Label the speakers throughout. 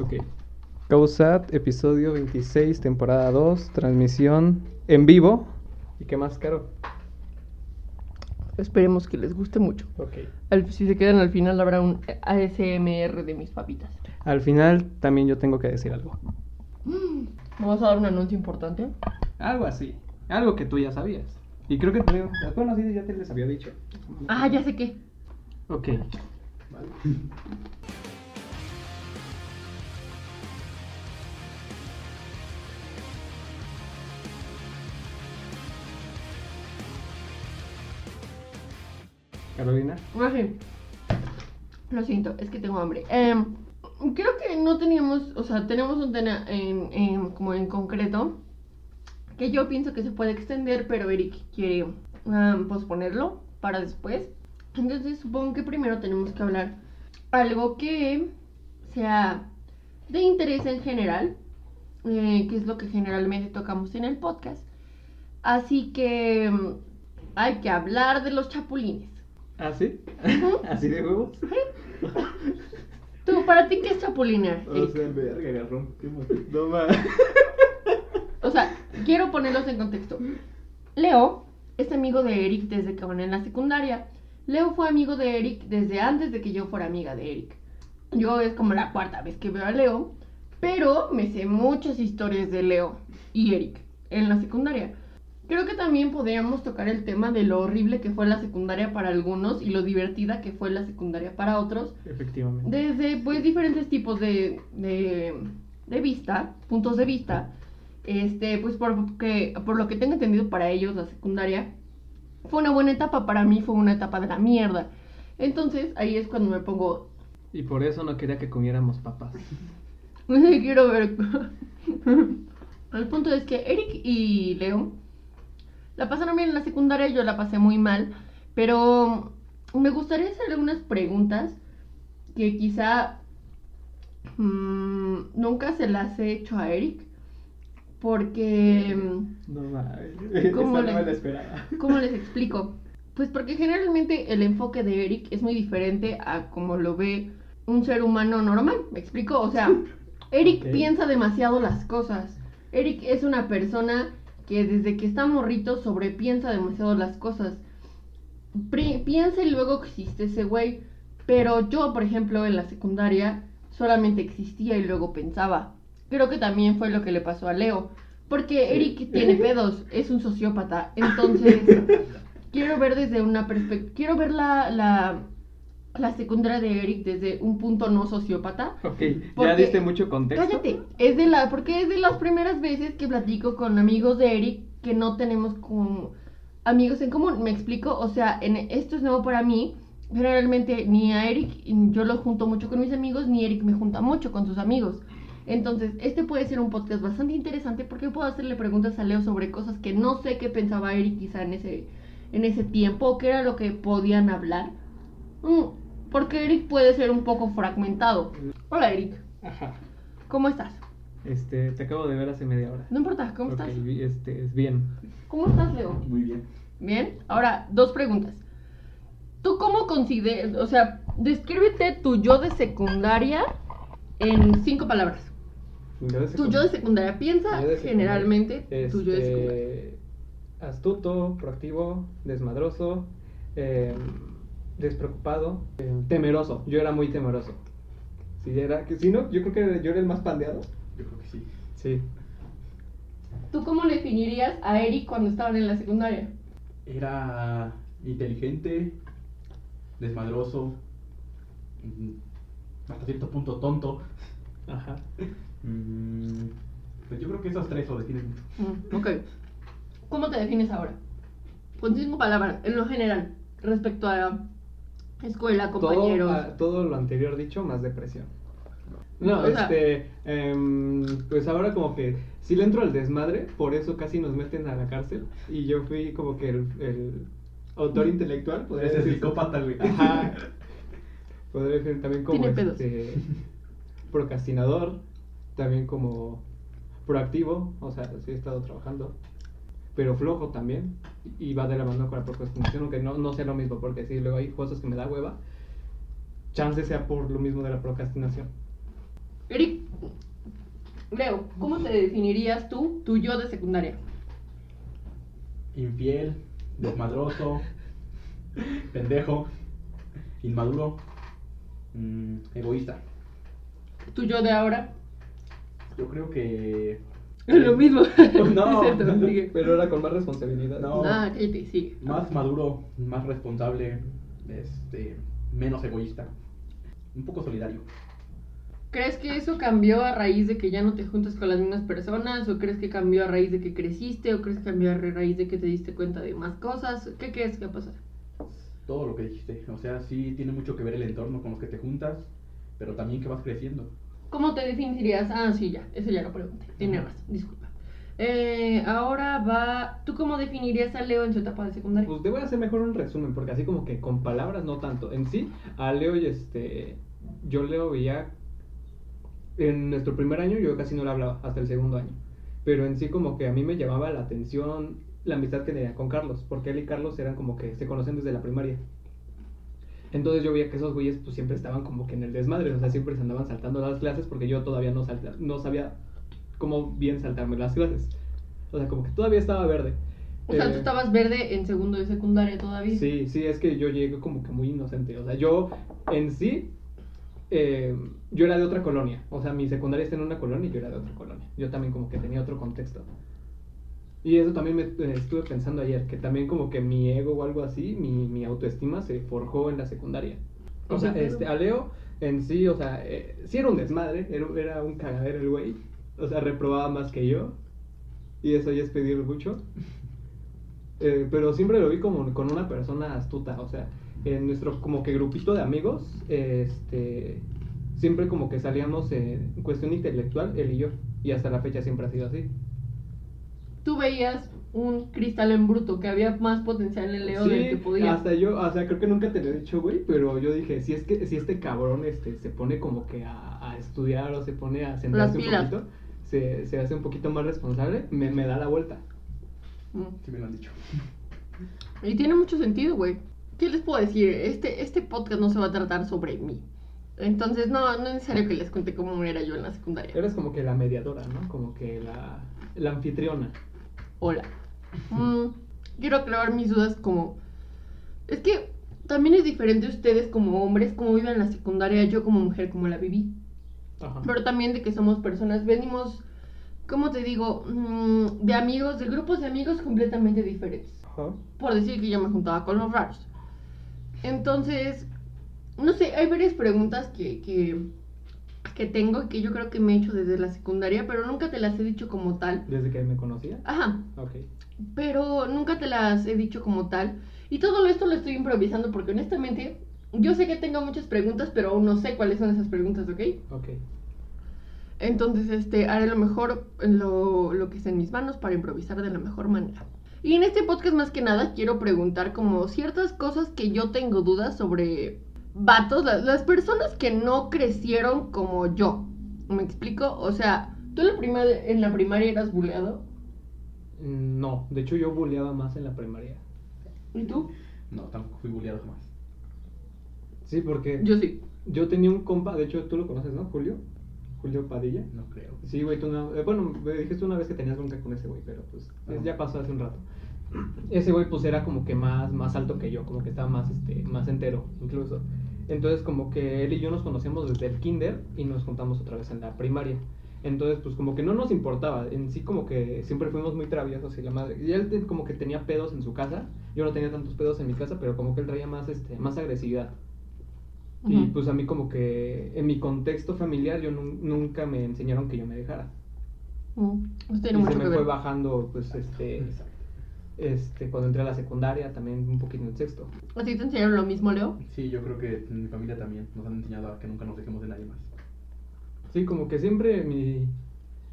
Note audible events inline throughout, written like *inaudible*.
Speaker 1: Ok. Causat, episodio 26, temporada 2, transmisión en vivo. ¿Y qué más, Caro?
Speaker 2: Esperemos que les guste mucho.
Speaker 1: Ok.
Speaker 2: Al- si se quedan al final habrá un ASMR de mis papitas.
Speaker 1: Al final también yo tengo que decir algo. *gasps*
Speaker 2: ¿Me vas a dar un anuncio importante?
Speaker 1: Algo así. Algo que tú ya sabías. Y creo que también. Bueno, sí, ya te les había dicho.
Speaker 2: Ah, ya sé qué.
Speaker 1: Ok. Carolina.
Speaker 2: Ah. Lo siento, es que tengo hambre. Em, creo que no teníamos, o sea, tenemos un tema en, como en concreto que yo pienso que se puede extender, pero Eric quiere posponerlo para después. Entonces supongo que primero tenemos que hablar algo que sea de interés en general, eh, que es lo que generalmente tocamos en el podcast. Así que em, hay que hablar de los chapulines.
Speaker 1: ¿Ah, sí? *laughs* ¿Así de huevos?
Speaker 2: Tú, ¿para ti qué es chapulinear?
Speaker 3: O sea, verga.
Speaker 1: No más. *laughs*
Speaker 2: O sea, quiero ponerlos en contexto. Leo es amigo de Eric desde que van en la secundaria. Leo fue amigo de Eric desde antes de que yo fuera amiga de Eric. Yo es como la cuarta vez que veo a Leo, pero me sé muchas historias de Leo y Eric en la secundaria. Creo que también podríamos tocar el tema de lo horrible que fue la secundaria para algunos y lo divertida que fue la secundaria para otros.
Speaker 1: Efectivamente.
Speaker 2: Desde pues diferentes tipos de, de, de vista, puntos de vista. Este, pues porque, por lo que tengo entendido para ellos, la secundaria fue una buena etapa, para mí fue una etapa de la mierda. Entonces, ahí es cuando me pongo,
Speaker 1: Y por eso no quería que comiéramos papas. *laughs*
Speaker 2: quiero ver. *laughs* El punto es que Eric y Leo la pasaron bien en la secundaria, yo la pasé muy mal, pero me gustaría hacerle unas preguntas que quizá mm, nunca se las he hecho a Eric, porque,
Speaker 1: No más.
Speaker 2: ¿Cómo
Speaker 1: no me la esperaba.
Speaker 2: ¿cómo les explico? Pues porque generalmente el enfoque de Eric es muy diferente a como lo ve un ser humano normal, ¿me explico? O sea, Eric piensa demasiado las cosas. Eric es una persona que desde que está morrito sobrepiensa demasiado las cosas. Pri- piensa y luego existe ese güey. Pero yo, por ejemplo, en la secundaria solamente existía y luego pensaba. Creo que también fue lo que le pasó a Leo. Porque. Eric tiene *laughs* pedos, es un sociópata. Entonces, *laughs* quiero ver desde una perspectiva. Quiero ver la, la, la secundaria de Eric desde un punto no sociópata.
Speaker 1: Ok, ya diste mucho contexto.
Speaker 2: Cállate, es de la, porque es de las primeras veces que platico con amigos de Eric que no tenemos como amigos en común. ¿Me explico? O sea, en, esto es nuevo para mí. Generalmente ni a Eric yo lo junto mucho con mis amigos, ni Eric me junta mucho con sus amigos. Entonces, este puede ser un podcast bastante interesante porque puedo hacerle preguntas a Leo sobre cosas que no sé qué pensaba Eric quizá en ese, en ese tiempo, o qué era lo que podían hablar. Mm, porque Eric puede ser un poco fragmentado. Hola Eric,
Speaker 1: Ajá.
Speaker 2: ¿cómo estás?
Speaker 1: Este, te acabo de ver hace media hora.
Speaker 2: No importa, ¿cómo estás?
Speaker 1: Este, es bien.
Speaker 2: ¿Cómo estás, Leo?
Speaker 3: Muy bien.
Speaker 2: Bien. Ahora, dos preguntas. ¿Tú cómo consideras, o sea, descríbete tu yo de secundaria en cinco palabras? Tu yo de secundaria, piensa
Speaker 1: Yo de secundaria.
Speaker 2: generalmente tu yo de secundaria.
Speaker 1: Este, astuto, proactivo, desmadroso, eh, despreocupado, eh, temeroso. Yo era muy temeroso. Si era, que si no, yo creo que yo era el más pandeado.
Speaker 3: Yo creo que sí.
Speaker 1: Sí.
Speaker 2: ¿Tú cómo definirías a Eric cuando estaban en la secundaria?
Speaker 3: Era inteligente, desmadroso, mm, hasta cierto punto tonto.
Speaker 1: Ajá.
Speaker 3: Mm, Pues yo creo que esos tres lo definen mucho.
Speaker 2: Mm, ok. ¿Cómo te defines ahora? Con cinco palabras, en lo general, respecto a escuela, compañeros.
Speaker 1: Todo, todo lo anterior dicho, más depresión. No,
Speaker 2: O sea-
Speaker 1: este, em, pues ahora como que sí le entro al desmadre, por eso casi nos meten a la cárcel. Y yo fui como que el, el autor intelectual, podría
Speaker 3: Ese es
Speaker 1: decir.
Speaker 3: psicópata, güey.
Speaker 1: Ajá. *laughs* Podría decir también como
Speaker 2: Tiene pedos.
Speaker 1: este, procrastinador, también como proactivo, o sea, sí he estado trabajando, pero flojo también, y va de la mano con la procrastinación, aunque no, no sea lo mismo, porque sí, luego hay cosas que me da hueva, chance sea por lo mismo de la procrastinación.
Speaker 2: Eric, Leo, ¿cómo te definirías tú, tu yo de secundaria?
Speaker 3: Infiel, desmadroso, pendejo, inmaduro, mm, egoísta.
Speaker 2: ¿Tu yo de ahora?
Speaker 3: Yo creo que.
Speaker 2: Lo mismo.
Speaker 3: No.
Speaker 2: Es *laughs* *laughs* cierto, sigue.
Speaker 1: Pero ahora con más responsabilidad.
Speaker 3: No.
Speaker 2: Ah, cállate, sigue.
Speaker 3: Más maduro, más responsable, este, menos egoísta, un poco solidario.
Speaker 2: ¿Crees que eso cambió a raíz de que ya no te juntas con las mismas personas? ¿O crees que cambió a raíz de que creciste? ¿O crees que cambió a raíz de que te diste cuenta de más cosas? ¿Qué crees que va a pasar?
Speaker 3: Todo lo que dijiste. O sea, sí tiene mucho que ver el entorno con los que te juntas, pero también que vas creciendo.
Speaker 2: ¿Cómo te definirías? Ah, sí, ya, eso ya lo pregunté. Tiene razón, disculpa. Eh, ahora va. ¿Tú cómo definirías a Leo en su etapa de secundaria?
Speaker 1: Pues te voy a hacer mejor un resumen, porque así como que con palabras no tanto. En sí, a Leo y este. Yo Leo veía. En nuestro primer año yo casi no le hablaba, hasta el segundo año. Pero en sí como que a mí me llamaba la atención la amistad que tenía con Carlos, porque él y Carlos eran como que se conocen desde la primaria. Entonces yo veía que esos güeyes pues siempre estaban como que en el desmadre, o sea, siempre se andaban saltando las clases porque yo todavía no, salta, no sabía cómo bien saltarme las clases. O sea, como que todavía estaba verde.
Speaker 2: O sea,
Speaker 1: Eh,
Speaker 2: tú estabas verde en segundo de secundaria todavía.
Speaker 1: Sí, sí, es que yo llegué como que muy inocente. O sea, yo en sí, eh, yo era de otra colonia. O sea, mi secundaria está en una colonia y yo era de otra colonia. Yo también como que tenía otro contexto. Y eso también me eh, estuve pensando ayer, que también como que mi ego o algo así, mi, mi autoestima se forjó en la secundaria. O sea, este, a Leo en sí, o sea, eh, sí era un desmadre, era, era un cagadero el güey. O sea, reprobaba más que yo. Y eso ya es pedir mucho. *laughs* Eh, pero siempre lo vi como con una persona astuta, o sea, en nuestro como que grupito de amigos, este, siempre como que salíamos en cuestión intelectual, él y yo, y hasta la fecha siempre ha sido así.
Speaker 2: Tú veías un cristal en bruto, que había más potencial en Leo del que podía.
Speaker 1: hasta yo, o sea, creo que nunca te lo he dicho, güey, pero yo dije, si es que si este cabrón este se pone como que a, a estudiar o se pone a centrarse un poquito, se, se hace un poquito más responsable, me, me da la vuelta.
Speaker 2: Mm.
Speaker 3: Sí me lo han dicho.
Speaker 2: Y tiene mucho sentido, güey. ¿Qué les puedo decir? Este, este podcast no se va a tratar sobre mí. Entonces, no, no es necesario que les cuente cómo era yo en la secundaria.
Speaker 1: Eres como que la mediadora, ¿no? Como que la, la anfitriona.
Speaker 2: Hola. Mm, quiero aclarar mis dudas como... Es que también es diferente ustedes como hombres, cómo viven la secundaria, yo como mujer, como la viví.
Speaker 1: Ajá.
Speaker 2: Pero también de que somos personas, venimos, ¿cómo te digo? Mm, de amigos, de grupos de amigos completamente diferentes.
Speaker 1: Ajá.
Speaker 2: Por decir que yo me juntaba con los raros. Entonces, no sé, hay varias preguntas que, que, que tengo que yo creo que me he hecho desde la secundaria, pero nunca te las he dicho como tal.
Speaker 1: Desde que me conocía.
Speaker 2: Ajá,
Speaker 1: Ok.
Speaker 2: pero nunca te las he dicho como tal. Y todo esto lo estoy improvisando porque honestamente yo sé que tengo muchas preguntas, pero aún no sé cuáles son esas preguntas, ¿ok?
Speaker 1: Ok.
Speaker 2: Entonces, este, haré lo mejor, lo, lo que esté en mis manos para improvisar de la mejor manera. Y en este podcast más que nada quiero preguntar como ciertas cosas que yo tengo dudas sobre vatos, la- las personas que no crecieron como yo. ¿Me explico? O sea, ¿tú en la, primaria, en la primaria eras buleado?
Speaker 1: No, de hecho yo bulleaba más en la primaria.
Speaker 2: ¿Y tú?
Speaker 3: No, tampoco fui bulleado jamás.
Speaker 1: Sí, porque
Speaker 2: Yo sí.
Speaker 1: yo tenía un compa, de hecho tú lo conoces, ¿no? Julio. Julio Padilla.
Speaker 3: No creo.
Speaker 1: Sí, güey, tú no, eh, bueno, me dijiste una vez que tenías bronca con ese güey, pero pues es-
Speaker 3: Ah.
Speaker 1: ya pasó hace un rato. *clears throat* Ese güey pues era como que más, más alto que yo, como que estaba más, este, más entero incluso. Entonces como que él y yo nos conocemos desde el kinder y nos juntamos otra vez en la primaria. Entonces pues como que no nos importaba, en sí como que siempre fuimos muy traviesos y la madre. Y él como que tenía pedos en su casa, yo no tenía tantos pedos en mi casa, pero como que él traía más, este, más agresividad. Y pues a mí como que en mi contexto familiar yo nun- nunca me enseñaron que yo me dejara.
Speaker 2: Mm, Eso tiene
Speaker 1: y
Speaker 2: mucho
Speaker 1: se me
Speaker 2: que ver.
Speaker 1: fue bajando pues este
Speaker 3: Exacto.
Speaker 1: Este cuando entré a la secundaria también un poquito en sexto.
Speaker 2: ¿A ti te enseñaron lo mismo, Leo?
Speaker 3: Sí, yo creo que en mi familia también nos han enseñado a que nunca nos dejemos de nadie más.
Speaker 1: Sí, como que siempre mi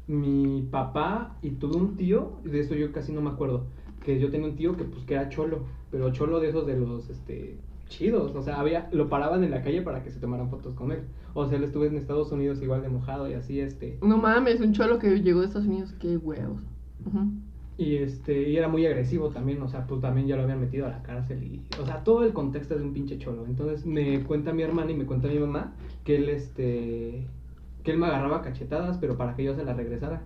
Speaker 1: mi papá y tuve un tío, de eso yo casi no me acuerdo, que yo tenía un tío que pues que era cholo, pero cholo de esos de los este chidos, o sea, había lo paraban en la calle para que se tomaran fotos con él. O sea, él estuvo en Estados Unidos igual de mojado y así este
Speaker 2: No mames, un cholo que llegó de Estados Unidos, qué huevos. Ujú.
Speaker 1: Y este, y era muy agresivo también, o sea, pues también ya lo habían metido a la cárcel y, o sea, todo el contexto de un pinche cholo. Entonces me cuenta mi hermana y me cuenta mi mamá que él, este, que él me agarraba cachetadas, pero para que yo se las regresara.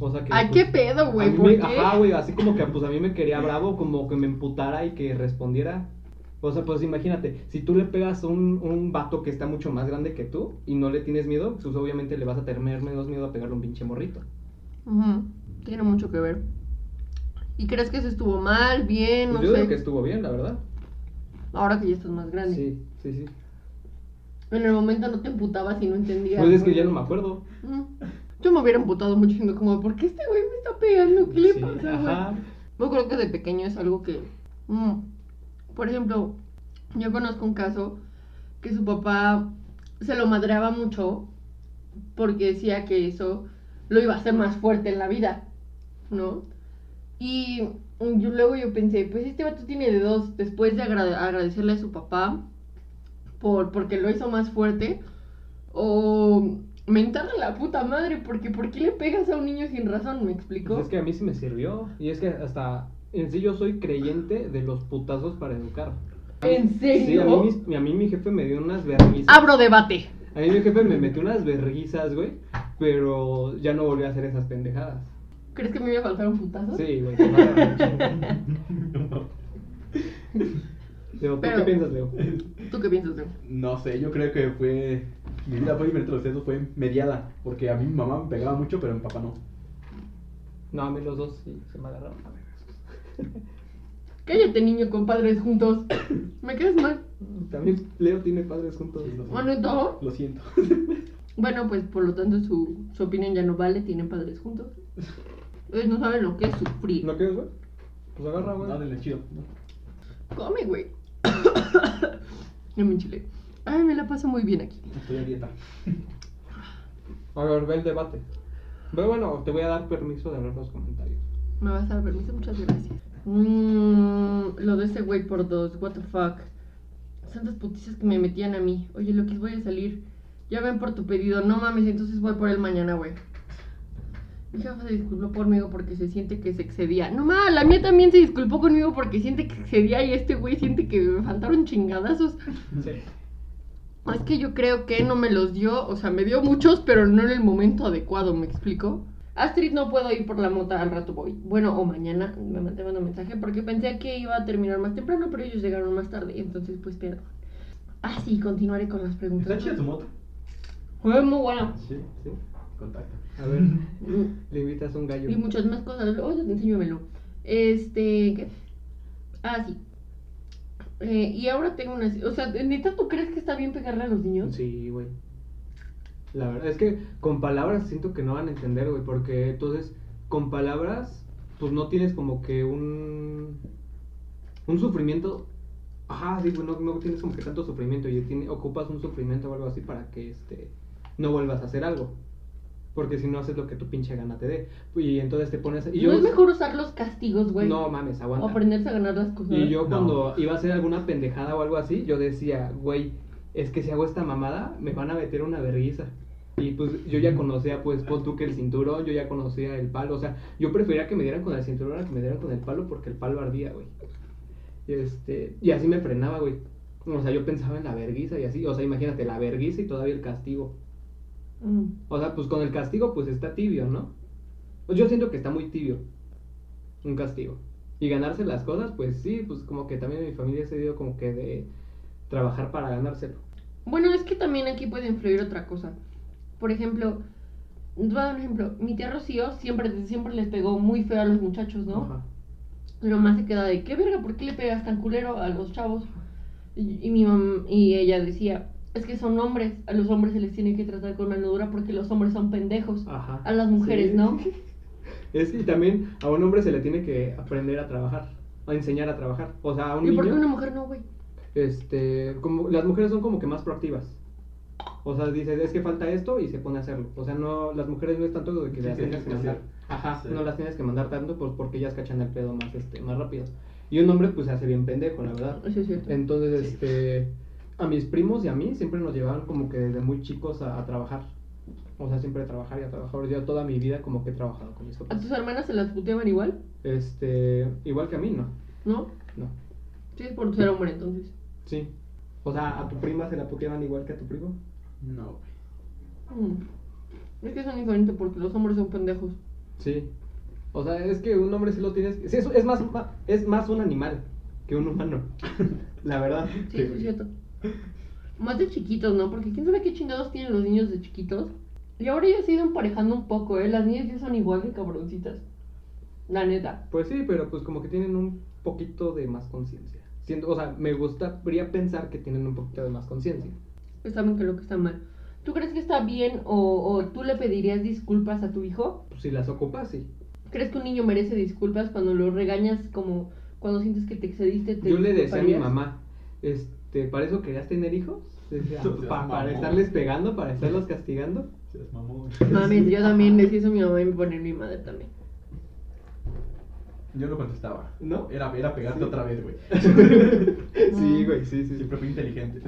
Speaker 1: O sea que.
Speaker 2: Ay,
Speaker 1: pues,
Speaker 2: qué pedo, güey. ¿Por
Speaker 1: me-
Speaker 2: qué?
Speaker 1: Ajá, güey, así como que pues a mí me quería bravo, como que me emputara y que respondiera. O sea, pues imagínate, si tú le pegas a un, un vato que está mucho más grande que tú y no le tienes miedo, pues obviamente le vas a tener menos miedo a pegarle un pinche morrito.
Speaker 2: Tiene mucho que ver. ¿Y crees que eso estuvo mal, bien?
Speaker 1: Pues
Speaker 2: no
Speaker 1: yo
Speaker 2: sé.
Speaker 1: creo que estuvo bien, la verdad.
Speaker 2: Ahora que ya estás más grande.
Speaker 1: Sí, sí, sí.
Speaker 2: En el momento no te emputabas y no entendías.
Speaker 1: Pues es que ya no me acuerdo.
Speaker 2: Yo me hubiera emputado mucho diciendo como, ¿por qué este güey me está pegando? ¿Qué le
Speaker 1: Sí,
Speaker 2: pasa, güey? Yo creo que de pequeño es algo que... mm, Por ejemplo, yo conozco un caso que su papá se lo madreaba mucho porque decía que eso lo iba a hacer más fuerte en la vida, ¿no? Y yo, luego yo pensé, pues este vato tiene de dos, después de agrade- agradecerle a su papá por, porque lo hizo más fuerte, o mentarle a la puta madre, porque ¿por qué le pegas a un niño sin razón? ¿Me explico?
Speaker 1: Pues es que a mí sí me sirvió. Y es que hasta en sí yo soy creyente de los putazos para educar.
Speaker 2: ¿En
Speaker 1: Sí, a
Speaker 2: serio?
Speaker 1: mí, mis- a mí mi jefe me dio unas vergüenzas.
Speaker 2: Abro debate.
Speaker 1: A mí mi jefe me metió unas verguizas, güey. Pero ya no volví a hacer esas pendejadas.
Speaker 2: ¿Crees que me iba a faltar un putazo?
Speaker 1: Sí, güey. a. Leo, ¿tú
Speaker 2: Pero-
Speaker 1: qué piensas, Leo?
Speaker 2: ¿Tú qué piensas, Leo?
Speaker 3: No sé, yo creo que fue. Mi vida fue diferente a los dedos, fue mediada. Porque a mí mi mamá me pegaba mucho, pero mi papá no.
Speaker 1: No, a mí los dos sí se me agarraron a vergas. *laughs*
Speaker 2: Cállate, niño, con padres juntos. *coughs* Me quedas mal.
Speaker 1: También Leo tiene padres juntos.
Speaker 3: Sí.
Speaker 2: Bueno, ¿y todo?
Speaker 3: Lo siento. *laughs*
Speaker 2: Bueno, pues por lo tanto su, su opinión ya no vale, tienen padres juntos. *laughs* Ellos no saben lo que es sufrir.
Speaker 1: ¿No quieres, güey? Pues agarra, güey.
Speaker 3: Denle chido.
Speaker 2: Come, güey. *coughs* ya me enchilé. Ay, me la paso muy bien aquí.
Speaker 3: Estoy a dieta. *laughs*
Speaker 1: A ver, ve el debate. Pero bueno, te voy a dar permiso de abrir los comentarios.
Speaker 2: ¿Me vas a dar permiso? Muchas gracias. Mm, lo de ese güey por dos, what the fuck. Santas putizas que me metían a mí. Oye, lo que voy a salir. Ya ven por tu pedido. No mames, entonces voy por él mañana, güey. Mi jefa se disculpó conmigo porque se siente que se excedía. No mames, la mía también se disculpó conmigo porque siente que excedía y este güey siente que me faltaron chingadazos.
Speaker 1: Sí.
Speaker 2: Es que yo creo que no me los dio, o sea, me dio muchos, pero no en el momento adecuado, ¿me explico? Astrid, no puedo ir por la mota, al rato voy. Bueno, o mañana me mandé un mensaje porque pensé que iba a terminar más temprano, pero ellos llegaron más tarde, entonces pues perdón. Ah, sí, continuaré con las preguntas.
Speaker 3: ¿Está chida tu moto?
Speaker 2: Fue muy buena.
Speaker 3: Sí.
Speaker 1: Sí.
Speaker 3: Contacto.
Speaker 1: A ver, le invitas un gallo.
Speaker 2: Y muchas más cosas, luego te enseño a verlo. Este, ¿qué? Ah, sí. Eh, y ahora tengo una... O sea, ¿neta tú crees que está bien pegarle a los niños?
Speaker 1: Sí, güey. La verdad es que con palabras siento que no van a entender, güey, porque entonces con palabras pues no tienes como que un un sufrimiento. Ajá, sí, güey, no, no tienes como que tanto sufrimiento y tiene, ocupas un sufrimiento o algo así para que este no vuelvas a hacer algo. Porque si no haces lo que tu pinche gana te dé. Y entonces te pones y
Speaker 2: ¿No
Speaker 1: yo
Speaker 2: es mejor usar los castigos, güey?
Speaker 1: No mames,
Speaker 2: O
Speaker 1: aguanta.
Speaker 2: aprenderse a ganar las cosas.
Speaker 1: Y yo
Speaker 3: No.
Speaker 1: cuando iba a hacer alguna pendejada o algo así, yo decía, güey, es que si hago esta mamada, me van a meter una vergüenza. Y pues yo ya conocía, pues, pon tú que el cinturón, yo ya conocía el palo. O sea, yo prefería que me dieran con el cinturón a que me dieran con el palo porque el palo ardía, güey. Y, este, y así me frenaba, güey. O sea, yo pensaba en la verguiza y así. O sea, imagínate, la verguiza y todavía el castigo.
Speaker 2: Mm.
Speaker 1: O sea, pues con el castigo, pues está tibio, ¿no? Pues yo siento que está muy tibio. Un castigo. Y ganarse las cosas, pues sí, pues como que también mi familia se dio como que de trabajar para ganárselo.
Speaker 2: Bueno, es que también aquí puede influir otra cosa. Por ejemplo, te voy a dar un ejemplo. Mi tía Rocío siempre, siempre les pegó muy feo a los muchachos, ¿no?
Speaker 1: Ajá.
Speaker 2: Pero más se queda de, ¿qué verga? ¿Por qué le pegas tan culero a los chavos? Y, y mi mam- y ella decía, es que son hombres, a los hombres se les tiene que tratar con mano dura porque los hombres son pendejos.
Speaker 1: Ajá.
Speaker 2: A las mujeres,
Speaker 1: Sí.
Speaker 2: ¿no? *laughs*
Speaker 1: Es que también a un hombre se le tiene que aprender a trabajar, a enseñar a trabajar. O sea, a un
Speaker 2: ¿Y por qué una mujer no, güey?
Speaker 1: este, como las mujeres son como que más proactivas. O sea, dices, es que falta esto y se pone a hacerlo. O sea, no, las mujeres no es tanto de que
Speaker 3: Sí,
Speaker 1: las tengas que mandar. Ajá,
Speaker 3: Sí.
Speaker 1: no las tienes que mandar tanto pues porque ellas cachan el pedo más, este, más rápido. Y un hombre pues se hace bien pendejo, la verdad.
Speaker 2: Eso es cierto.
Speaker 1: Entonces,
Speaker 3: Sí.
Speaker 1: este, a mis primos y a mí siempre nos llevaban como que desde muy chicos a, a trabajar. O sea, siempre a trabajar y a trabajar. Yo toda mi vida como que he trabajado con mis
Speaker 2: ¿A
Speaker 1: papás.
Speaker 2: tus hermanas se las puteaban igual?
Speaker 1: Este, igual que a mí, ¿no?
Speaker 2: ¿No?
Speaker 1: No.
Speaker 2: Sí, es por ser hombre, entonces.
Speaker 1: Sí. O sea, ¿a tu prima se la puteaban igual que a tu primo?
Speaker 3: No, güey.
Speaker 2: Mm. Es que son diferentes porque los hombres son pendejos.
Speaker 1: Sí. O sea, es que un hombre sí lo tienes. Sí, es, es más, es más un animal que un humano. *laughs* La verdad.
Speaker 2: Sí, sí, es cierto. Más de chiquitos, ¿no? Porque quién sabe qué chingados tienen los niños de chiquitos. Y ahora ya se han ido emparejando un poco, ¿eh? Las niñas ya son igual de cabroncitas. La neta.
Speaker 1: Pues sí, pero pues como que tienen un poquito de más conciencia. Siento, o sea, me gustaría pensar que tienen un poquito de más conciencia.
Speaker 2: Pues saben que lo que está mal. ¿Tú crees que está bien o, o tú le pedirías disculpas a tu hijo?
Speaker 1: Pues si las ocupas, sí.
Speaker 2: ¿Crees que un niño merece disculpas cuando lo regañas como cuando sientes que te excediste? Te
Speaker 1: Yo le decía a mi mamá, este, ¿para eso querías tener hijos? Decía, *laughs*
Speaker 3: No seas
Speaker 1: "Pa- para
Speaker 3: mamón.
Speaker 1: estarles pegando, para estarlos castigando.
Speaker 3: Seas mamón.
Speaker 2: Mames, yo *laughs* también decía eso a mi mamá y me pone mi madre también.
Speaker 3: Yo no contestaba.
Speaker 1: ¿No?
Speaker 3: Era, era pegarte
Speaker 1: Sí.
Speaker 3: otra vez, güey. *laughs*
Speaker 1: sí, güey, sí, sí.
Speaker 3: Siempre fui inteligente.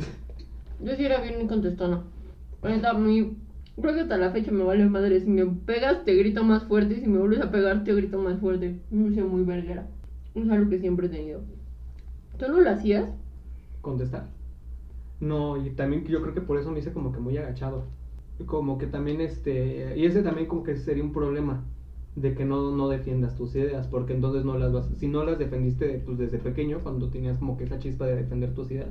Speaker 2: Yo sí era bien contestona. A mí, creo que hasta la fecha me vale madre. Si me pegas, te grito más fuerte. Y si me vuelves a pegar, te grito más fuerte. Me hice muy verguera. Es algo que siempre he tenido. ¿Tú no lo hacías?
Speaker 1: Contestar. No, y también yo creo que por eso me hice como que muy agachado. Como que también este, y ese también como que sería un problema de que no, no defiendas tus ideas, porque entonces no las vas, si no las defendiste pues desde pequeño, cuando tenías como que esa chispa de defender tus ideas,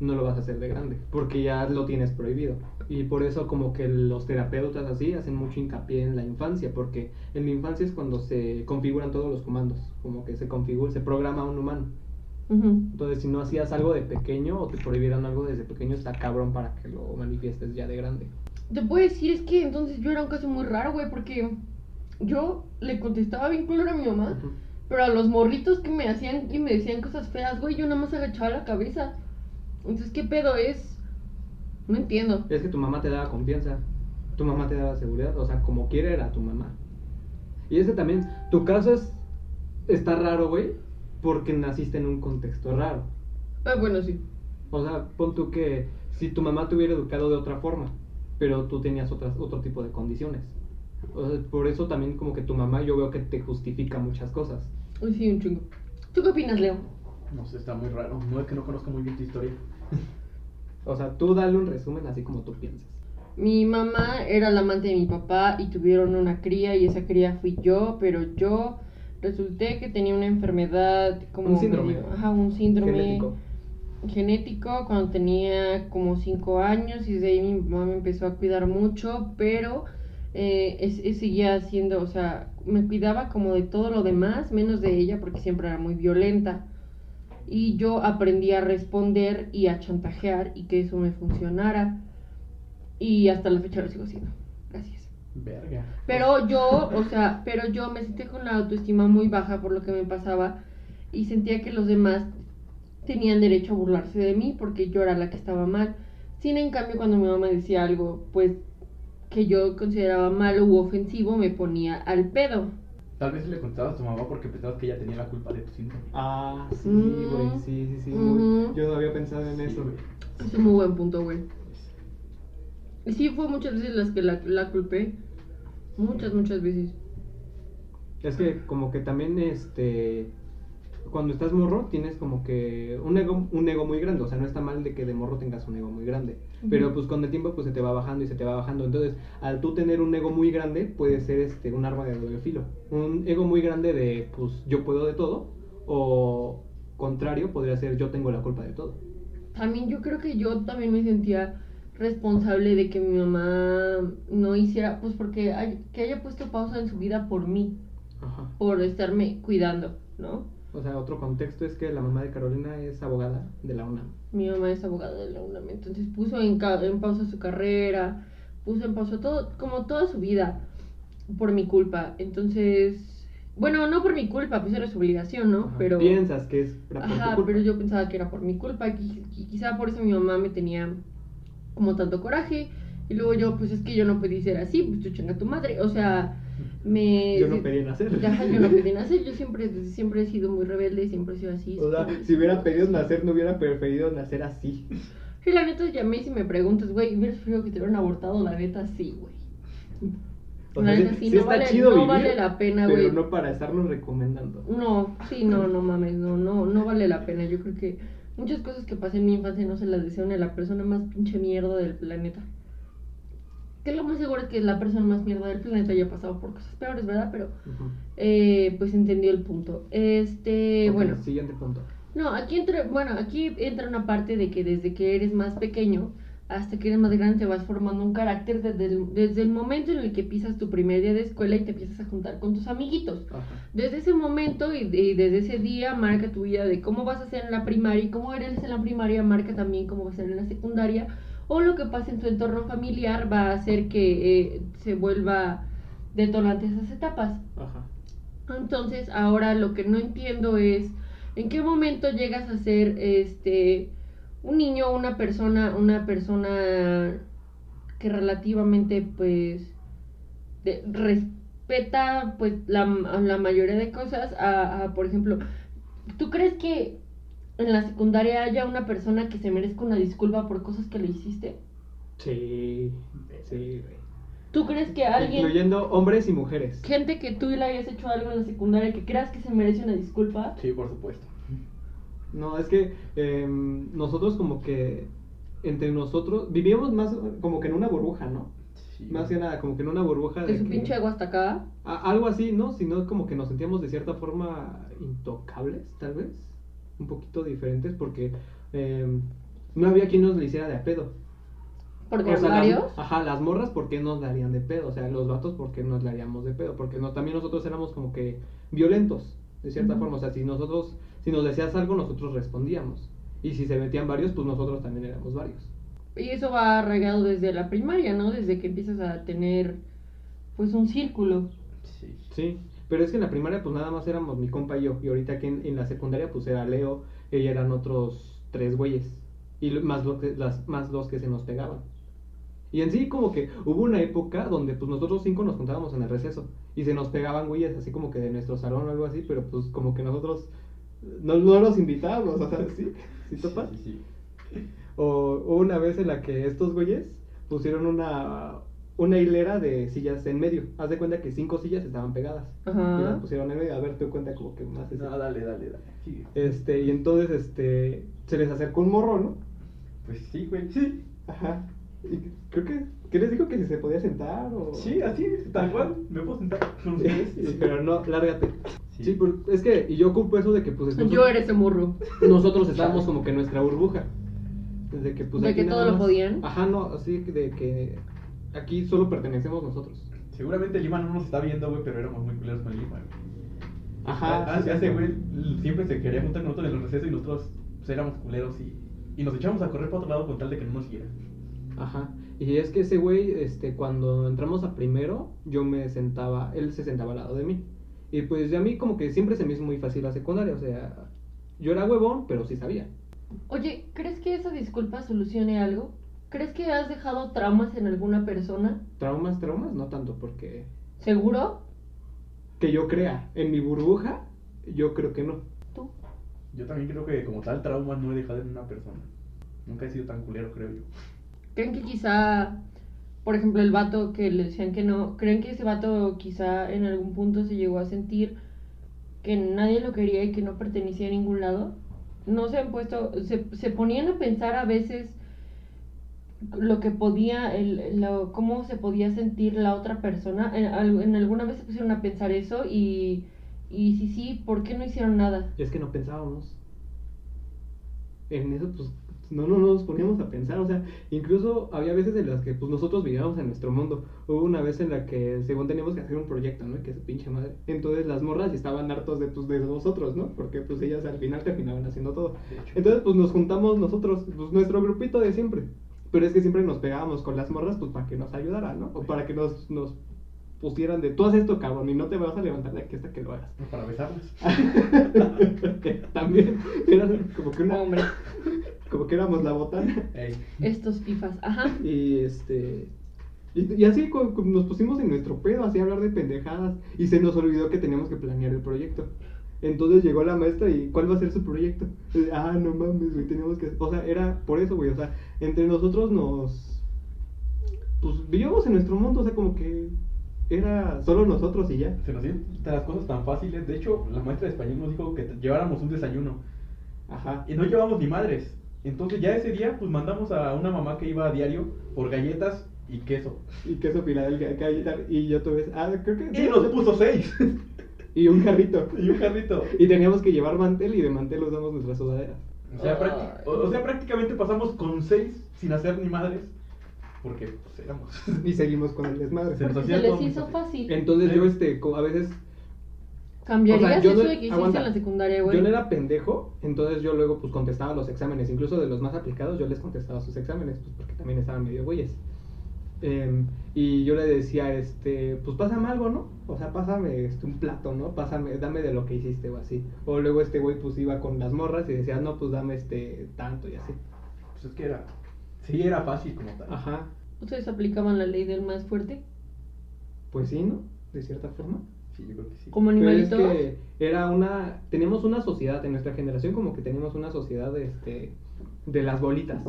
Speaker 1: no lo vas a hacer de grande, porque ya lo tienes prohibido. Y por eso como que los terapeutas así hacen mucho hincapié en la infancia, porque en la infancia es cuando se configuran todos los comandos, como que se configura, se programa un humano. Entonces, si no hacías algo de pequeño o te prohibieran algo desde pequeño, está cabrón para que lo manifiestes ya de grande.
Speaker 2: Te puedo decir, es que entonces yo era un caso muy raro, güey, porque yo le contestaba bien culero a mi mamá. Pero a los morritos que me hacían y me decían cosas feas, güey, yo nada más agachaba la cabeza. Entonces, ¿qué pedo es? No entiendo.
Speaker 1: Es que tu mamá te daba confianza, tu mamá te daba seguridad, o sea, como quiere era tu mamá. Y ese también, tu caso es, está raro, güey, porque naciste en un contexto raro.
Speaker 2: Ah, bueno, sí.
Speaker 1: O sea, pon tú que si tu mamá te hubiera educado de otra forma, pero tú tenías otras, otro tipo de condiciones. O sea, por eso también como que tu mamá yo veo que te justifica muchas cosas.
Speaker 2: Uy, sí, un chingo. ¿Tú qué opinas, Leo?
Speaker 3: No sé, está muy raro. No es que no conozco muy bien tu historia. *laughs*
Speaker 1: O sea, tú dale un resumen así como tú piensas.
Speaker 2: Mi mamá era la amante de mi papá y tuvieron una cría y esa cría fui yo, pero yo resulté que tenía una enfermedad como
Speaker 1: Un síndrome.
Speaker 2: medio- ajá, un síndrome
Speaker 1: Genético.
Speaker 2: genético cuando tenía como 5 años y desde ahí mi mamá me empezó a cuidar mucho, pero eh, es- es- seguía haciendo, o sea, me cuidaba como de todo lo demás, menos de ella porque siempre era muy violenta. Y yo aprendí a responder y a chantajear y que eso me funcionara. Y hasta la fecha lo sigo haciendo. Gracias.
Speaker 3: Verga.
Speaker 2: Pero yo, o sea, pero yo me sentía con la autoestima muy baja por lo que me pasaba y sentía que los demás tenían derecho a burlarse de mí porque yo era la que estaba mal. Sin en cambio, cuando mi mamá decía algo, pues que yo consideraba malo u ofensivo, me ponía al pedo.
Speaker 3: Tal vez le contabas a tu mamá porque pensabas que ella tenía la culpa de tu síndrome.
Speaker 1: Ah, sí,
Speaker 2: Mm.
Speaker 1: güey, sí, sí, sí. Muy- Yo no había pensado en eso, güey.
Speaker 2: Es un muy buen punto, güey. Sí, fue muchas veces las que la, la culpé. Muchas, muchas veces.
Speaker 1: Es que como que también, este, cuando estás morro, tienes como que un ego, un ego muy grande. O sea, no está mal de que de morro tengas un ego muy grande. Pero pues con el tiempo pues se te va bajando y se te va bajando. Entonces, al tú tener un ego muy grande, puede ser este, un arma de doble filo. Un ego muy grande de, pues, yo puedo de todo. O contrario, podría ser yo tengo la culpa de todo.
Speaker 2: También yo creo que yo también me sentía responsable de que mi mamá no hiciera, pues porque hay- que haya puesto pausa en su vida por mí,
Speaker 1: Ajá.
Speaker 2: por estarme cuidando, ¿no?
Speaker 1: O sea, otro contexto es que la mamá de Carolina es abogada de la UNAM.
Speaker 2: Mi mamá es abogada de la UNAM, entonces puso en, en pausa su carrera, puso en pausa todo, como toda su vida, por mi culpa. Entonces, bueno, no por mi culpa, pues era su obligación, ¿no?
Speaker 1: Ajá.
Speaker 2: Pero...
Speaker 1: Piensas que es por tu
Speaker 2: Ajá,
Speaker 1: culpa.
Speaker 2: pero yo pensaba que era por mi culpa, qui- quizá por eso mi mamá me tenía como tanto coraje. Y luego yo, pues es que yo no pedí ser así, pues tú chinga tu madre. O sea, me.
Speaker 1: Yo no pedí nacer.
Speaker 2: Ajá, yo no pedí *laughs* nacer, yo siempre, siempre he sido muy rebelde, siempre he sido así.
Speaker 1: O sea, si hubiera pedido nacer, no hubiera preferido nacer así. *laughs*
Speaker 2: Sí, la neta, ya me si me preguntas, güey, hubieras preferido que te hubieran abortado, la neta, sí, güey.
Speaker 1: O
Speaker 2: La
Speaker 1: sea,
Speaker 2: neta,
Speaker 1: sí,
Speaker 2: no,
Speaker 1: está
Speaker 2: vale,
Speaker 1: chido
Speaker 2: no
Speaker 1: vivir,
Speaker 2: vale la pena,
Speaker 1: pero
Speaker 2: güey.
Speaker 1: no para estarnos recomendando.
Speaker 2: No, sí, no, no mames, no, no, no vale la pena. Yo creo que muchas cosas que pasé en mi infancia no se las deseo ni a la persona más pinche mierda del planeta. Que lo más seguro es que es la persona más mierda del planeta haya pasado por cosas peores, ¿verdad? Pero, eh, pues entendió el punto. Este, bueno.
Speaker 1: Siguiente punto.
Speaker 2: No, aquí entra, bueno, aquí entra una parte de que desde que eres más pequeño hasta que eres más grande te vas formando un carácter desde el, desde el momento en el que pisas tu primer día de escuela y te empiezas a juntar con tus amiguitos.
Speaker 1: Ajá.
Speaker 2: Desde ese momento y, y desde ese día marca tu vida de cómo vas a ser en la primaria y cómo eres en la primaria marca también cómo vas a ser en la secundaria o lo que pasa en tu entorno familiar va a hacer que eh, se vuelva detonante esas etapas.
Speaker 1: Ajá.
Speaker 2: Entonces, ahora lo que no entiendo es en qué momento llegas a ser este un niño o una persona, una persona que relativamente pues de- respeta pues la, la mayoría de cosas a, a, por ejemplo, ¿tú crees que en la secundaria haya una persona que se merezca una disculpa por cosas que le hiciste?
Speaker 1: Sí, sí, güey.
Speaker 2: ¿Tú crees que alguien
Speaker 1: Incluyendo hombres y mujeres.
Speaker 2: gente que tú le hayas hecho algo en la secundaria que creas que se merece una disculpa?
Speaker 3: Sí, por supuesto.
Speaker 1: No, es que em, nosotros como que entre nosotros vivíamos más como que en una burbuja, ¿no?
Speaker 3: Sí.
Speaker 1: Más que nada, como que en una burbuja
Speaker 2: De
Speaker 1: de
Speaker 2: su
Speaker 1: que-
Speaker 2: pinche ego hasta acá.
Speaker 1: a- algo así, ¿no? Sino como que nos sentíamos de cierta forma intocables, tal vez. Un poquito diferentes porque em, no había quien nos le hiciera de a pedo.
Speaker 2: Porque
Speaker 1: O sea,
Speaker 2: varios.
Speaker 1: las, ajá, las morras, ¿por qué nos darían de pedo? O sea, los vatos, ¿por qué nos le haríamos de pedo? Porque no, también nosotros éramos como que violentos, de cierta forma. O sea, si nosotros, si nos decías algo, nosotros respondíamos. Y si se metían varios, pues nosotros también éramos varios.
Speaker 2: Y eso va arraigado desde la primaria, ¿no? Desde que empiezas a tener, pues, un círculo.
Speaker 3: Sí.
Speaker 1: Sí, pero es que en la primaria, pues nada más éramos mi compa y yo. Y ahorita que en, en la secundaria, pues era Leo, ella eran otros tres güeyes. Y más, lo que, las, más los que se nos pegaban. Y en sí, como que hubo una época donde pues nosotros cinco nos juntábamos en el receso. Y se nos pegaban güeyes así como que de nuestro salón o algo así, pero pues como que nosotros no, no los invitábamos, o sea, sí, ¿sí topas?
Speaker 3: Sí, sí.
Speaker 1: O hubo una vez en la que estos güeyes pusieron una, una hilera de sillas en medio. Haz de cuenta que cinco sillas estaban pegadas.
Speaker 2: Ajá.
Speaker 1: Y las pusieron en medio. A ver, te cuenta como que más es-
Speaker 3: No, dale, dale, dale. Sigue.
Speaker 1: Este, y entonces, este, se les acercó un morro, ¿no?
Speaker 3: Pues sí, güey. Sí.
Speaker 1: Ajá. Y creo que, ¿qué les dijo que si se podía sentar o...?
Speaker 3: Sí, así, tal cual. Me puedo sentar ustedes.
Speaker 1: Sí, *laughs* pero no, lárgate.
Speaker 3: Sí.
Speaker 1: Sí, por- es que, y yo ocupo eso de que, pues,
Speaker 2: Yo era ese morro.
Speaker 1: nosotros estábamos *laughs* como que en nuestra burbuja. Desde que, pues,
Speaker 2: ¿De
Speaker 1: aquí
Speaker 2: que todo lo podían?
Speaker 1: Ajá, no, así que de que aquí solo pertenecemos nosotros.
Speaker 3: Seguramente Lima no nos está viendo, güey, pero éramos muy culeros con Lima, güey.
Speaker 1: Ajá.
Speaker 3: Ah,
Speaker 1: sí,
Speaker 3: ese
Speaker 1: sí.
Speaker 3: güey siempre se quería juntar con nosotros en los recesos y nosotros pues, éramos culeros y, y nos echamos a correr para otro lado con tal de que no nos siguiera.
Speaker 1: Ajá. Y es que ese güey, este, cuando entramos a primero, yo me sentaba, él se sentaba al lado de mí. Y pues a mí como que siempre se me hizo muy fácil la secundaria, o sea, yo era huevón, pero sí sabía.
Speaker 2: Oye, ¿crees que esa disculpa solucione algo? ¿Crees que has dejado traumas en alguna persona?
Speaker 1: Traumas, traumas, no tanto, porque
Speaker 2: ¿Seguro?
Speaker 1: que yo crea en mi burbuja, yo creo que no.
Speaker 2: ¿Tú?
Speaker 3: Yo también creo que como tal trauma no he dejado en una persona. Nunca he sido tan culero, creo yo.
Speaker 2: ¿Creen que quizá, por ejemplo, el vato que le decían que no, ¿creen que ese vato quizá en algún punto se llegó a sentir que nadie lo quería y que no pertenecía a ningún lado? No se han puesto, se, se ponían a pensar a veces lo que podía, el, lo- cómo se podía sentir la otra persona. En, al- en alguna vez se pusieron a pensar eso y, y si sí, ¿por qué no hicieron nada?
Speaker 1: Es que no pensábamos. En eso, pues, no, no nos poníamos a pensar, o sea, incluso había veces en las que, pues, nosotros vivíamos en nuestro mundo. Hubo una vez en la que, según teníamos que hacer un proyecto, ¿no? Que es pinche madre. Entonces las morras estaban hartos de, pues, de nosotros, ¿no? Porque, pues, ellas al final terminaban haciendo todo. Entonces, pues, nos juntamos nosotros, pues, nuestro grupito de siempre. Pero es que siempre nos pegábamos con las morras, pues, para que nos ayudaran, ¿no? O para que nos, nos pusieran de, tú haz esto, cabrón, y no te vas a levantar de aquí hasta que lo hagas. *laughs*
Speaker 3: Para besarlas. *laughs*
Speaker 1: También era como que una,
Speaker 2: Hombre,
Speaker 1: como que éramos la botana
Speaker 3: Ey.
Speaker 2: estos fifas, ajá.
Speaker 1: y este y, y así nos pusimos en nuestro pedo así a hablar de pendejadas y se nos olvidó que teníamos que planear el proyecto. Entonces llegó la maestra y ¿cuál va a ser su proyecto? Y, ah, no mames, güey, teníamos que, o sea, era por eso, güey, o sea, entre nosotros nos pues vivíamos en nuestro mundo, o sea, como que era solo nosotros y ya.
Speaker 3: Se nos dieron las cosas tan fáciles. De hecho, la maestra de español nos dijo que lleváramos un desayuno.
Speaker 1: Ajá.
Speaker 3: Y no llevamos ni madres. Entonces ya ese día, pues mandamos a una mamá que iba a diario por galletas Y queso.
Speaker 1: y queso Filadelfia acá y yo tuve, ah, creo que.
Speaker 3: Y nos puso seis. *laughs*
Speaker 1: Y un jarrito. *laughs*
Speaker 3: y un jarrito.
Speaker 1: Y teníamos que llevar mantel y de mantel usamos nuestras sudaderas.
Speaker 3: O sea, o sea, prácticamente pasamos con seis sin hacer ni madres. Porque pues éramos. *laughs*
Speaker 1: Y seguimos con el desmadre.
Speaker 3: Se nos
Speaker 2: se les hizo
Speaker 3: fácil.
Speaker 1: Entonces yo, este, a veces
Speaker 2: ¿Cambiarías
Speaker 1: o sea, yo
Speaker 2: eso
Speaker 1: no-
Speaker 2: de que hiciste
Speaker 1: aguanta.
Speaker 2: en la secundaria, güey?
Speaker 1: Yo no era pendejo, entonces yo luego pues contestaba los exámenes, incluso de los más aplicados yo les contestaba sus exámenes, pues porque también estaban medio güeyes. Em, y yo le decía, este, pues pásame algo, ¿no? O sea, pásame este, un plato, ¿no? Pásame, dame de lo que hiciste o así. O luego este güey pues iba con las morras y decía, no, pues dame este tanto y así.
Speaker 3: Pues es que era. Sí, era fácil como tal.
Speaker 1: Ajá,
Speaker 2: ¿Ustedes aplicaban la ley del más fuerte?
Speaker 1: pues sí, ¿no? De cierta forma.
Speaker 3: Sí, yo creo que sí.
Speaker 2: ¿Como
Speaker 1: Pero es
Speaker 2: animalitos?
Speaker 1: que era una, teníamos una sociedad en nuestra generación como que teníamos una sociedad este, de las bolitas.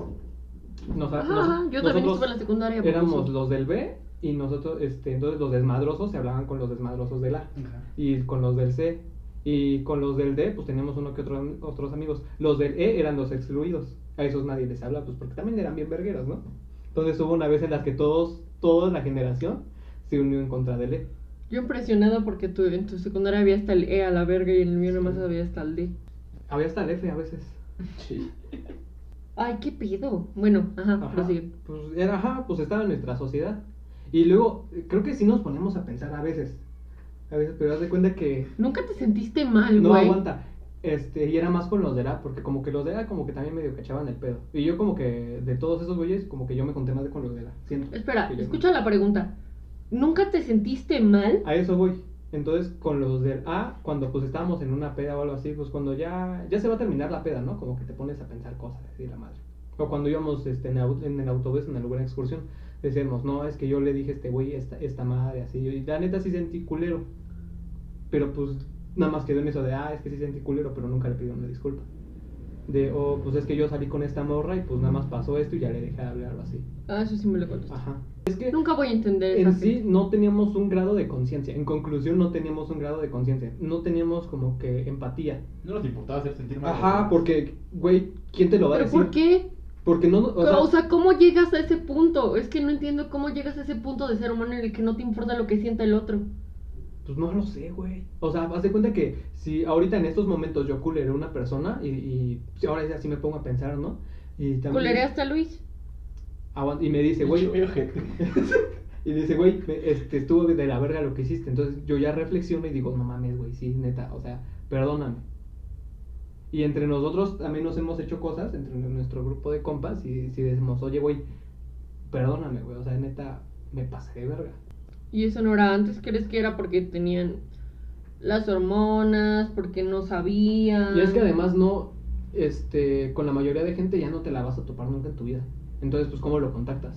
Speaker 1: Nos-
Speaker 2: Ajá,
Speaker 1: nos-
Speaker 2: ajá, yo también estuve en la secundaria.
Speaker 1: Éramos los del B y nosotros, este, entonces los desmadrosos se hablaban con los desmadrosos del A
Speaker 3: Ajá.
Speaker 1: y con los del C y con los del D pues teníamos uno que otro, otros amigos. Los del E eran los excluidos, a esos nadie les habla pues porque también eran bien vergueros, ¿no? Entonces hubo una vez en las que todos, toda la generación se unió en contra del E.
Speaker 2: Yo impresionada porque tu, en tu secundaria había hasta el E a la verga y en el mío nomás había hasta el D.
Speaker 1: Había hasta el F a veces.
Speaker 3: Sí.
Speaker 2: Ay, qué pedo. Bueno, ajá,
Speaker 1: Ajá,
Speaker 2: prosigue.
Speaker 1: pues era, ajá, pues estaba en nuestra sociedad. Y luego, creo que sí nos ponemos a pensar a veces. A veces, pero haz de cuenta que.
Speaker 2: Nunca te sentiste mal,
Speaker 1: No
Speaker 2: güey.
Speaker 1: aguanta. Este, y era más con los de la, porque como que los de la como que también medio cachaban el pedo. Y yo como que de todos esos güeyes, como que yo me conté más con los de la. Siento.
Speaker 2: Espera, escucha la pregunta. ¿Nunca te sentiste mal?
Speaker 1: A eso voy. Entonces, con los del A, cuando pues estábamos en una peda o algo así, pues cuando ya, ya se va a terminar la peda, ¿no? Como que te pones a pensar cosas, así la madre. O cuando íbamos este, en, en el autobús en alguna excursión, decíamos, no, es que yo le dije a este güey esta, esta madre, así. Y la neta sí sentí culero. Pero pues nada más quedó en eso de, ah, es que sí sentí culero, pero nunca le pidió una disculpa. De, oh, pues es que yo salí con esta morra y pues nada más pasó esto y ya le dejé de hablar o así.
Speaker 2: Ah, eso sí me lo contaste.
Speaker 1: Ajá. Es que
Speaker 2: Nunca voy a entender
Speaker 1: en sí
Speaker 2: gente.
Speaker 1: no teníamos un grado de conciencia. En conclusión, no teníamos un grado de conciencia. No teníamos como que empatía.
Speaker 3: No nos importaba hacer sentir mal.
Speaker 1: Ajá, porque, güey, ¿quién te lo va a
Speaker 2: ¿Pero
Speaker 1: decir?
Speaker 2: por qué?
Speaker 1: Porque no, o sea,
Speaker 2: O sea, ¿cómo llegas a ese punto? Es que no entiendo cómo llegas a ese punto de ser humano en el que no te importa lo que sienta el otro.
Speaker 1: Pues no lo sé, güey. O sea, haz de cuenta que si ahorita en estos momentos yo culeré a una persona y, ahora ya sí me pongo a pensar, ¿no? Y también...
Speaker 2: ¿Culereaste a Luis?
Speaker 1: Y me dice, güey. *laughs* Y dice, güey, me- este, estuvo de la verga lo que hiciste. Entonces yo ya reflexiono y digo, no mames, güey, sí, neta, o sea, perdóname. Y entre nosotros también nos hemos hecho cosas, entre nuestro grupo de compas, y si decimos, oye, güey, perdóname, güey, o sea, neta, me pasé de verga.
Speaker 2: ¿Y eso no era antes? ¿Crees que era porque tenían las hormonas, porque no sabían?
Speaker 1: Y es que además no, este, con la mayoría de gente ya no te la vas a topar nunca en tu vida. Entonces, pues, ¿cómo lo contactas?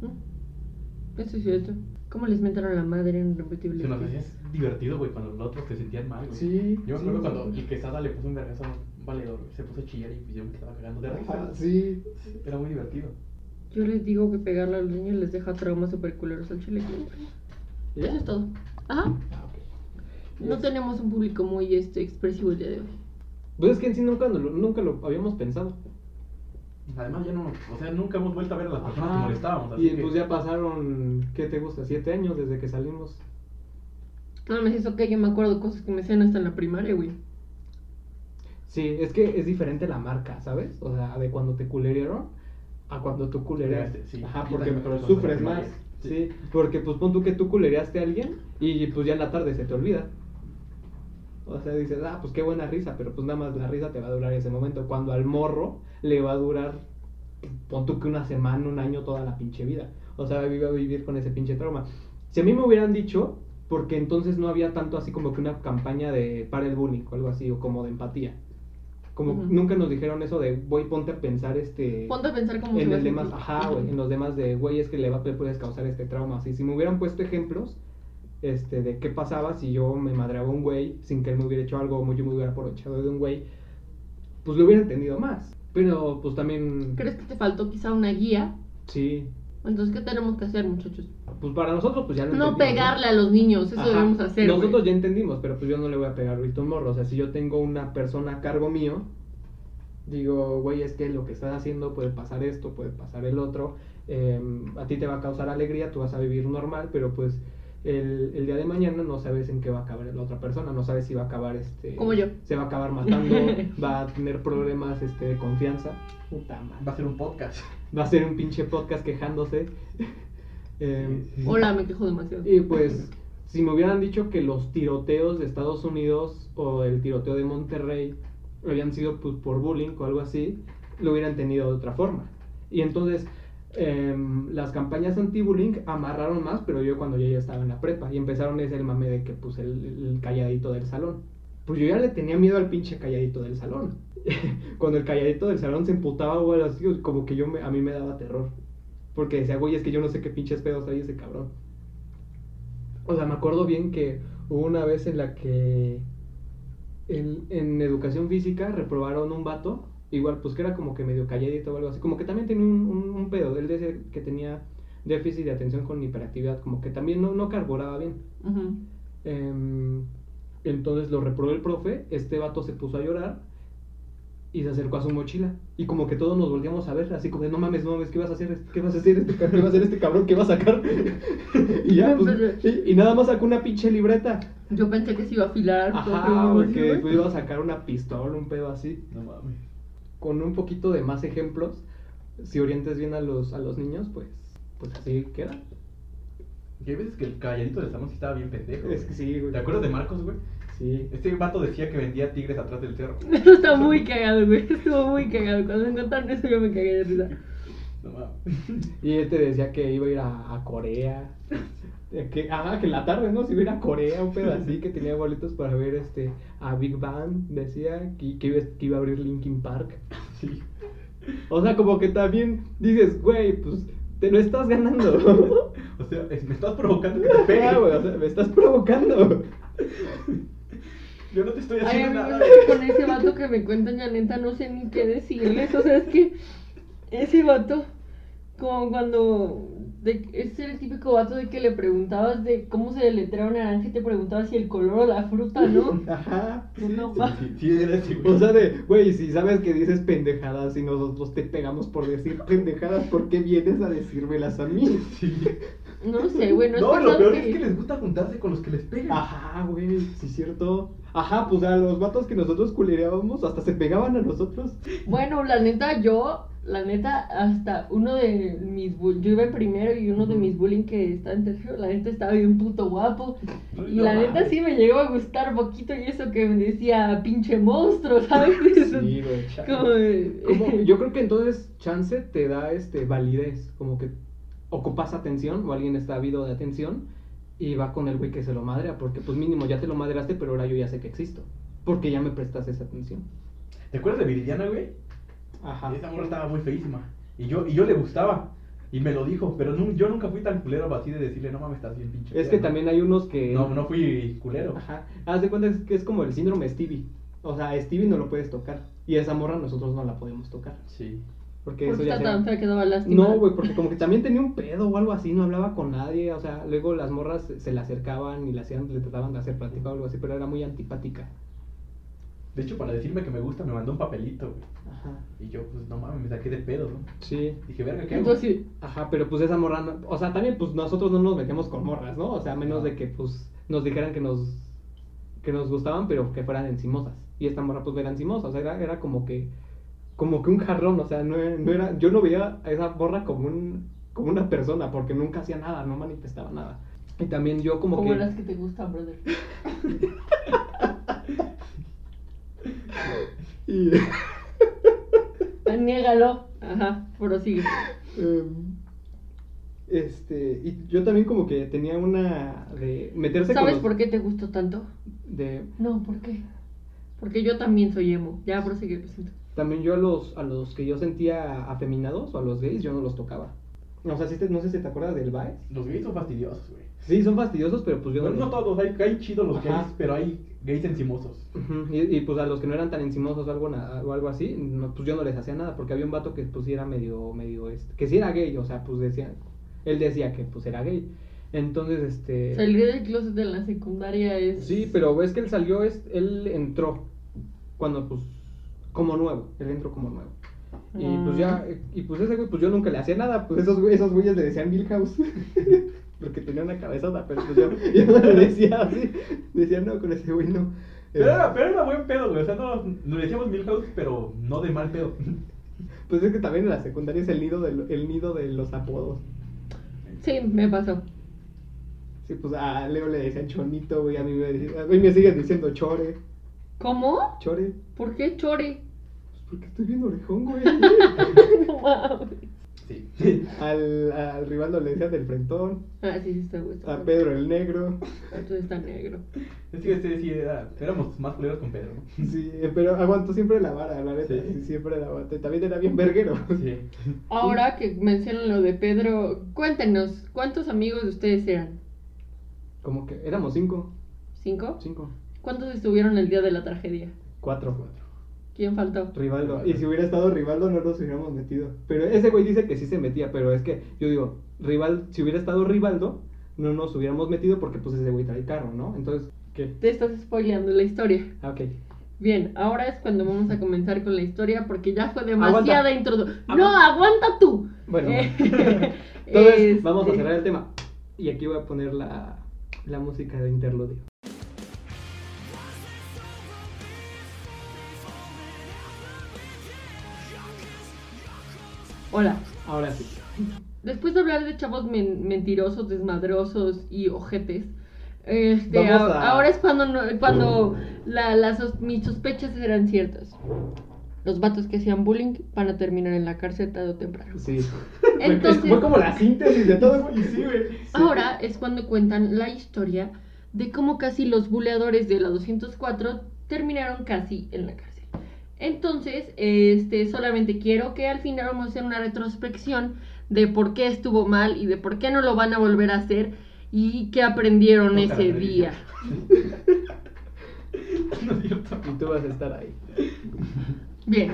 Speaker 2: ¿Mm? Eso es cierto. ¿Cómo les mentaron a la madre en repetible?
Speaker 3: Se nos hacía divertido, güey, cuando los otros se sentían mal, güey.
Speaker 1: Sí,
Speaker 3: Yo me
Speaker 1: sí,
Speaker 3: acuerdo
Speaker 1: sí.
Speaker 3: cuando el quesada le puso un vergazo a un valedor, se puso a chillar y yo me estaba cagando de risa. Güey.
Speaker 1: sí.
Speaker 3: Era muy divertido.
Speaker 2: Yo les digo que pegarle a los niños les deja traumas super culeros al chile. Eso es todo. Ajá.
Speaker 1: Ah, ok.
Speaker 2: No
Speaker 1: Es-
Speaker 2: tenemos un público muy este, expresivo el día de hoy.
Speaker 1: Pues es que en sí nunca, lo- nunca lo habíamos pensado.
Speaker 3: Además, ya no, o sea, nunca hemos vuelto a ver a las personas
Speaker 1: Ajá.
Speaker 3: que molestábamos. Así
Speaker 1: Y
Speaker 3: que,
Speaker 1: pues ya pasaron, ¿qué te gusta? ¿Siete años desde que salimos?
Speaker 2: No me dices, ok, yo me acuerdo cosas que me hacían hasta en la primaria, güey.
Speaker 1: Sí, es que es diferente la marca, ¿sabes? O sea, de cuando te culerearon a cuando tú culereaste.
Speaker 3: Sí,
Speaker 1: Ajá, porque
Speaker 3: cuando
Speaker 1: sufres más.
Speaker 3: primaria.
Speaker 1: Sí, porque pues pon tú que tú culereaste a alguien y pues ya en la tarde se te olvida. O sea, dices, ah, pues qué buena risa, pero pues nada más la risa te va a durar ese momento. Cuando al morro le va a durar, pon tú que una semana, un año, toda la pinche vida. O sea, iba a vivir con ese pinche trauma. Si a mí me hubieran dicho, porque entonces no había tanto así como que una campaña de para el bullying o algo así, o como de empatía. Como
Speaker 2: Ujú.
Speaker 1: nunca nos dijeron eso de, voy, ponte a pensar este
Speaker 2: Ponte a pensar cómo se
Speaker 1: en
Speaker 2: a
Speaker 1: el demás, ajá, güey, en los demás de, güey, es que le, va, le puedes causar este trauma. Así, si me hubieran puesto ejemplos este, de qué pasaba si yo me madreaba a un güey sin que él me hubiera hecho algo o yo me hubiera aprovechado de un güey, pues lo hubiera entendido más. Pero pues también,
Speaker 2: ¿Crees que te faltó quizá una guía?
Speaker 1: sí,
Speaker 2: Entonces, ¿qué tenemos que hacer, muchachos?
Speaker 1: pues para nosotros pues ya lo
Speaker 2: No pegarle a los niños, eso
Speaker 1: Ajá.
Speaker 2: debemos hacer.
Speaker 1: Nosotros ya entendimos, pero pues yo no le voy a pegar ahorita a un morro. O sea, si yo tengo una persona a cargo mío, Digo, güey, es que lo que estás haciendo puede pasar esto, puede pasar el otro. em, a ti te va a causar alegría, tú vas a vivir normal, pero pues el, el día de mañana no sabes en qué va a acabar la otra persona, no sabes si va a acabar este...
Speaker 2: Como yo.
Speaker 1: Se va a acabar matando, *laughs* va a tener problemas este, de confianza. Puta madre.
Speaker 3: Va a ser un podcast.
Speaker 1: Va a ser un pinche podcast quejándose. *laughs* Em,
Speaker 2: Hola, me quejo demasiado.
Speaker 1: y pues, si me hubieran dicho que los tiroteos de Estados Unidos o el tiroteo de Monterrey habían sido pues, por bullying o algo así, lo hubieran tenido de otra forma. Y entonces, em, las campañas anti-bullying amarraron más, pero yo cuando yo ya estaba en la prepa y empezaron ese el mame de que pues el, el calladito del salón. Pues yo ya le tenía miedo al pinche calladito del salón. *laughs* cuando el calladito del salón se emputaba o algo así, como que yo me- a mí me daba terror. Porque decía, güey, es que yo no sé qué pinches pedos hay ese cabrón. O sea, me acuerdo bien que hubo una vez en la que en, en educación física reprobaron un vato, igual pues que era como que medio calladito o algo así, como que también tenía un, un, un pedo, él decía que tenía déficit de atención con hiperactividad, como que también no, no carburaba bien. Entonces lo reprobó el profe, este vato se puso a llorar y se acercó a su mochila. Y como que todos nos volvíamos a ver, así como de no mames, no mames, ¿qué vas a hacer? ¿Qué vas a hacer este, qué va a hacer este cabrón? ¿Qué va a sacar? *laughs* y ya, pues, y, y nada más sacó una pinche libreta.
Speaker 2: Yo pensé que se iba a afilar.
Speaker 1: Ajá,
Speaker 2: porque-
Speaker 1: porque pues, iba a sacar una pistola, un pedo así.
Speaker 3: No mames.
Speaker 1: Con un poquito de más ejemplos, si orientes bien a los, a los niños, pues, pues así queda.
Speaker 3: Que hay veces que el calladito del salón sí estaba bien pendejo.
Speaker 1: Es que sí, güey.
Speaker 3: ¿Te acuerdas de Marcos, güey?
Speaker 1: Sí.
Speaker 3: Este vato decía que vendía tigres atrás del cerro. *laughs*
Speaker 2: Eso está muy cagado, güey. *laughs* Estuvo muy cagado. Cuando me contaron eso, yo me cagué de risa.
Speaker 3: No mames. *laughs*
Speaker 1: Y él te decía que iba a ir a, a Corea. Eh, Que, ajá, que en la tarde, ¿no? Se iba a ir a Corea, un pedo así, que tenía boletos para ver este a Big Bang, decía, que, que, iba, que iba a abrir Linkin Park.
Speaker 3: Sí.
Speaker 1: O sea, como que también dices, güey, pues te lo estás ganando.
Speaker 3: O sea, es- me estás provocando que te pegue.
Speaker 1: Ah, güey, o sea, me estás provocando.
Speaker 3: Yo no te estoy
Speaker 2: Ay,
Speaker 3: haciendo
Speaker 2: amigos,
Speaker 3: nada.
Speaker 2: con ese vato que me cuentan, ya neta, no sé ni qué decirles. O sea, es que ese vato, como cuando. De, es el típico vato de que le preguntabas de cómo se deletrea una naranja y te preguntabas si el color o la fruta, ¿no? *laughs*
Speaker 1: Ajá.
Speaker 2: No, no,
Speaker 3: Sí, sí, sí, era.
Speaker 1: O sea, de, güey, si sabes que dices pendejadas y nosotros te pegamos por decir pendejadas, ¿por qué vienes a decírmelas a mí?
Speaker 3: Sí.
Speaker 2: No sé, güey, no,
Speaker 3: No,
Speaker 2: es
Speaker 3: lo
Speaker 2: que
Speaker 3: peor es que les gusta juntarse con los que les pegan.
Speaker 1: Ajá, güey, sí es cierto. Ajá, pues a los vatos que nosotros culereábamos hasta se pegaban a nosotros.
Speaker 2: Bueno, la neta, yo, la neta, hasta uno de mis bull- yo iba en primero y uno de mis bullying que está en tercero, la neta estaba bien puto guapo. Y
Speaker 3: No
Speaker 2: la neta sí me llegó a gustar poquito y eso que me decía pinche monstruo, *laughs* ¿sabes?
Speaker 1: Sí, güey.
Speaker 2: Como- *laughs*
Speaker 1: yo creo que entonces chance te da este validez, como que ocupas atención o alguien está ávido de atención y va con el güey que se lo madrea, porque pues mínimo ya te lo madreaste, pero ahora yo ya sé que existo, porque ya me prestas esa atención.
Speaker 3: ¿Te acuerdas de Viridiana, güey?
Speaker 1: Ajá.
Speaker 3: Esa morra estaba muy feísima. Y yo, y yo le gustaba. Y me lo dijo. Pero nu- yo nunca fui tan culero así de decirle, no mames, estás bien pinche.
Speaker 1: Es
Speaker 3: fea",
Speaker 1: que
Speaker 3: ¿no?
Speaker 1: también hay unos que...
Speaker 3: No, no fui culero.
Speaker 1: Ajá. Haz de cuenta es que es como el síndrome Stevie. O sea, a Stevie no lo puedes tocar. Y a esa morra nosotros no la podemos tocar.
Speaker 3: Sí.
Speaker 1: Porque
Speaker 2: ¿Por
Speaker 1: eso ya
Speaker 2: está
Speaker 1: sea-
Speaker 2: tan fea que daba lástima?
Speaker 1: No, güey, porque como que también tenía un pedo o algo así, no hablaba con nadie, o sea, luego las morras se- se le acercaban y le hacían, le trataban de hacer plática o algo así, pero era muy antipática.
Speaker 3: De hecho, para decirme que me gusta, me mandó un papelito, güey.
Speaker 1: Ajá.
Speaker 3: Y yo, pues no mames, me saqué de pedo, ¿no?
Speaker 1: Sí.
Speaker 3: Dije, verga, ¿qué hago?
Speaker 2: Entonces, sí,
Speaker 1: Ajá, pero pues esa morra, no- o sea, también pues nosotros no nos metemos con morras, ¿no? O sea, a menos de que pues nos dijeran que nos que nos gustaban, pero que fueran encimosas. Y esta morra pues era encimosa, o sea, era, era como que como que un jarrón, o sea, no, era- no era yo no veía a esa morra como un como una persona porque nunca hacía nada, no manifestaba nada. Y también yo como,
Speaker 2: como
Speaker 1: que
Speaker 2: las que te gustan, brother. *laughs*
Speaker 1: y,
Speaker 2: Niégalo. Ajá, prosigue.
Speaker 1: em, este, y yo también como que tenía una de meterse con
Speaker 2: ¿Sabes
Speaker 1: los-
Speaker 2: por qué te gustó tanto?
Speaker 1: de
Speaker 2: No, ¿por qué? Porque yo también soy emo. Ya prosigue, lo siento.
Speaker 1: También yo a los, a los que yo sentía afeminados o a los gays, yo no los tocaba. O sea, sí te- no sé si te acuerdas del Baez.
Speaker 3: Los gays son fastidiosos, güey.
Speaker 1: Sí, son fastidiosos, pero pues yo
Speaker 3: Bueno,
Speaker 1: no
Speaker 3: no todos, hay, hay chidos los
Speaker 1: Ajá.
Speaker 3: gays, pero hay gays encimosos.
Speaker 1: Y, y, pues a los que no eran tan encimosos o algo, na- o algo así, no, pues yo no les hacía nada, porque había un vato que pues sí era medio, medio, este, que sí era gay, o sea, pues decía, él decía que pues era gay. Entonces, este...
Speaker 2: Salir del closet de la secundaria es.
Speaker 1: Sí, pero ves que él salió, es, él entró cuando pues como nuevo, él entró como nuevo. Y pues ya, y pues ese güey, pues yo nunca le hacía nada, pues esos, güey- esos güeyes le decían Milhouse. *laughs* Porque tenía una cabezota, pero pues yo, *laughs* yo le decía así. Decía, no, con ese güey no.
Speaker 3: Pero era, pero era buen pedo, güey. O sea, no, nos decíamos Milhouse, pero no de mal pedo. *laughs*
Speaker 1: Pues es que también en la secundaria es el nido de, el nido de los apodos.
Speaker 2: Sí, me pasó.
Speaker 1: Sí, pues a Leo le decían Chonito, güey, a mí me, decían- a mí me siguen diciendo Chore.
Speaker 2: ¿Cómo?
Speaker 1: Chore,
Speaker 2: ¿Por qué chore?
Speaker 1: pues porque estoy viendo orejón, güey. *laughs*
Speaker 2: No mames.
Speaker 3: Sí.
Speaker 1: al, al Rivaldo le decían del frentón,
Speaker 2: Ah, sí, sí, está bueno.
Speaker 1: a Pedro el negro.
Speaker 2: Entonces está negro.
Speaker 3: Es que sí, sí, era- éramos más culeros con Pedro, ¿no?
Speaker 1: Sí, pero aguantó siempre la vara, la neta,
Speaker 3: Sí.
Speaker 1: sí, siempre la. Y También era bien verguero.
Speaker 3: Sí.
Speaker 2: Ahora que mencionan lo de Pedro, cuéntenos, ¿cuántos amigos de ustedes eran?
Speaker 1: Como que éramos cinco,
Speaker 2: ¿Cinco?
Speaker 1: cinco,
Speaker 2: ¿Cuántos estuvieron el día de la tragedia?
Speaker 1: cuatro, cuatro.
Speaker 2: ¿Quién faltó?
Speaker 1: Rivaldo. Y si hubiera estado Rivaldo no nos hubiéramos metido. Pero ese güey dice que sí se metía, pero es que yo digo, Rival, si hubiera estado Rivaldo, no nos hubiéramos metido porque pues ese güey trae carro, ¿no? Entonces, ¿qué?
Speaker 2: Te estás spoileando la historia.
Speaker 1: Ah, ok.
Speaker 2: Bien, ahora es cuando vamos a comenzar con la historia porque ya fue demasiada introducción. No, aguanta tú.
Speaker 1: Bueno,
Speaker 2: Eh, *laughs*
Speaker 1: entonces
Speaker 2: este,
Speaker 1: vamos a cerrar el tema. Y aquí voy a poner la, la música de interludio.
Speaker 2: Hola.
Speaker 1: Ahora sí.
Speaker 2: Después de hablar de chavos men- mentirosos, desmadrosos y ojetes, este,
Speaker 1: Vamos
Speaker 2: a-
Speaker 1: a-
Speaker 2: ahora es cuando, no- cuando la- las sos- mis sospechas eran ciertas. Los vatos que hacían bullying van a terminar en la cárcel tarde o temprano.
Speaker 1: Sí. *laughs*
Speaker 2: Entonces-
Speaker 1: fue como la síntesis de todo. Sí, güey. Sí.
Speaker 2: Ahora es cuando cuentan la historia de cómo casi los buleadores de la 204 terminaron casi en la cárcel. Entonces, este, solamente quiero que al final vamos a hacer una retrospección de por qué estuvo mal y de por qué no lo van a volver a hacer y qué aprendieron ese día. *laughs*
Speaker 3: No es cierto.
Speaker 1: Y tú vas a estar ahí.
Speaker 2: Bien,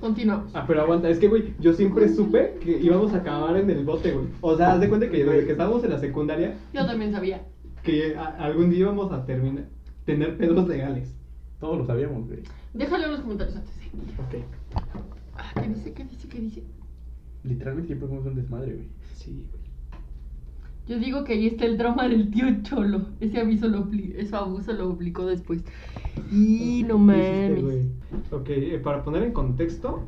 Speaker 2: continuamos.
Speaker 1: Ah, pero aguanta, es que, güey, yo siempre supe que íbamos a acabar en el bote, güey. O sea, haz de cuenta que desde que estábamos en la secundaria,
Speaker 2: Yo también sabía.
Speaker 1: que a- algún día íbamos a terminar, tener pedos legales.
Speaker 3: Todos lo sabíamos, güey.
Speaker 2: Déjalo en los comentarios antes. ¿eh?
Speaker 1: Ok.
Speaker 2: Ah, ¿Qué dice? ¿Qué dice? ¿Qué dice?
Speaker 3: Literalmente siempre fuimos un desmadre, güey.
Speaker 1: Sí, güey.
Speaker 2: Yo digo que ahí está el drama del tío Cholo. Ese aviso lo ese abuso lo aplicó después. Y no
Speaker 1: ¿Qué hiciste,
Speaker 2: mames.
Speaker 1: güey? Ok, eh, para poner en contexto,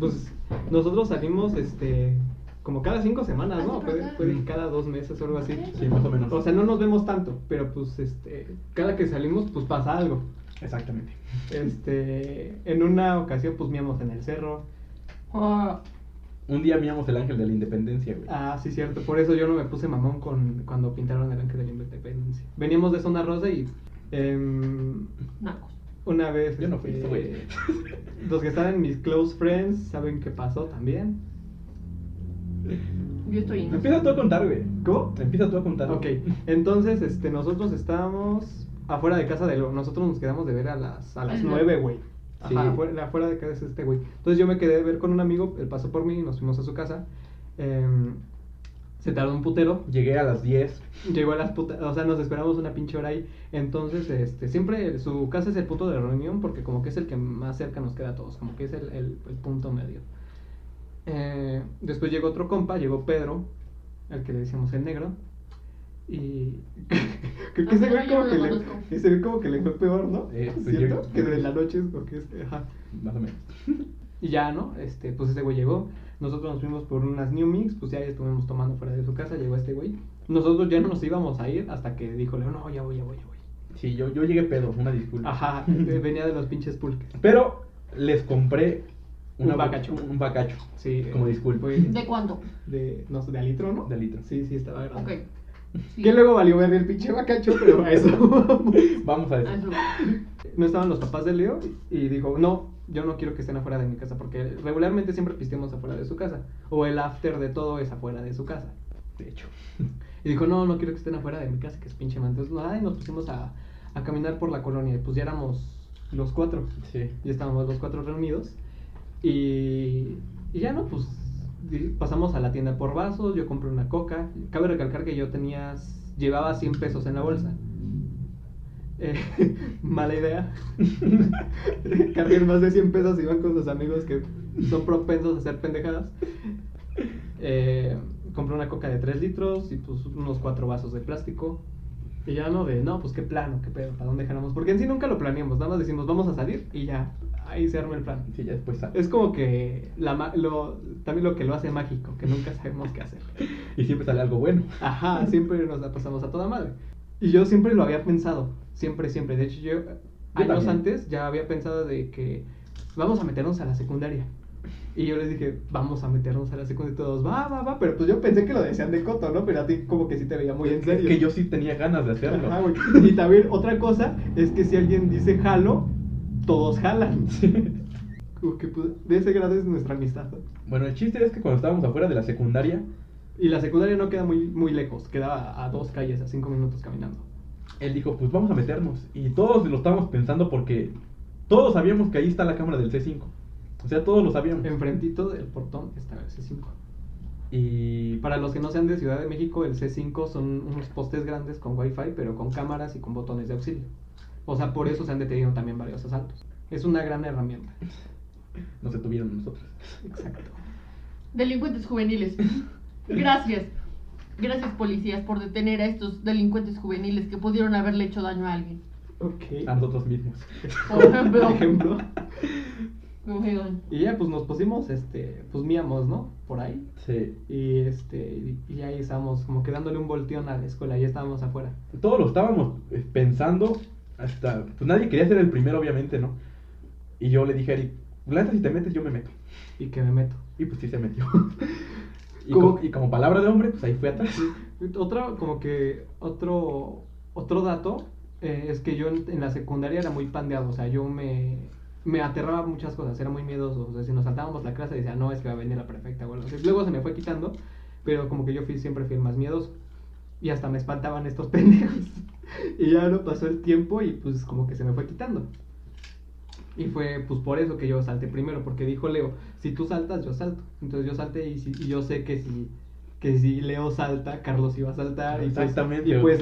Speaker 1: pues nosotros salimos, este, como cada cinco semanas, ¿no?
Speaker 2: Ah, sí,
Speaker 1: Puede, puede cada dos meses o algo así.
Speaker 3: Sí, más o menos.
Speaker 1: O sea, no nos vemos tanto, pero pues, este, cada que salimos, pues pasa algo.
Speaker 3: Exactamente.
Speaker 1: Este, en una ocasión, pues míamos en el cerro.
Speaker 2: Ah,
Speaker 3: Un día miramos el ángel de la independencia, güey.
Speaker 1: Ah, sí, cierto. Por eso yo no me puse mamón con cuando pintaron el ángel de la independencia. Veníamos de zona rosa y
Speaker 2: nacos.
Speaker 1: una vez.
Speaker 3: Yo no fui,
Speaker 1: este,
Speaker 3: güey. *laughs*
Speaker 1: Los que están en mis close friends saben qué pasó también.
Speaker 2: Yo estoy en.
Speaker 3: Empieza tú a contar, güey.
Speaker 1: ¿Cómo?
Speaker 3: Empieza tú a contar.
Speaker 1: Ok, entonces este, nosotros estábamos afuera de casa de lo. Nosotros nos quedamos de ver a las, a las. 9, güey.
Speaker 3: Sí.
Speaker 1: Afuera, afuera de casa de este güey. Entonces yo me quedé de ver con un amigo, él pasó por mí, nos fuimos a su casa. em, se tardó un putero.
Speaker 3: Llegué a las 10.
Speaker 1: Llegó a las putas, o sea, nos esperamos una pinche hora ahí. Entonces, este, siempre su casa es el punto de reunión porque como que es el que más cerca nos queda a todos, como que es el, el- el punto medio. Eh, después llegó otro compa, llegó Pedro, al que le decíamos el negro. Y *laughs* creo que
Speaker 2: Ah,
Speaker 1: ese
Speaker 2: pero
Speaker 1: güey como que
Speaker 2: lo
Speaker 1: le, ese como que le fue peor, ¿no?
Speaker 3: Eh, pues
Speaker 1: ¿Cierto? Que de la noche es porque es, ajá.
Speaker 3: Más o menos. *laughs*
Speaker 1: Y ya, ¿no? Este, pues ese güey llegó. Nosotros nos fuimos por unas New Mix, pues ya estuvimos tomando fuera de su casa, llegó este güey. Nosotros ya no nos íbamos a ir hasta que dijo Leo, no, ya voy, ya voy, ya voy.
Speaker 3: Sí, yo, yo llegué pedo, una disculpa.
Speaker 1: Ajá, *laughs* eh, venía de los pinches pulques.
Speaker 3: Pero les compré
Speaker 1: Un bacacho.
Speaker 3: Un, un bacacho.
Speaker 1: Sí.
Speaker 3: Como
Speaker 1: eh,
Speaker 3: disculpa.
Speaker 2: ¿De cuánto?
Speaker 1: De, no sé, de a litro, ¿no?
Speaker 3: De a litro.
Speaker 1: Sí, sí, estaba
Speaker 2: Ok. Sí.
Speaker 1: Que luego valió ver el pinche bacacho, pero a eso. *laughs*
Speaker 3: Vamos a eso.
Speaker 2: eso.
Speaker 1: no estaban los papás de Leo y dijo, no, yo no quiero que estén afuera de mi casa porque regularmente siempre pisteamos afuera de su casa. O el after de todo es afuera de su casa.
Speaker 3: De hecho. *laughs*
Speaker 1: Y dijo, no, no quiero que estén afuera de mi casa, que es pinche man. Entonces, ay, nos pusimos a, a caminar por la colonia y pues ya éramos los cuatro.
Speaker 3: Sí.
Speaker 1: Ya estábamos los cuatro reunidos. Y, y ya no, pues pasamos a la tienda por vasos, yo compré una coca. Cabe recalcar que yo tenía, llevaba 100 pesos en la bolsa. Eh, *laughs* mala idea. *laughs* Carguen más de 100 pesos y van con sus amigos que son propensos a hacer pendejadas. Eh, compré una coca de 3 litros y pues unos 4 vasos de plástico. Y ya no de, no, pues qué plano, qué pedo, ¿para dónde jalamos? Porque en sí nunca lo planeamos, nada más decimos, vamos a salir y ya, ahí se arma el plan.
Speaker 3: Sí, ya después sale.
Speaker 1: Es como que la, lo, también lo que lo hace mágico, que nunca sabemos qué hacer. *laughs*
Speaker 3: Y siempre sale algo bueno.
Speaker 1: Ajá, siempre nos la pasamos a toda madre. Y yo siempre lo había pensado, siempre, siempre. De hecho, yo, años
Speaker 3: también.
Speaker 1: antes ya había pensado de que vamos a meternos a la secundaria. Y yo les dije, vamos a meternos a la secundaria. Y todos, va, va, va. Pero pues yo pensé que lo decían de coto, ¿no? Pero a ti como que sí te veía muy en serio.
Speaker 3: que yo sí tenía ganas de hacerlo.
Speaker 1: Ajá. Y también otra cosa es que si alguien dice jalo, todos jalan. *laughs* Como que, pues, de ese grado es nuestra amistad. ¿no?
Speaker 3: Bueno, el chiste es que cuando estábamos afuera de la secundaria,
Speaker 1: Y la secundaria no queda muy, muy lejos, queda a dos calles, a cinco minutos caminando.
Speaker 3: él dijo, pues vamos a meternos. Y todos lo estábamos pensando porque todos sabíamos que ahí está la cámara del C5. O sea, todos lo sabíamos.
Speaker 1: Enfrentito del portón está el C5.
Speaker 3: Y
Speaker 1: Para los que no sean de Ciudad de México, el C5 son unos postes grandes con Wi-Fi, pero con cámaras y con botones de auxilio. O sea, por eso se han detenido también varios asaltos. Es una gran herramienta.
Speaker 3: nos detuvieron nosotros.
Speaker 1: Exacto.
Speaker 2: Delincuentes juveniles. Gracias. Gracias, policías, por detener a estos delincuentes juveniles que pudieron haberle hecho daño a alguien.
Speaker 1: Ok.
Speaker 3: A nosotros mismos.
Speaker 2: Por ejemplo. Oigan.
Speaker 1: Y ya pues nos pusimos, este, pues míamos, ¿no? Por ahí.
Speaker 3: Sí.
Speaker 1: Y este, y, ahí estábamos como que dándole un volteón a la escuela, ya estábamos afuera.
Speaker 3: Todos lo estábamos eh, pensando. Hasta. Pues nadie quería ser el primero, obviamente, ¿no? Y yo le dije a Eric, la neta, si te metes, yo me meto.
Speaker 1: Y que me meto.
Speaker 3: Y pues sí se metió. *laughs* y, como, y como palabra de hombre, pues ahí fue atrás.
Speaker 1: Otro, como que, otro, otro dato eh, es que yo en, en la secundaria era muy pandeado, o sea, yo me, me aterraba muchas cosas, era muy miedoso, o sea, si nos saltábamos la clase decía, no, es que va a venir la perfecta, o algo así. Luego se me fue quitando, pero como que yo fui, siempre fui el más miedoso, y hasta me espantaban estos *laughs* pendejos, y ya no pasó el tiempo y pues como que se me fue quitando. Y fue pues por eso que yo salté primero, porque dijo Leo, si tú saltas, yo salto. Entonces yo salté y, si- y yo sé que si, que si Leo salta, Carlos iba a saltar. Y pues,
Speaker 3: Exactamente.
Speaker 1: y pues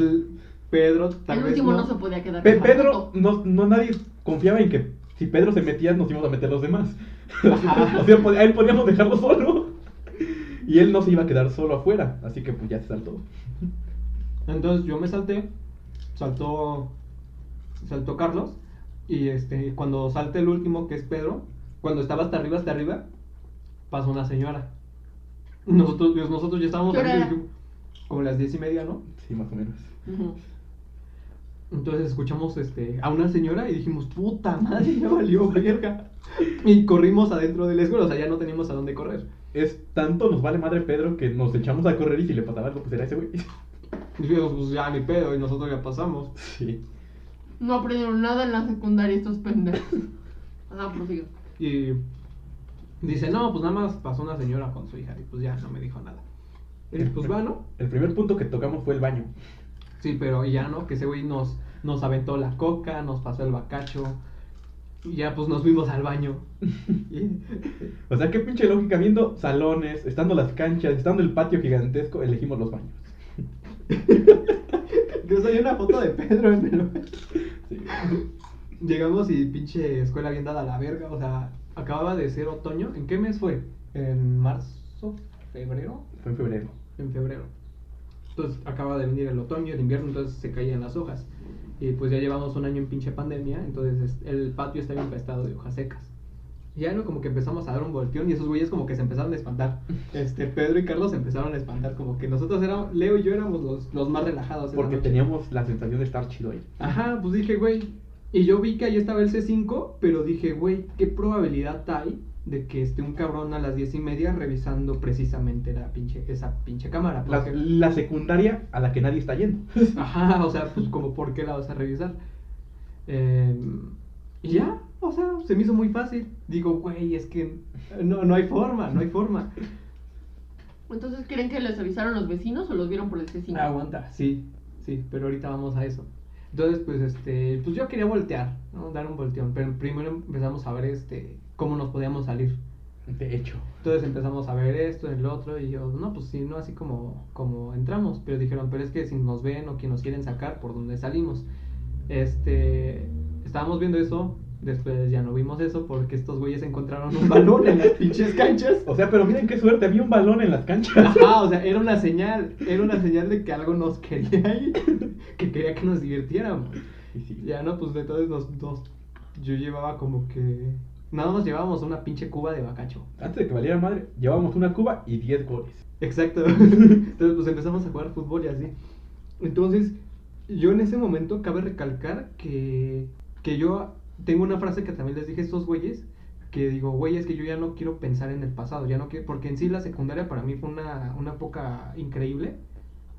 Speaker 1: Pedro tal
Speaker 2: El
Speaker 1: vez
Speaker 2: último
Speaker 1: no.
Speaker 2: no se podía quedar.
Speaker 3: Pe- Pedro, no, no nadie confiaba en que si Pedro se metía, nos íbamos a meter los demás. *laughs* O sea, a él podíamos dejarlo solo. Y él no se iba a quedar solo afuera. Así que pues ya se saltó.
Speaker 1: Entonces yo me salté, saltó, saltó Carlos. Y este, cuando salte el último, que es Pedro, cuando estaba hasta arriba, hasta arriba, pasó una señora. Nosotros, pues, nosotros ya estábamos como las diez y media, ¿no?
Speaker 3: Sí, más o menos.
Speaker 1: Entonces escuchamos este, a una señora y dijimos, puta madre, ya valió verga. Y corrimos adentro de la escuela, o sea, ya no teníamos a dónde correr.
Speaker 3: Es tanto nos vale madre Pedro que nos echamos a correr y si le pasaba algo, pues era ese güey.
Speaker 1: Y dijimos, pues ya ni pedo, y nosotros ya pasamos.
Speaker 3: Sí.
Speaker 2: No aprendieron nada en la secundaria estos pendejos. Ajá, prosigo.
Speaker 1: Y dice, no, pues nada más pasó una señora con su hija, y pues ya no me dijo nada. Y pues bueno,
Speaker 3: El primer punto que tocamos fue el baño.
Speaker 1: Sí, pero ya no, que ese güey nos, nos aventó la coca, nos pasó el bacacho. Y ya pues nos fuimos al baño. *laughs*
Speaker 3: O sea, qué pinche lógica, viendo salones, estando las canchas, estando el patio gigantesco, elegimos los baños. *laughs*
Speaker 1: Yo soy una foto de Pedro en el
Speaker 3: Sí.
Speaker 1: Llegamos y pinche escuela bien dada a la verga, o sea, acababa de ser otoño. ¿En qué mes fue? ¿En marzo? ¿Febrero?
Speaker 3: Fue en febrero.
Speaker 1: En febrero. Entonces acaba de venir el otoño, el invierno, entonces se caían las hojas. Y pues ya llevamos un año en pinche pandemia, entonces es- el patio está infestado de hojas secas. Y ya no, como que empezamos a dar un volteón y esos güeyes como que se empezaron a espantar. *laughs* Este, Pedro y Carlos se empezaron a espantar, como que nosotros éramos, Leo y yo éramos los, los más relajados.
Speaker 3: Porque teníamos la sensación de estar chido ahí.
Speaker 1: Ajá, pues dije, güey. Y yo vi que ahí estaba el C5, pero dije, güey, ¿qué probabilidad hay de que esté un cabrón a las diez y media revisando precisamente la pinche, esa pinche cámara?
Speaker 3: La,
Speaker 1: Porque-
Speaker 3: la secundaria a la que nadie está yendo. *laughs*
Speaker 1: Ajá, o sea, pues como, ¿por qué la vas a revisar? Em, y ya, o sea, se me hizo muy fácil. Digo, güey, es que no, no hay forma, no hay forma.
Speaker 2: Entonces, ¿creen que les avisaron los vecinos o los vieron por el C5?
Speaker 1: Aguanta, sí, sí, pero ahorita vamos a eso. Entonces, pues, este, pues yo quería voltear, ¿no? Dar un volteón, pero primero empezamos a ver, este, cómo nos podíamos salir.
Speaker 3: De hecho.
Speaker 1: Entonces empezamos a ver esto, el otro, y yo, no, pues sí, no así como, como entramos, pero dijeron, pero es que si nos ven o que nos quieren sacar, ¿por dónde salimos? Este, estábamos viendo eso, después ya no vimos eso porque estos güeyes encontraron un balón en las *laughs* pinches canchas.
Speaker 3: O sea, pero miren qué suerte, había un balón en las canchas.
Speaker 1: Ajá, o sea, era una señal, era una señal de que algo nos quería ahí, *laughs* que quería que nos divirtiéramos.
Speaker 3: Y sí.
Speaker 1: Ya no, pues entonces nos dos, yo llevaba como que, nada más llevábamos una pinche cuba de bacacho.
Speaker 3: Antes de que valiera madre, llevábamos una cuba y 10 goles.
Speaker 1: Exacto. *laughs* Entonces, pues empezamos a jugar fútbol y así. Entonces, yo en ese momento cabe recalcar que, que yo tengo una frase que también les dije a estos güeyes, que digo, güey, es que yo ya no quiero pensar en el pasado, ya no quiero, porque en sí la secundaria para mí fue una, una época increíble.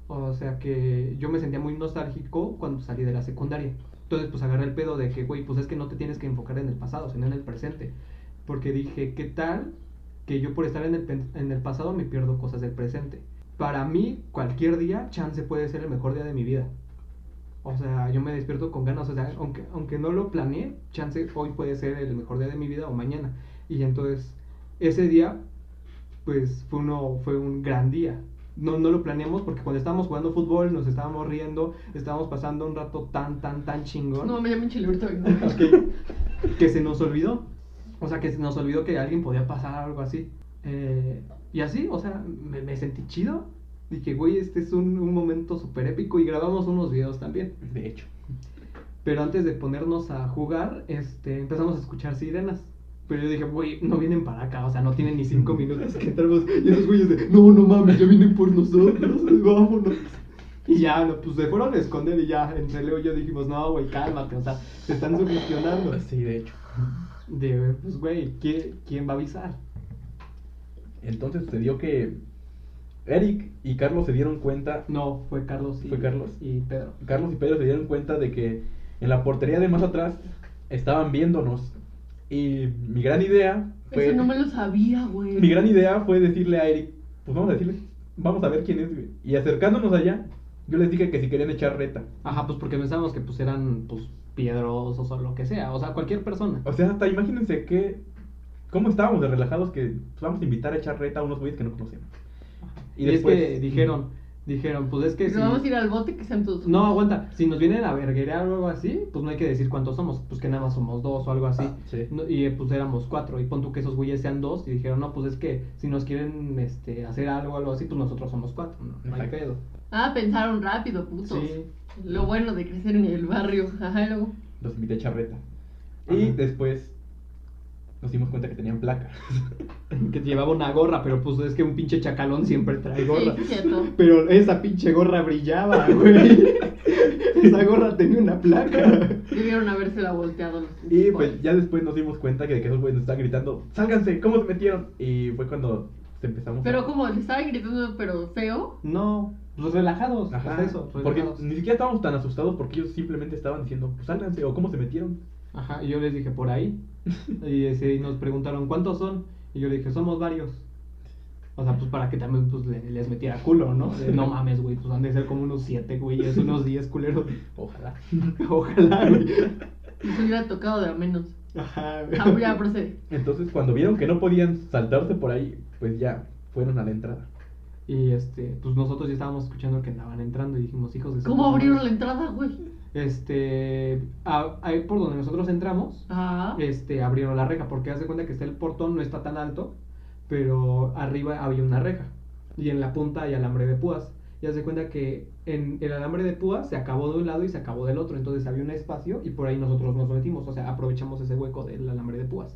Speaker 1: O sea que yo me sentía muy nostálgico cuando salí de la secundaria. Entonces, pues agarré el pedo de que, güey, pues es que no te tienes que enfocar en el pasado, sino en el presente. Porque dije, ¿qué tal que yo por estar en el, en el pasado me pierdo cosas del presente? Para mí, cualquier día, chance puede ser el mejor día de mi vida. O sea, yo me despierto con ganas, o sea, aunque, aunque no lo planeé, chance hoy puede ser el mejor día de mi vida o mañana. Y entonces, ese día, pues fue, uno, fue un gran día. No, no lo planeamos porque cuando estábamos jugando fútbol nos estábamos riendo, estábamos pasando un rato tan, tan, tan chingón
Speaker 2: No, me llamo Chile ahorita.
Speaker 1: que, que se nos olvidó. O sea, que se nos olvidó que alguien podía pasar algo así. Eh, y así, o sea, me, me sentí chido. Dije, güey, este es un, un momento súper épico y grabamos unos videos también.
Speaker 3: De hecho.
Speaker 1: Pero antes de ponernos a jugar, este, empezamos a escuchar sirenas. Pero yo dije, güey, no vienen para acá, o sea, no tienen ni cinco minutos que entramos. Y esos güeyes de, no, no mames, ya vienen por nosotros, vámonos. Y ya, pues se fueron a esconder y ya, entre Leo y yo dijimos, no, güey, cálmate, o sea, te están sugestionando.
Speaker 3: Sí, de hecho.
Speaker 1: De, pues, güey, ¿quién, ¿quién va a avisar?
Speaker 3: Entonces sucedió que Eric y Carlos se dieron cuenta,
Speaker 1: No, fue Carlos y,
Speaker 3: ¿Fue Carlos?
Speaker 1: y Pedro.
Speaker 3: Carlos y Pedro se dieron cuenta de que en la portería de más atrás estaban viéndonos. Y mi gran idea fue...
Speaker 2: Eso no me lo sabía, güey.
Speaker 3: Mi gran idea fue decirle a Eric, pues vamos a decirle, vamos a ver quién es, güey. Y acercándonos allá, yo les dije que si querían echar reta.
Speaker 1: Ajá, pues porque pensábamos que pues eran, pues, piedrosos o lo que sea, o sea, cualquier persona.
Speaker 3: O sea, hasta imagínense que... ¿Cómo estábamos de relajados que pues, vamos a invitar a echar reta a unos güeyes que no conocemos?
Speaker 1: Y,
Speaker 3: Y
Speaker 1: es que
Speaker 3: después-
Speaker 1: dijeron, dijeron, pues es que
Speaker 2: Nos
Speaker 1: si...
Speaker 2: vamos a ir al bote que sean todos.
Speaker 1: No, aguanta, si nos vienen a verguerear o algo así, pues no hay que decir cuántos somos, pues que nada más somos dos o algo así.
Speaker 3: Ah, sí.
Speaker 1: No, y eh, pues éramos cuatro, y pon tú que esos güeyes sean dos, y dijeron, no, pues es que si nos quieren este, hacer algo o algo así, pues nosotros somos cuatro, no, no hay pedo.
Speaker 2: Ah, pensaron rápido, putos.
Speaker 1: Sí.
Speaker 2: Lo bueno de crecer en el barrio. Ajá, luego.
Speaker 3: Los invité a echar reta. Y después nos dimos cuenta que tenían placa. *laughs*
Speaker 1: Que llevaba una gorra, pero pues es que un pinche chacalón siempre trae gorra.
Speaker 2: Sí, cierto.
Speaker 1: Pero esa pinche gorra brillaba, güey. *laughs* esa gorra tenía una placa.
Speaker 2: Debieron habérsela volteado los
Speaker 3: Y pues ya después nos dimos cuenta que, de que esos güeyes nos estaban gritando, ¡sálganse! ¿Cómo se metieron? Y fue cuando empezamos
Speaker 2: Pero
Speaker 3: a...
Speaker 2: como le estaba gritando, pero feo.
Speaker 1: No, pues relajados,
Speaker 3: Ajá,
Speaker 1: pues eso,
Speaker 3: porque ni siquiera estábamos tan asustados porque ellos simplemente estaban diciendo, pues sálganse, o cómo se metieron.
Speaker 1: Ajá, y yo les dije, por ahí. *laughs* Y, ese, y nos preguntaron, ¿cuántos son? Y yo le dije, somos varios. O sea, pues para que también pues, le- les metiera culo, ¿no? De, no *laughs* mames, güey, pues han de ser como unos siete, güey, es unos diez culeros.
Speaker 3: Ojalá. *laughs*
Speaker 1: Ojalá, güey.
Speaker 2: Nos hubiera tocado de a menos.
Speaker 1: Ajá.
Speaker 2: Ah, ya procede.
Speaker 3: Entonces cuando vieron que no podían saltarse por ahí, pues ya fueron a la entrada.
Speaker 1: Y este, pues nosotros ya estábamos escuchando que andaban entrando y dijimos, hijos de su
Speaker 2: ¿Cómo abrieron la
Speaker 1: madre".
Speaker 2: entrada, güey?
Speaker 1: Este, a- ahí por donde nosotros entramos,
Speaker 2: Ah.
Speaker 1: este, abrieron la reja, porque haz de cuenta que está el portón, no está tan alto, pero arriba había una reja, y en la punta hay alambre de púas, y haz de cuenta que en el alambre de púas se acabó de un lado y se acabó del otro, entonces había un espacio, y por ahí nosotros nos metimos, o sea, aprovechamos ese hueco del alambre de púas,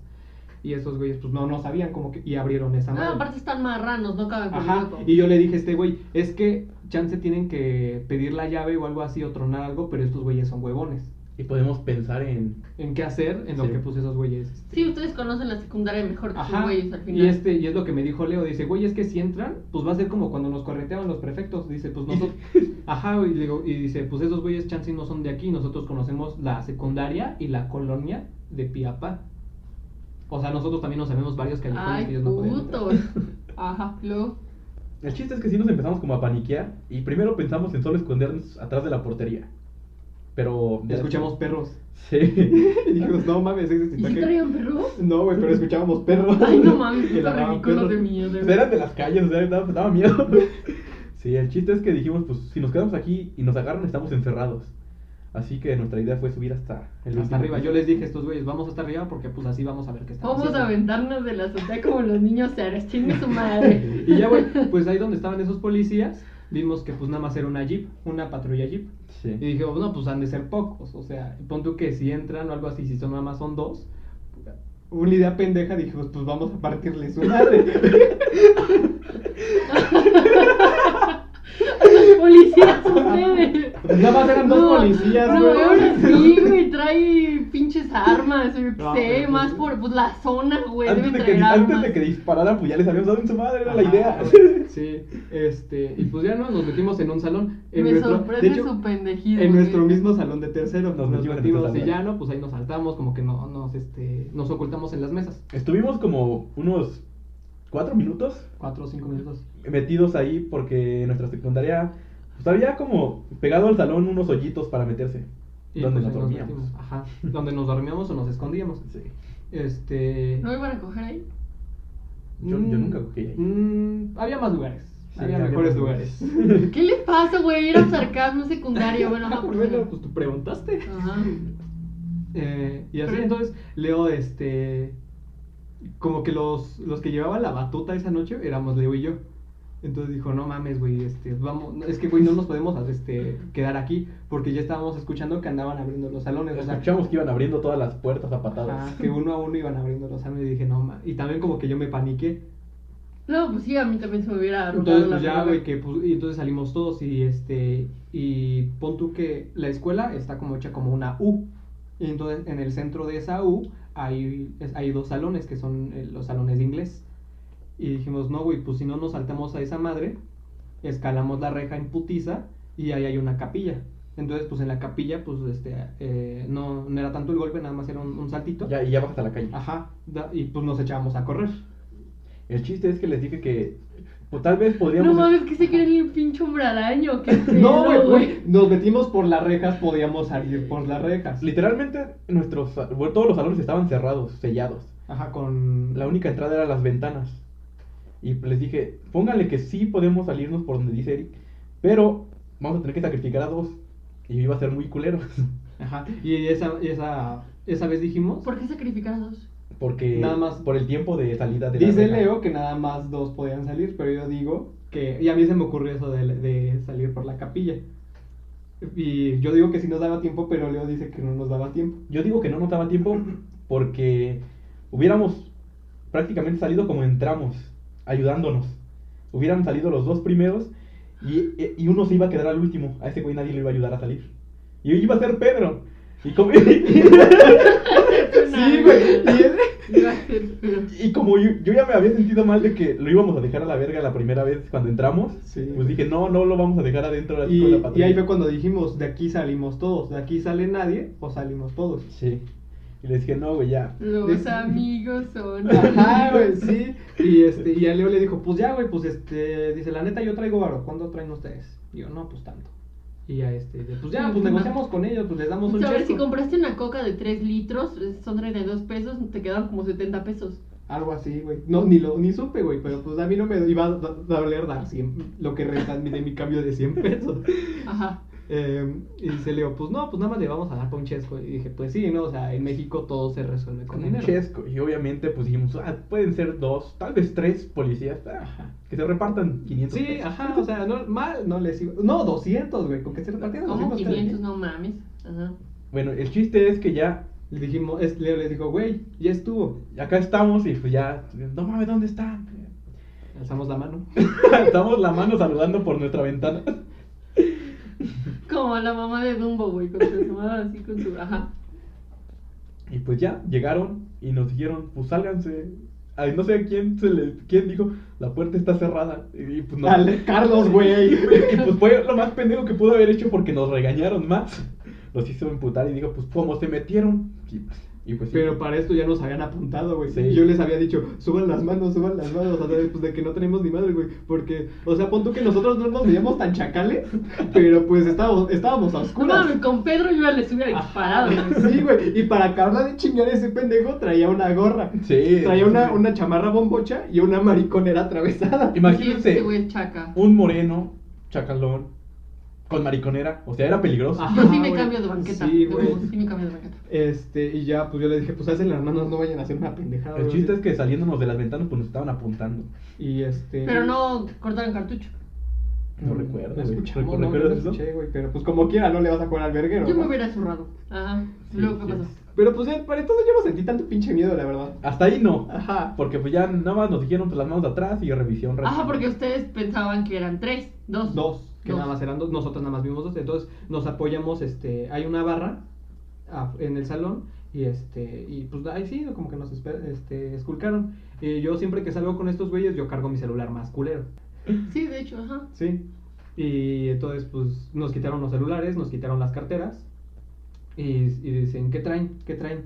Speaker 1: y esos güeyes, pues no, no sabían como que, y abrieron esa
Speaker 2: Ah,
Speaker 1: madre.
Speaker 2: aparte están marranos, no caben por el
Speaker 1: Ajá,
Speaker 2: hueco.
Speaker 1: y yo le dije a este güey, es que chance tienen que pedir la llave o algo así o tronar algo, pero estos güeyes son huevones.
Speaker 3: Y podemos pensar en...
Speaker 1: ¿En qué hacer? En lo que puse esos güeyes. este,
Speaker 2: Sí, ustedes conocen la secundaria mejor que sus
Speaker 1: Ajá,
Speaker 2: güeyes al final.
Speaker 1: y este, y es lo que me dijo Leo, dice, güey, es que si entran, pues va a ser como cuando nos correteaban los prefectos, dice, pues *laughs* nosotros, ajá, y, digo, y dice, pues esos güeyes chance no son de aquí, nosotros conocemos la secundaria y la colonia de Piapa. O sea, nosotros también nos sabemos varios callejones que
Speaker 2: Ay,
Speaker 1: ellos no podían entrar.
Speaker 2: putos. *laughs* Ajá, luego.
Speaker 3: El chiste es que sí nos empezamos como a paniquear y primero pensamos en solo escondernos atrás de la portería. Pero... ya
Speaker 1: Escuchamos perros. *laughs*
Speaker 3: Sí.
Speaker 1: Y dijimos, no mames, ese
Speaker 2: ¿Y
Speaker 1: está
Speaker 2: si
Speaker 1: que-".
Speaker 2: traían perros?
Speaker 1: No, güey, pero escuchábamos perros.
Speaker 2: Ay, no mames, *laughs*
Speaker 1: Que
Speaker 2: ridículo de miedo.
Speaker 3: Pues eran de las calles, o sea, daba, daba miedo. *laughs* Sí, el chiste es que dijimos, pues si nos quedamos aquí y nos agarran, estamos encerrados. Así que nuestra idea fue subir hasta el
Speaker 1: Hasta arriba.
Speaker 3: piso.
Speaker 1: Yo les dije a estos güeyes, vamos hasta arriba porque pues así vamos a ver qué está
Speaker 2: Vamos a
Speaker 1: haciendo".
Speaker 2: aventarnos de la azotea como los niños seres, chingue su madre. *laughs*
Speaker 1: Y ya, güey, pues ahí donde estaban esos policías, vimos que pues nada más era una jeep, una patrulla jeep.
Speaker 3: Sí.
Speaker 1: Y dije, no, pues han de ser pocos. O sea, pon tú que si entran o algo así, si son nada más son dos. Una idea pendeja, dijimos, pues vamos a partirle su madre. *laughs* *laughs* *laughs*
Speaker 2: Policías, ustedes.
Speaker 1: Pues nada más eran dos
Speaker 2: No,
Speaker 1: policías,
Speaker 2: No,
Speaker 1: güey.
Speaker 2: ahora *laughs* sí, güey, trae pinches armas, yo qué
Speaker 1: No,
Speaker 2: sé,
Speaker 1: pues-
Speaker 2: más por pues, la zona, güey,
Speaker 3: Antes de, que, antes
Speaker 2: armas.
Speaker 3: de que dispararan, pues ya les habíamos dado en su madre, era la idea. *laughs*
Speaker 1: Sí, este, y pues ya no, nos metimos en un salón. En
Speaker 2: Me
Speaker 1: nuestro,
Speaker 2: sorprende
Speaker 1: de hecho,
Speaker 2: su pendejismo.
Speaker 1: en nuestro mismo salón de tercero
Speaker 3: Nos
Speaker 1: nos,
Speaker 3: metimos en
Speaker 1: metimos
Speaker 3: nuestro
Speaker 1: y ya no, pues ahí nos saltamos, como que no, nos, este, nos ocultamos en las mesas.
Speaker 3: Estuvimos como unos cuatro minutos
Speaker 1: Cuatro o cinco minutos.
Speaker 3: Metidos ahí porque en nuestra secundaria pues había como pegado al salón unos hoyitos para meterse.
Speaker 1: Y
Speaker 3: donde
Speaker 1: pues
Speaker 3: nos dormíamos.
Speaker 1: Ajá, *laughs* donde nos dormíamos o nos escondíamos.
Speaker 3: Sí.
Speaker 1: Este.
Speaker 2: ¿No iban a coger ahí?
Speaker 3: Yo, yo
Speaker 1: mm,
Speaker 3: nunca cogí ahí.
Speaker 1: mm, había más lugares.
Speaker 3: Sí,
Speaker 1: había mejores lugares. *laughs*
Speaker 2: ¿Qué les pasa, güey? Era un sarcasmo secundario, bueno, ajá, *laughs* por
Speaker 1: bueno, pues tú preguntaste.
Speaker 2: Ajá.
Speaker 1: Eh, y así
Speaker 2: Pero-
Speaker 1: entonces Leo, este, como que los, los que llevaban la batuta esa noche éramos Leo y yo. Entonces dijo, no mames, güey, este, vamos, es que, güey, no nos podemos, este, quedar aquí, porque ya estábamos escuchando que andaban abriendo los salones, o sea,
Speaker 3: Escuchamos que iban abriendo todas las puertas a patadas.
Speaker 1: ajá, que uno a uno iban abriendo los salones, y dije, no, ma, y también como que yo me paniqué,
Speaker 2: No, pues sí, a mí también se me hubiera
Speaker 1: entonces, pues ya, güey, que, pues, y entonces salimos todos, y este, y pon tú que la escuela está como hecha como una U, y entonces en el centro de esa U hay, hay dos salones, que son eh, los salones de inglés, y dijimos, no, güey, pues si no nos saltamos a esa madre, escalamos la reja en putiza, y ahí hay una capilla. Entonces, pues en la capilla, pues, este, eh, no, no era tanto el golpe, nada más era un, un saltito.
Speaker 3: Ya, y ya bajas a la calle.
Speaker 1: Ajá, da- y pues nos echábamos a correr.
Speaker 3: El chiste es que les dije que pues, tal vez
Speaker 2: No
Speaker 3: podríamos...
Speaker 2: mames, que se quiere el pinche hombre araño, qué *laughs*
Speaker 1: No, güey, güey, nos metimos por las rejas, podíamos salir por las rejas.
Speaker 3: Literalmente, nuestros, todos los salones estaban cerrados, sellados.
Speaker 1: Ajá, con...
Speaker 3: La única entrada era las ventanas. Y les dije, pónganle que sí podemos salirnos por donde dice Eric, pero vamos a tener que sacrificar a dos. Y yo iba a ser muy culero. *laughs*
Speaker 1: Ajá, y esa, esa, esa vez dijimos...
Speaker 2: ¿Por qué sacrificar a dos?
Speaker 3: Porque
Speaker 1: Nada más.
Speaker 3: por el tiempo de salida de la
Speaker 1: Dice. Leo que nada más dos podían salir, pero yo digo que... Y a mí se me ocurrió eso de, de salir por la capilla. Y yo digo que sí nos daba tiempo, pero Leo dice que no nos daba tiempo.
Speaker 3: Yo digo que no nos daba tiempo porque hubiéramos prácticamente salido como entramos, ayudándonos. Hubieran salido los dos primeros y, y uno se iba a quedar al último. A ese güey nadie le iba a ayudar a salir. Y iba a ser Pedro. Y como, *laughs*
Speaker 1: Sí, güey. Y,
Speaker 3: como yo, yo ya me había sentido mal de que lo íbamos a dejar a la verga la primera vez cuando entramos,
Speaker 1: Sí.
Speaker 3: pues dije, no, no lo vamos a dejar adentro
Speaker 1: y,
Speaker 3: con la
Speaker 1: y ahí fue cuando dijimos, de aquí salimos todos, de aquí sale nadie, o salimos todos.
Speaker 3: Sí. Y le dije, no, güey, ya.
Speaker 2: Los amigos son. *laughs*
Speaker 1: Ajá, güey, sí. Y este, y a Leo le dijo, pues ya, güey, pues este, dice, la neta yo traigo varo, ¿cuánto traen ustedes? Y yo, no, pues tanto. Y ya este, pues ya, pues negociamos con ellos, pues les damos un
Speaker 2: A ver, si compraste una coca de 3 litros, eh, son 32 pesos, te quedan como 70 pesos.
Speaker 1: Algo así, güey. No, ni lo, ni supe, güey, pero pues a mí no me iba a doler dar 100, lo que resta de mi cambio de 100 pesos.
Speaker 2: Ajá.
Speaker 1: Eh, y dice Leo, pues no, pues nada más le vamos a dar pa' un chesco. Y dije, pues sí, ¿no? O sea, en México todo se resuelve con
Speaker 3: Con un
Speaker 1: dinero.
Speaker 3: chesco. Y obviamente, pues dijimos, ah, pueden ser dos, tal vez tres policías. ah,
Speaker 1: Ajá.
Speaker 3: que se repartan 500
Speaker 1: Sí,
Speaker 3: pesos.
Speaker 1: ajá, o sea, no, mal no les iba. No, 200, güey, con que se repartieran
Speaker 2: Como
Speaker 1: 200 cada
Speaker 2: 500,
Speaker 1: quien.
Speaker 2: no mames. Ajá.
Speaker 3: Bueno, el chiste es que ya,
Speaker 1: Le dijimos, es, Leo les dijo, güey, ya estuvo.
Speaker 3: acá estamos y pues ya, no mames, ¿dónde están?
Speaker 1: Alzamos la mano. *laughs*
Speaker 3: Estamos la mano saludando por nuestra ventana. *laughs*
Speaker 2: Como la mamá de Dumbo, güey, con su mamá así con su. Ajá.
Speaker 3: Y pues ya, llegaron y nos dijeron, pues sálganse. Ay, no sé quién se le, quién dijo, la puerta está cerrada. Y pues no.
Speaker 1: Dale, Carlos, güey. *laughs*
Speaker 3: Y pues fue lo más pendejo que pudo haber hecho porque nos regañaron más. Los hizo emputar y dijo, pues ¿cómo se metieron? Y pues, y pues sí.
Speaker 1: Pero para esto ya nos habían apuntado, güey.
Speaker 3: Sí.
Speaker 1: Yo les había dicho, suban las manos, suban las manos. O sea, pues de que no tenemos ni madre, güey. Porque, o sea, pon tú que nosotros no nos veíamos tan chacales, *laughs* pero pues estábamos, estábamos a
Speaker 2: No
Speaker 1: oscuras.
Speaker 2: mames, con Pedro yo ya les hubiera disparado, güey. *laughs*
Speaker 1: Sí, güey. Y para acabar de chingar ese pendejo, traía una gorra.
Speaker 3: Sí.
Speaker 1: Traía una,
Speaker 3: sí.
Speaker 1: una chamarra bombocha y una mariconera atravesada.
Speaker 2: Sí,
Speaker 3: Imagínense
Speaker 2: ese güey es chaca.
Speaker 3: un moreno, chacalón, con mariconera. O sea, era peligroso.
Speaker 1: Ah.
Speaker 2: Yo sí
Speaker 1: Ajá,
Speaker 2: me
Speaker 1: güey.
Speaker 2: cambio de banqueta.
Speaker 1: Sí, güey.
Speaker 2: sí me cambio de banqueta.
Speaker 1: Este, y ya, pues yo le dije, pues hacen las manos, no vayan a hacer una pendejada.
Speaker 3: El chiste es que saliéndonos de las ventanas, pues nos estaban apuntando.
Speaker 1: Y este.
Speaker 2: Pero no cortaron cartucho.
Speaker 3: No recuerdo,
Speaker 1: No
Speaker 3: güey.
Speaker 1: escuchamos,
Speaker 3: ¿Recu-
Speaker 1: no, no
Speaker 3: eso?
Speaker 1: escuché, güey. Pero pues como quiera, no le vas a jugar al verguero.
Speaker 2: Yo
Speaker 1: ¿no?
Speaker 2: me hubiera zurrado. Ajá.
Speaker 3: Sí,
Speaker 2: Luego, ¿qué
Speaker 3: sí.
Speaker 2: pasó?
Speaker 1: Pero pues para entonces yo no sentí tanto pinche miedo, la verdad.
Speaker 3: Hasta ahí no.
Speaker 1: Ajá.
Speaker 3: Porque pues ya nada más nos dijeron pues, las manos de atrás y revisión.
Speaker 2: Ajá, porque ustedes pensaban que eran tres, dos.
Speaker 1: Dos, que
Speaker 2: Dos.
Speaker 1: nada más eran dos, nosotros nada más vimos dos, entonces nos apoyamos, este, hay una barra ah, en el salón y este, y pues ahí sí, como que nos este, esculcaron. Y yo siempre que salgo con estos güeyes, yo cargo mi celular más culero,
Speaker 2: Sí, de hecho, ajá.
Speaker 1: ¿sí? Y entonces pues nos quitaron los celulares, nos quitaron las carteras y, y dicen, ¿qué traen? ¿Qué traen?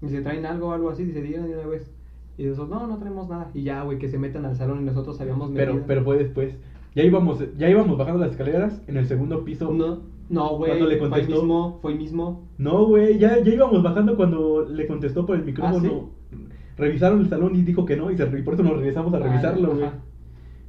Speaker 1: Y dice, ¿traen algo o algo así? Dice, digan de una vez. Y nosotros, no, no traemos nada. Y ya, güey, que se metan al salón y nosotros habíamos metido.
Speaker 3: Pero, pero fue después. Ya íbamos, ya íbamos bajando las escaleras en el segundo piso.
Speaker 1: No, no, güey.
Speaker 3: ¿Cuándo le
Speaker 1: Fue mismo, fue mismo.
Speaker 3: No, güey, ya, ya íbamos bajando cuando le contestó por el micrófono. Revisaron el salón y dijo que no, y, se- y por eso nos regresamos a
Speaker 1: Ah,
Speaker 3: revisarlo, güey.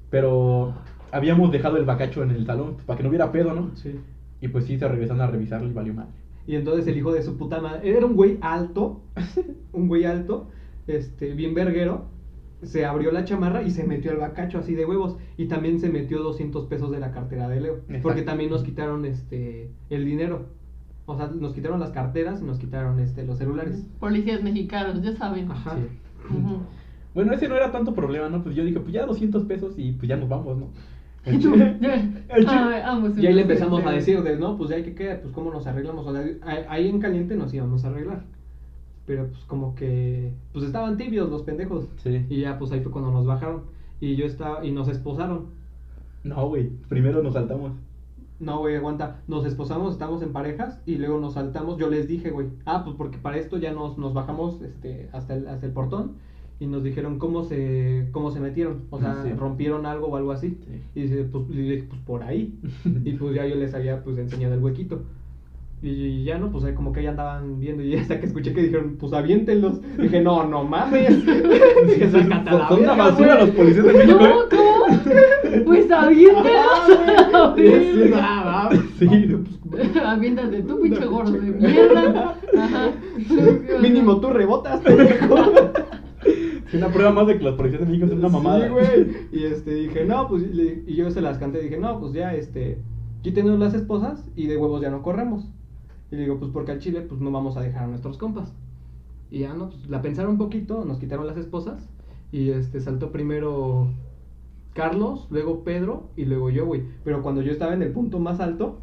Speaker 3: Pero habíamos dejado el bacacho en el salón, para que no hubiera pedo, ¿no?
Speaker 1: Sí.
Speaker 3: Y pues sí, se regresaron a revisarlo y valió mal.
Speaker 1: Y entonces el hijo de su puta madre, era un güey alto, *laughs* un güey alto, este, bien verguero, se abrió la chamarra y se metió al bacacho así de huevos. Y también se metió 200 pesos de la cartera de Leo.
Speaker 3: Exacto.
Speaker 1: Porque también nos quitaron este, el dinero. O sea, nos quitaron las carteras y nos quitaron este, los celulares.
Speaker 2: Policías mexicanos, ya saben.
Speaker 1: Ajá.
Speaker 3: Sí. Bueno, ese no era tanto problema, ¿no? Pues yo dije, pues ya 200 pesos y pues ya nos vamos, ¿no? *laughs* El *laughs*
Speaker 2: Ay,
Speaker 3: chile-
Speaker 2: ambos
Speaker 1: Y ahí le empezamos a decir de, no, pues ya hay que quedar, pues cómo nos arreglamos. O sea, ahí- ahí en caliente nos íbamos a arreglar. Pero pues como que, pues estaban tibios los pendejos.
Speaker 3: Sí.
Speaker 1: Y ya pues ahí fue cuando nos bajaron. Y yo estaba, y nos esposaron.
Speaker 3: No, güey, primero nos saltamos.
Speaker 1: No, güey, aguanta. Nos esposamos, estamos en parejas y luego nos saltamos. Yo les dije, güey, ah, pues porque para esto ya nos, nos bajamos este, hasta, el, hasta el portón y nos dijeron cómo se, cómo se metieron. O sea,
Speaker 3: Sí.
Speaker 1: rompieron algo o algo así.
Speaker 3: Sí.
Speaker 1: Y dice, pues, y dije, pues por ahí. *laughs* y pues ya yo les había pues enseñado el huequito. Y ya no, pues ahí como que ya andaban viendo y *laughs* hasta que escuché que dijeron, pues aviéntenlos. Dije, no, no mames. *laughs* Dije, sácate la
Speaker 3: Son una basura
Speaker 1: güey".
Speaker 3: los policías de México,
Speaker 2: No,
Speaker 3: ¿eh?
Speaker 2: ¿cómo? *laughs* Pues aviéntalos.
Speaker 1: Sí, sí, ah.
Speaker 3: Sí.
Speaker 2: Aviéntate tú, pinche gordo de mierda. Ajá.
Speaker 1: Mínimo tú rebotas, pendejo.
Speaker 3: Es una prueba más de que los policías de México son una mamada.
Speaker 1: Sí, güey. Y este, dije, no, pues, y yo se las canté, dije, no, pues ya, este, quítenos las esposas y de huevos ya no corremos. Y le digo, pues porque al Chile, pues no vamos a dejar a nuestros compas. Y ya, no, pues la pensaron un poquito, nos quitaron las esposas y este, saltó primero Carlos, luego Pedro y luego yo, güey. Pero cuando yo estaba en el punto más alto,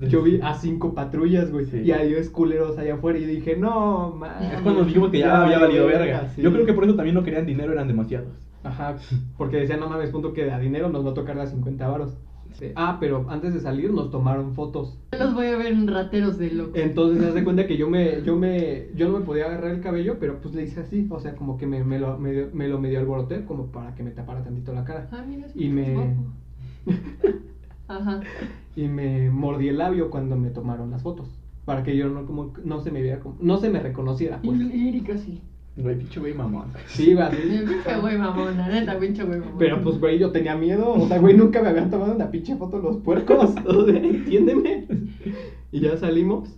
Speaker 1: yo vi a cinco patrullas, güey.
Speaker 3: Sí.
Speaker 1: Y a diez culeros allá afuera y dije, no, man.
Speaker 3: Es cuando dijimos que ya, había valido verga.
Speaker 1: sí.
Speaker 3: Yo creo que por eso también no querían dinero, eran demasiados.
Speaker 1: Ajá, porque decían, no mames, punto que a dinero nos va a tocar las 50 varos. Sí. Ah, pero antes de salir nos tomaron fotos.
Speaker 2: Los voy a ver en rateros de loco.
Speaker 1: Entonces se hace *laughs* cuenta que yo me, yo me, yo no me podía agarrar el cabello, pero pues le hice así, o sea, como que me, me lo, me, me lo medio alboroté como para que me tapara tantito la cara.
Speaker 2: Ah, mira,
Speaker 1: Y
Speaker 2: es
Speaker 1: me-
Speaker 2: guapo. *laughs* Ajá.
Speaker 1: Y me mordí el labio cuando me tomaron las fotos, para que yo no como no se me viera como, no se me reconociera,
Speaker 2: Y
Speaker 1: pues.
Speaker 2: lírica sí.
Speaker 3: Güey, pinche güey mamón.
Speaker 1: Sí, güey.
Speaker 2: Pinche güey mamón, la neta, pinche güey mamón.
Speaker 1: Pero pues, güey, yo tenía miedo. O sea, güey, nunca me habían tomado una pinche foto los puercos. *laughs* O sea, entiéndeme. Y ya salimos.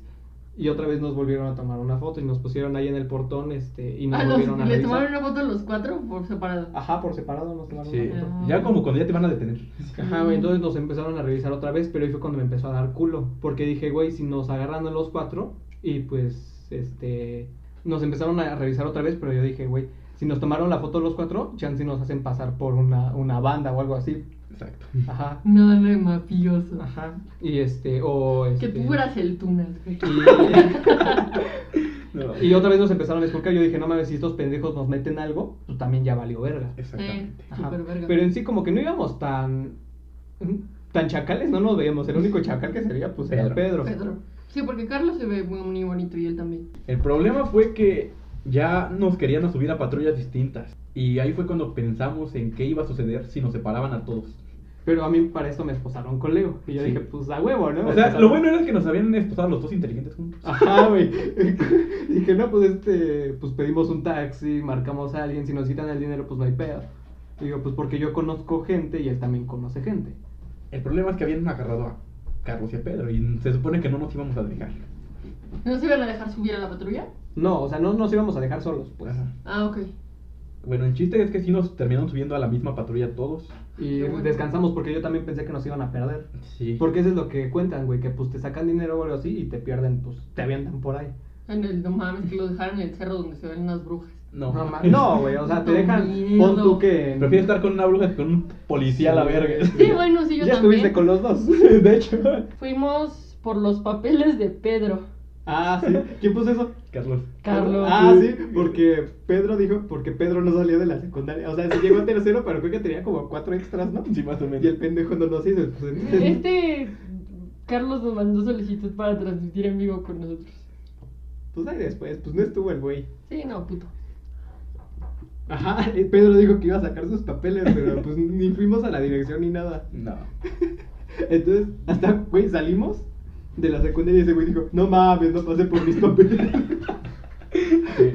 Speaker 1: Y otra vez nos volvieron a tomar una foto y nos pusieron ahí en el portón, este, y nos
Speaker 2: Ah, los-
Speaker 1: volvieron a
Speaker 2: ¿Les
Speaker 1: revisar.
Speaker 2: tomaron una foto los cuatro por separado?
Speaker 1: Ajá, por separado nos tomaron
Speaker 3: Sí.
Speaker 1: una foto.
Speaker 3: Ya como cuando ya te van a detener.
Speaker 1: Ajá, güey, entonces nos empezaron a revisar otra vez, pero ahí fue cuando me empezó a dar culo. Porque dije, güey, si nos agarran a los cuatro, y pues, este, nos empezaron a revisar otra vez, pero yo dije, güey, si nos tomaron la foto los cuatro, chance nos hacen pasar por una, una banda o algo así.
Speaker 3: Exacto.
Speaker 1: Ajá.
Speaker 2: No, no es mafioso.
Speaker 1: Ajá. Y este, o
Speaker 2: Que
Speaker 1: este.
Speaker 2: tú fueras el tunas, güey. *laughs*
Speaker 3: No.
Speaker 1: Y, otra vez nos empezaron a esculcar. Yo dije, no mames, si estos pendejos nos meten algo, pues también ya valió verga.
Speaker 3: Exactamente.
Speaker 2: Eh,
Speaker 1: Ajá.
Speaker 2: verga.
Speaker 1: Pero en sí, como que no íbamos tan. tan chacales, no nos veíamos. El único chacal que sería, pues, era Pedro.
Speaker 2: Pedro. Sí, porque Carlos se ve muy, muy bonito y él también.
Speaker 3: El problema fue que ya nos querían a subir a patrullas distintas. Y ahí fue cuando pensamos en qué iba a suceder si nos separaban a todos.
Speaker 1: Pero a mí para esto me esposaron con Leo. Y yo
Speaker 3: Sí.
Speaker 1: dije, pues a huevo, ¿no?
Speaker 3: O sea,
Speaker 1: esposaron.
Speaker 3: lo bueno era que nos habían esposado los dos inteligentes juntos.
Speaker 1: Ajá, güey. *laughs* dije, no, pues este, pues pedimos un taxi, marcamos a alguien, si nos quitan el dinero, pues no hay pedo. Digo, pues porque yo conozco gente y él también conoce gente.
Speaker 3: El problema es que habían agarrado a Carlos y a Pedro. Y se supone que no nos íbamos a dejar.
Speaker 2: ¿No se iban a dejar subir a la patrulla?
Speaker 1: No, o sea, no nos íbamos a dejar solos, pues.
Speaker 3: Ajá.
Speaker 2: Ah, ok.
Speaker 3: Bueno, el chiste es que sí nos terminaron subiendo a la misma patrulla todos.
Speaker 1: Y
Speaker 2: bueno.
Speaker 1: descansamos porque yo también pensé que nos iban a perder.
Speaker 3: Sí.
Speaker 1: Porque eso es lo que cuentan, güey, que pues te sacan dinero o algo así y te pierden, pues te avientan por ahí.
Speaker 2: En el, no mames, que lo dejaron en el cerro donde se ven unas brujas.
Speaker 3: No.
Speaker 1: No, ma- no, güey, o sea, te dejan, pon tú que...
Speaker 3: Prefiero estar con una bruja que con un policía a la verga.
Speaker 2: Sí, bueno, sí, yo
Speaker 1: ya
Speaker 2: también.
Speaker 1: estuviste con los dos. *laughs*
Speaker 3: de hecho.
Speaker 2: Fuimos por los papeles de Pedro.
Speaker 1: Ah, sí. ¿Quién puso eso?
Speaker 3: Carlos.
Speaker 2: Carlos.
Speaker 1: Ah, sí, porque Pedro dijo, porque Pedro no salió de la secundaria. O sea, se llegó a tercero, pero creo que tenía como cuatro extras, ¿no?
Speaker 3: Sí, más o menos.
Speaker 1: Y el pendejo no nos hizo. Pues, entonces-
Speaker 2: Este Carlos nos mandó solicitud para transmitir en vivo con nosotros.
Speaker 1: Pues ahí después, pues no estuvo el güey.
Speaker 2: Sí, no, puto.
Speaker 1: Ajá, Pedro dijo que iba a sacar sus papeles, pero *laughs* pues ni fuimos a la dirección ni nada.
Speaker 3: No. *laughs*
Speaker 1: Entonces, hasta, güey, salimos de la secundaria y ese güey dijo, no mames, no pasé por mis papeles.
Speaker 3: Sí.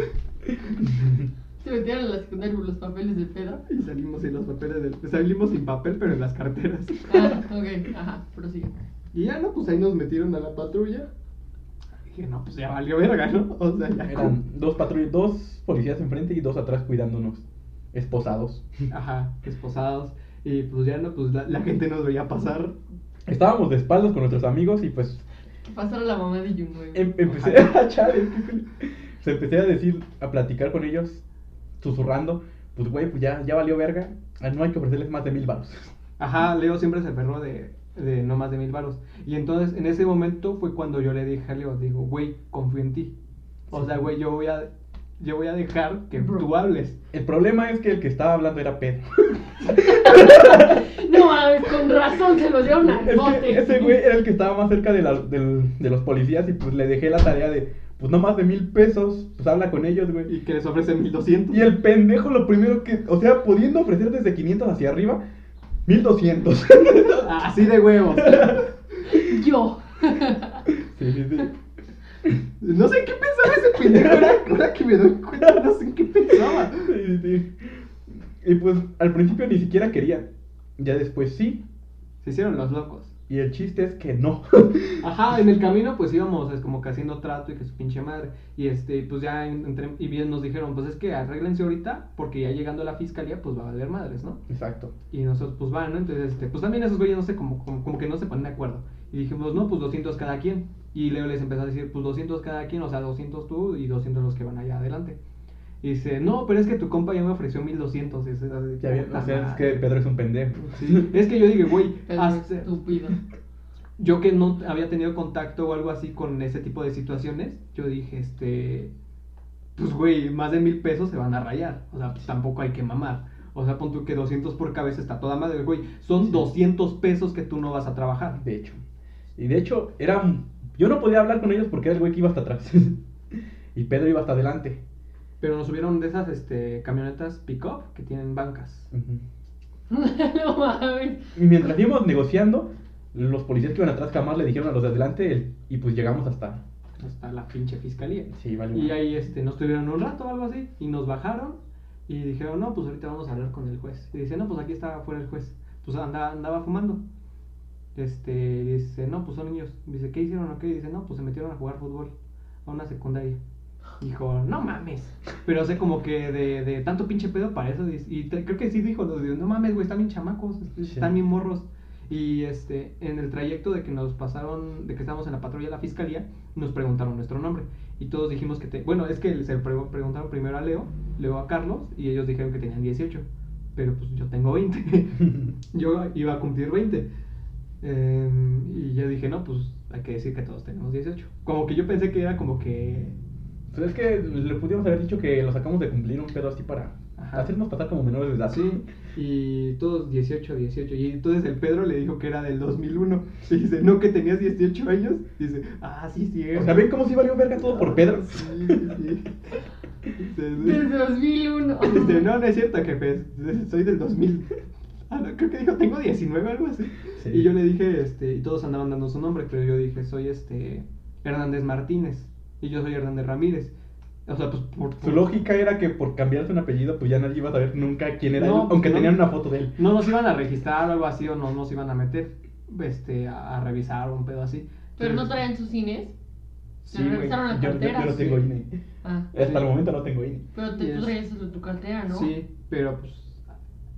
Speaker 3: *laughs*
Speaker 2: Se metieron en la secundaria por los papeles de Pedro.
Speaker 1: Y salimos sin los papeles, del- salimos sin papel, pero en las carteras.
Speaker 2: Ah, ok, ajá, prosigue.
Speaker 1: Y ya, no, pues ahí nos metieron a la patrulla. Dije, no, pues ya valió verga, ¿no? *laughs* O sea, ya.
Speaker 3: Eran dos patrullas, dos policías enfrente y dos atrás cuidándonos. Esposados.
Speaker 1: Ajá, esposados. Y pues ya no, pues la, la gente nos veía pasar.
Speaker 3: Estábamos de espaldas con nuestros amigos y pues
Speaker 2: Pasaron la mamá de Jun, güey.
Speaker 3: em- empecé *laughs* a chale. Se empecé a decir, a platicar con ellos, susurrando, pues güey, pues ya, ya valió verga, ah, no hay que ofrecerles más de mil baros.
Speaker 1: Ajá, Leo siempre se aferró de, de no más de mil varos. Y entonces, en ese momento fue cuando yo le dije a Leo, digo, güey, confío en ti. O
Speaker 3: Sí.
Speaker 1: sea, güey, yo voy a, yo voy a dejar que
Speaker 2: Bro.
Speaker 1: tú hables.
Speaker 3: El problema es que el que estaba hablando era Pedro. *laughs*
Speaker 2: No con razón se los dieron al bote.
Speaker 3: ese güey era el que estaba más cerca de, la- del- de los policías y pues le dejé la tarea de, pues no más de mil pesos, pues habla con ellos, güey.
Speaker 1: Y que les ofrece 1200.
Speaker 3: Y el pendejo lo primero que, o sea, pudiendo ofrecer desde 500 hacia arriba, 1200.
Speaker 1: Así de huevos.
Speaker 2: Yo.
Speaker 3: sí, sí, sí.
Speaker 1: No sé en qué pensaba ese pendejo. Ahora, ahora que me doy cuenta, no sé en qué pensaba.
Speaker 3: Y pues al principio ni siquiera quería. Ya después sí.
Speaker 1: Se hicieron los locos.
Speaker 3: Y el chiste es que no.
Speaker 1: Ajá, en el camino pues íbamos es como que haciendo trato y que su pinche madre. Y este, pues ya en- entre, y bien nos dijeron, pues es que arréglense ahorita, porque ya llegando a la fiscalía, pues va a valer madres, ¿no?
Speaker 3: Exacto.
Speaker 1: Y nosotros, pues van, ¿no? Entonces, este, pues también esos güeyes, no sé, como, como, como que no se ponen de acuerdo. Y dijimos, no, pues 200 cada quien. Y Leo les empezó a decir, pues 200 cada quien, o sea, 200 tú y 200 los que van allá adelante. Y dice, no, pero es que tu compa ya me ofreció 1200. Y es de,
Speaker 3: Ya bien,
Speaker 1: "Puta
Speaker 3: o sea, es
Speaker 1: madre".
Speaker 3: que Pedro es un pendejo.
Speaker 1: Sí, es que yo dije, güey, *laughs* hasta-
Speaker 2: estúpido.
Speaker 1: yo que no había tenido contacto o algo así con ese tipo de situaciones, yo dije, este, pues güey, más de mil pesos se van a rayar, o sea, pues, tampoco hay que mamar. O sea, pon tú que 200 por cabeza está toda madre, güey. Son
Speaker 3: Sí.
Speaker 1: 200 pesos que tú no vas a trabajar.
Speaker 3: De hecho. Y de hecho, era. Yo no podía hablar con ellos porque era el güey que iba hasta atrás. *laughs* y Pedro iba hasta adelante.
Speaker 1: Pero nos subieron de esas este, camionetas pick-up que tienen bancas. *laughs*
Speaker 2: No mames.
Speaker 3: Y mientras íbamos negociando, los policías que iban atrás jamás le dijeron a los de adelante el- y pues llegamos hasta.
Speaker 1: Hasta la pinche fiscalía.
Speaker 3: Sí, vale.
Speaker 1: Y ahí este, nos tuvieron un rato o algo así. Y nos bajaron. Y dijeron, no, pues ahorita vamos a hablar con el juez. Y dice, no, pues aquí está afuera el juez. Pues andaba, andaba fumando. Este, dice, no, pues son niños. Dice, ¿qué hicieron o qué? Dice, no, pues se metieron a jugar fútbol. A una secundaria. Dijo, no mames. Pero sea, como que de, de tanto pinche pedo para eso. Y creo que sí dijo, los no mames, güey, están bien chamacos. este. Están bien morros. Y este, en el trayecto de que nos pasaron, de que estábamos en la patrulla de la fiscalía, nos preguntaron nuestro nombre. Y todos dijimos que, te, bueno, es que se pre- preguntaron primero a Leo, luego a Carlos, y ellos dijeron que tenían 18. Pero pues yo tengo 20. *laughs* yo iba a cumplir 20. Em, y yo dije, no, pues hay que decir que todos tenemos 18. Como que yo pensé que era como que...
Speaker 3: Pues es que le pudimos haber dicho que lo sacamos de cumplir un pedo así para
Speaker 1: Ajá.
Speaker 3: hacernos pasar como menores de edad.
Speaker 1: Sí, y todos 18, 18. Y entonces el Pedro le dijo que era del 2001. Y dice, no, que tenías 18 años. Dice, ah, sí, sí.
Speaker 3: O sea, ¿ven cómo si valió verga todo por Pedro?
Speaker 1: Sí, sí.
Speaker 2: Desde 2001.
Speaker 1: Dice, no, no es cierto, jefe. Soy del 2000. Ah, no, creo que dijo, tengo 19, algo así.
Speaker 3: Sí.
Speaker 1: Y yo le dije, este, y todos andaban dando su nombre, pero yo dije, soy este, Hernández Martínez. Y yo soy Hernández Ramírez. O sea, pues por.
Speaker 3: Su lógica era que por cambiarse un apellido, pues ya nadie iba a saber nunca quién era
Speaker 1: No,
Speaker 3: él, aunque
Speaker 1: no.
Speaker 3: tenían una foto de él.
Speaker 1: No nos iban a registrar o algo así, o no nos iban a meter. este, a, a revisar o un pedo así.
Speaker 2: Pero no traían sus cines.
Speaker 3: Sí,
Speaker 2: ¿Te
Speaker 3: güey.
Speaker 2: revisaron la
Speaker 3: Yo, yo-
Speaker 2: cartera?
Speaker 3: yo no tengo
Speaker 1: Sí.
Speaker 3: INE.
Speaker 2: Ah,
Speaker 3: Hasta
Speaker 1: Sí.
Speaker 3: el momento no tengo INE.
Speaker 2: pero te,
Speaker 1: Y
Speaker 2: tú traías eso de tu cartera, ¿no?
Speaker 1: Sí, pero pues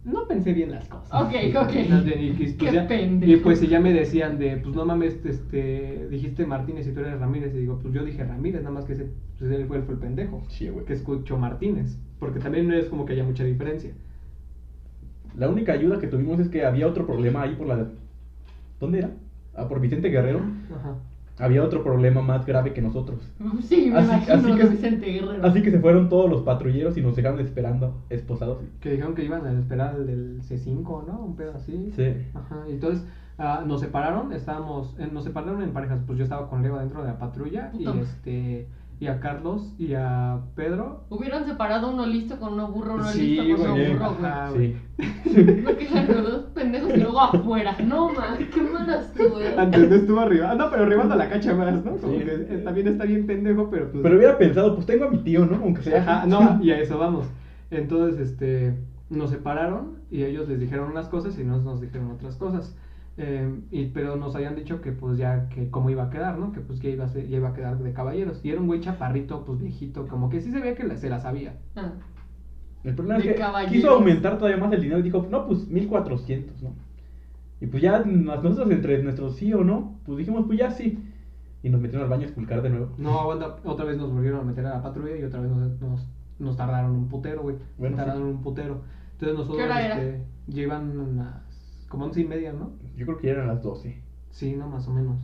Speaker 1: no pensé bien las cosas.
Speaker 2: Ok, ok.
Speaker 1: Y, que, pues,
Speaker 2: Qué
Speaker 1: ya-
Speaker 2: pendejo.
Speaker 1: y pues si ya me decían de, pues no mames, este, dijiste Martínez y tú eres Ramírez. Y digo, pues yo dije Ramírez, nada más que ese, pues él fue, él fue el pendejo.
Speaker 3: Sí, güey.
Speaker 1: Que escuchó Martínez. Porque también no es como que haya mucha diferencia.
Speaker 3: La única ayuda que tuvimos es que había otro problema ahí por la... ¿Dónde era? Ah, por Vicente Guerrero.
Speaker 1: Ajá.
Speaker 3: Había otro problema más grave que nosotros. *laughs*
Speaker 2: Sí, me
Speaker 3: Así-
Speaker 2: imagino
Speaker 3: así que-
Speaker 2: Vicente Guerrero.
Speaker 3: Así que se fueron todos los patrulleros y nos dejaron esperando, esposados.
Speaker 1: Que dijeron que iban a esperar el del C5, ¿no? Un pedo así.
Speaker 3: Sí.
Speaker 1: Ajá, y entonces ah, nos separaron, estábamos, eh, nos separaron en parejas, pues yo estaba con Leo dentro de la patrulla y este y a Carlos y a Pedro.
Speaker 2: Hubieran separado uno listo con uno burro, uno
Speaker 1: Sí,
Speaker 2: listo con uno burro, güey.
Speaker 1: ajá.
Speaker 3: Sí.
Speaker 2: No que eran los dos pendejos y luego afuera. No, man, qué malas tú, güey.
Speaker 1: Antes no estuvo arriba, ah, no, pero arribando la cacha más, ¿no? Como
Speaker 3: Sí.
Speaker 1: que eh, también está bien pendejo, pero pues.
Speaker 3: Pero hubiera pensado, pues tengo a mi tío, ¿no? Aunque sea.
Speaker 1: Ajá, no, y a eso vamos. Entonces, este, nos separaron y ellos les dijeron unas cosas y nos, nos dijeron otras cosas. Eh, y, pero nos habían dicho que pues ya que cómo iba a quedar, ¿no? Que pues que iba a, ser- ya iba a quedar de caballeros. Y era un güey chaparrito, pues viejito, como que sí se veía que la- se la sabía.
Speaker 2: Ah,
Speaker 3: El problema
Speaker 2: De
Speaker 3: es que
Speaker 2: caballeros.
Speaker 3: quiso aumentar todavía más el dinero y dijo, no, pues 1400, ¿no? Y pues ya nos- nosotros entre nuestros sí o no, pues dijimos, pues ya sí. Y nos metieron al baño a esculcar de nuevo.
Speaker 1: No, aguanta, otra vez nos volvieron a meter a la patrulla y otra vez nos, nos, nos tardaron un putero, güey.
Speaker 3: Bueno, sí.
Speaker 1: tardaron un putero. Entonces nosotros
Speaker 2: ¿Qué hora era?
Speaker 1: este, llevan unas como once y media, ¿no?
Speaker 3: Yo creo que ya eran las 12.
Speaker 1: Sí, no, más o menos.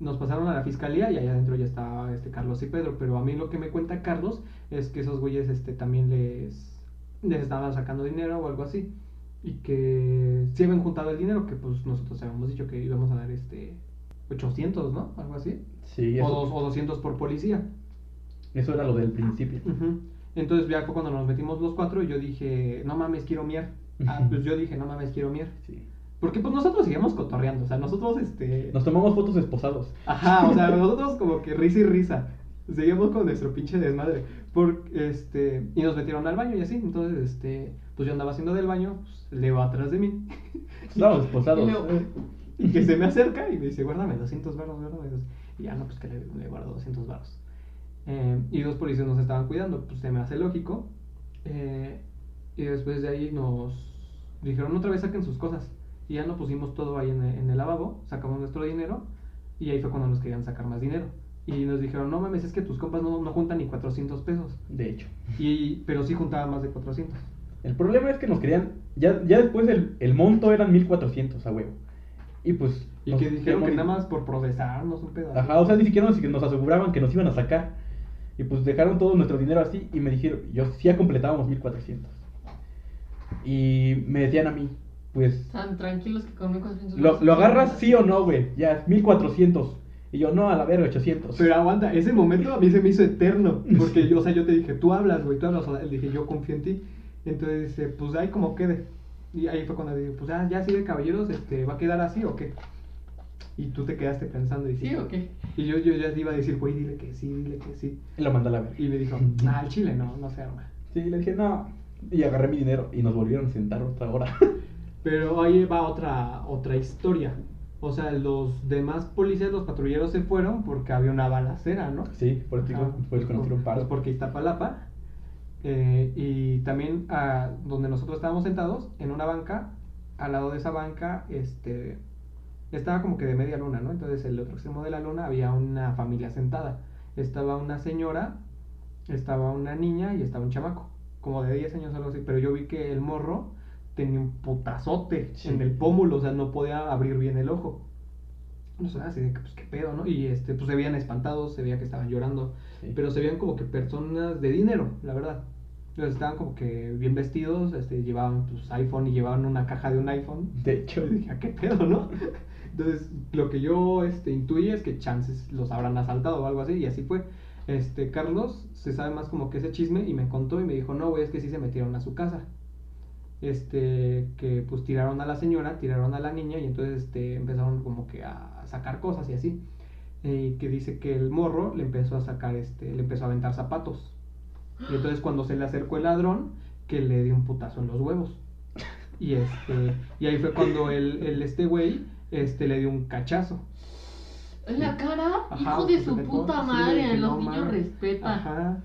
Speaker 1: Nos pasaron a la fiscalía y allá adentro ya estaba este Carlos y Pedro, pero a mí lo que me cuenta Carlos es que esos güeyes este también les les estaban sacando dinero o algo así y que sí habían juntado el dinero que pues nosotros habíamos dicho que íbamos a dar este 800, ¿no? Algo así.
Speaker 3: Sí,
Speaker 1: O,
Speaker 3: eso,
Speaker 1: dos- o 200 por policía.
Speaker 3: eso era lo del principio.
Speaker 1: Entonces ya fue cuando nos metimos los cuatro y yo dije, no mames, quiero mier. Ah, pues yo dije, no mames, quiero mier.
Speaker 3: Sí.
Speaker 1: Porque pues nosotros seguíamos cotorreando, o sea, nosotros este...
Speaker 3: Nos tomamos fotos esposados.
Speaker 1: Ajá, o sea, *laughs* nosotros como que risa y risa. Seguíamos con nuestro pinche desmadre. Por, este, y nos metieron al baño y así. Entonces, este, pues yo andaba haciendo del baño, pues, Leo atrás de mí.
Speaker 3: Estábamos *laughs* esposados.
Speaker 2: Y
Speaker 1: Y que se me acerca y me dice, guárdame 200 baros, guárdame dos". Y ya no, pues que le, le guardo 200 baros. Eh, y dos policías nos estaban cuidando, pues se me hace lógico. Eh, y después de ahí nos dijeron otra vez saquen sus cosas. Y ya nos pusimos todo ahí en el, en el lavabo, sacamos nuestro dinero. Y ahí fue cuando nos querían sacar más dinero. Y nos dijeron, no mames, es que tus compas no, no juntan ni 400 pesos.
Speaker 3: De hecho.
Speaker 1: Y, pero sí juntaban más de 400.
Speaker 3: El problema es que nos querían. Ya, ya después el, el monto eran 1400 a huevo. Y pues.
Speaker 1: Y que dijeron que nada más por procesarnos un pedazo.
Speaker 3: Ajá, o sea, ni siquiera nos, nos aseguraban que nos iban a sacar. Y pues dejaron todo nuestro dinero así y me dijeron, yo sí ya completábamos 1400. Y me decían a mí, pues,
Speaker 2: Tan tranquilos que con 1400
Speaker 3: ¿lo, lo agarras sí o no, güey? Ya, 1400. Y yo, no, a la verga, 800.
Speaker 1: Pero aguanta, ese momento a mí se me hizo eterno. *laughs* Porque yo, o sea, yo te dije, tú hablas, güey, tú hablas. Le dije, yo confío en ti. Entonces, eh, pues ahí como quede. Y ahí fue cuando dije, pues ya, ya sigue, caballeros, este, ¿va a quedar así o qué? Y tú te quedaste pensando y
Speaker 2: ¿Sí o qué?
Speaker 1: Y yo, yo ya te iba a decir, güey, dile que sí, dile que sí.
Speaker 3: Y lo mandé a la verga.
Speaker 1: Y me dijo, *laughs* ah, el chile no, no se arma.
Speaker 3: Sí, le dije, no. Y agarré mi dinero y nos volvieron a sentar otra hora. *laughs*
Speaker 1: Pero ahí va otra, otra historia. O sea, los demás policías, los patrulleros se fueron porque había una balacera, ¿no?
Speaker 3: sí, por eso que nos dieron paro.
Speaker 1: pues porque Iztapalapa. eh, y también ah, donde nosotros estábamos sentados, en una banca, al lado de esa banca, este estaba como que de media luna, ¿no? Entonces, el otro extremo de la luna había una familia sentada. Estaba una señora, estaba una niña y estaba un chamaco, como de 10 años o algo así. Pero yo vi que el morro tenía un putazote
Speaker 3: Sí.
Speaker 1: en el pómulo, o sea, no podía abrir bien el ojo. No sé, así de que, pues, qué pedo, ¿no? Y este, pues se veían espantados, se veía que estaban llorando.
Speaker 3: Sí.
Speaker 1: Pero se veían como que personas de dinero, la verdad. Entonces estaban como que bien vestidos, este, llevaban pues iPhone y llevaban una caja de un iPhone.
Speaker 3: De hecho,
Speaker 1: Yo dije, ¿a qué pedo, no? Entonces, lo que yo este, intuí es que chances los habrán asaltado o algo así, y así fue. Este, Carlos se sabe más como que ese chisme y me contó y me dijo, no, güey, es que sí se metieron a su casa. Este, que pues tiraron a la señora, tiraron a la niña y entonces este, empezaron como que a sacar cosas y así. Y que dice que el morro le empezó a sacar, este, le empezó a aventar zapatos. Y entonces cuando se le acercó el ladrón, que le dio un putazo en los huevos. Y este, y ahí fue cuando el, el este güey este, le dio un cachazo.
Speaker 2: En la cara,
Speaker 1: Ajá,
Speaker 2: hijo de
Speaker 1: pues,
Speaker 2: su
Speaker 1: de
Speaker 2: puta
Speaker 1: todo, sí,
Speaker 2: madre,
Speaker 1: que
Speaker 2: los
Speaker 1: no
Speaker 2: niños respetan.
Speaker 1: Ajá.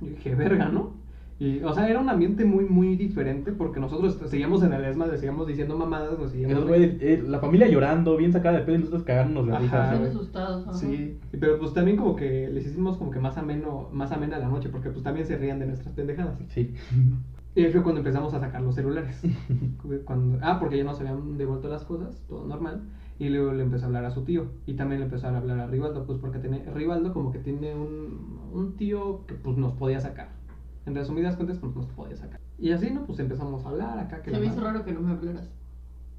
Speaker 1: Yo dije, verga, ¿no? Y, o sea, era un ambiente muy, muy diferente porque nosotros seguíamos en el ESMA, le seguíamos diciendo mamadas, nos seguíamos...
Speaker 3: Eh, la familia llorando, bien sacada de pedo y nosotros cagándonos de
Speaker 1: Ajá.
Speaker 3: risa.
Speaker 2: Asustados. ajá.
Speaker 1: Sí, pero pues también como que les hicimos como que más ameno, más amena la noche, porque pues también se rían de nuestras pendejadas.
Speaker 3: Sí.
Speaker 1: Y ahí fue cuando empezamos a sacar los celulares. *laughs* Cuando, ah, porque ya nos habían devuelto las cosas, todo normal. Y luego le empezó a hablar a su tío. Y también le empezó a hablar a Rivaldo, pues porque tiene, Rivaldo como que tiene un, un tío que pues nos podía sacar. En resumidas cuentas, pues nos podía sacar. Y así, ¿no? Pues empezamos a hablar acá. Que
Speaker 2: Se me hizo raro que no me hablaras.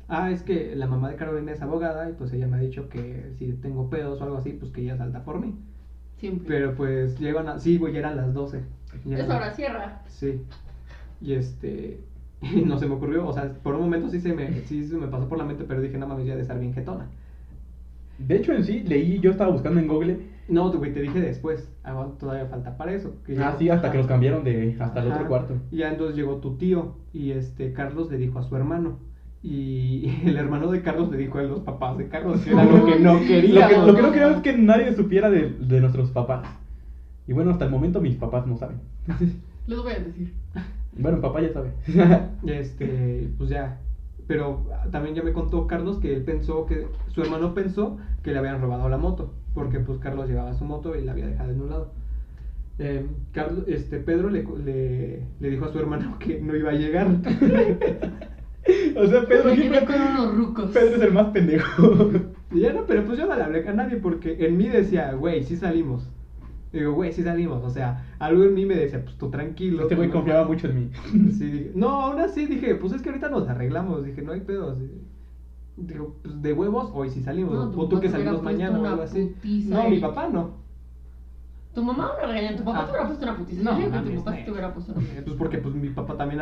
Speaker 1: Ah, es que la mamá de Carolina es abogada y pues ella me ha dicho que si tengo pedos o algo así, pues que ella salta por mí.
Speaker 2: Siempre.
Speaker 1: Pero pues llegan a... Sí, güey, ya eran las 12. Ya
Speaker 2: Es hora, cierra.
Speaker 1: Sí. Y este. Y *laughs* no se me ocurrió, o sea, por un momento sí se me, sí se me pasó por la mente, pero dije, no mames, ya de estar bien jetona.
Speaker 3: De hecho, en sí, leí, yo estaba buscando en Google.
Speaker 1: No, güey, te dije después. Ah, todavía falta para eso. que
Speaker 3: Ah,
Speaker 1: llegó-
Speaker 3: sí, hasta
Speaker 1: ajá.
Speaker 3: que los cambiaron de hasta el
Speaker 1: Ajá.
Speaker 3: otro cuarto.
Speaker 1: Y ya entonces llegó tu tío y este Carlos le dijo a su hermano. Y *laughs* el hermano de Carlos le dijo a los papás de Carlos que *laughs* era lo que no
Speaker 2: Ay,
Speaker 3: Lo
Speaker 1: quería.
Speaker 3: que, lo que no queríamos es que nadie supiera de, de nuestros papás. Y bueno, hasta el momento mis papás no saben. *laughs*
Speaker 2: Les voy a decir.
Speaker 3: Bueno, papá ya sabe.
Speaker 1: Este, pues ya. Pero también ya me contó Carlos que él pensó que, su hermano pensó que le habían robado la moto, porque pues Carlos llevaba su moto y la había dejado en un lado. Eh, Carlos, este, Pedro le, le, le dijo a su hermano *laughs* que no iba a llegar. *laughs*
Speaker 3: o sea, Pedro
Speaker 2: Me
Speaker 3: siempre.
Speaker 2: con unos rucos.
Speaker 3: Pedro es el más pendejo. *laughs*
Speaker 1: Y ya no, pero pues yo no le hablé a nadie porque en mí decía, güey, sí salimos. Digo, güey, sí salimos. O sea, algo en mí me decía, pues tú tranquilo.
Speaker 3: Este güey
Speaker 1: no
Speaker 3: confiaba
Speaker 1: mames".
Speaker 3: mucho en mí.
Speaker 1: Sí, dije- no, aún así dije, pues es que ahorita nos arreglamos. Dije, no hay pedos. Digo, pues de huevos, hoy sí salimos.
Speaker 2: No,
Speaker 1: o tú que salimos mañana o algo así.
Speaker 2: putiza,
Speaker 1: No, mi papá no.
Speaker 2: Tu mamá me regañó, tu papá
Speaker 1: Ah.
Speaker 2: te hubiera puesto una putiza.
Speaker 1: No,
Speaker 2: Yo digo que tu papá sí te hubiera puesto una
Speaker 1: Eh, Pues porque pues mi papá también,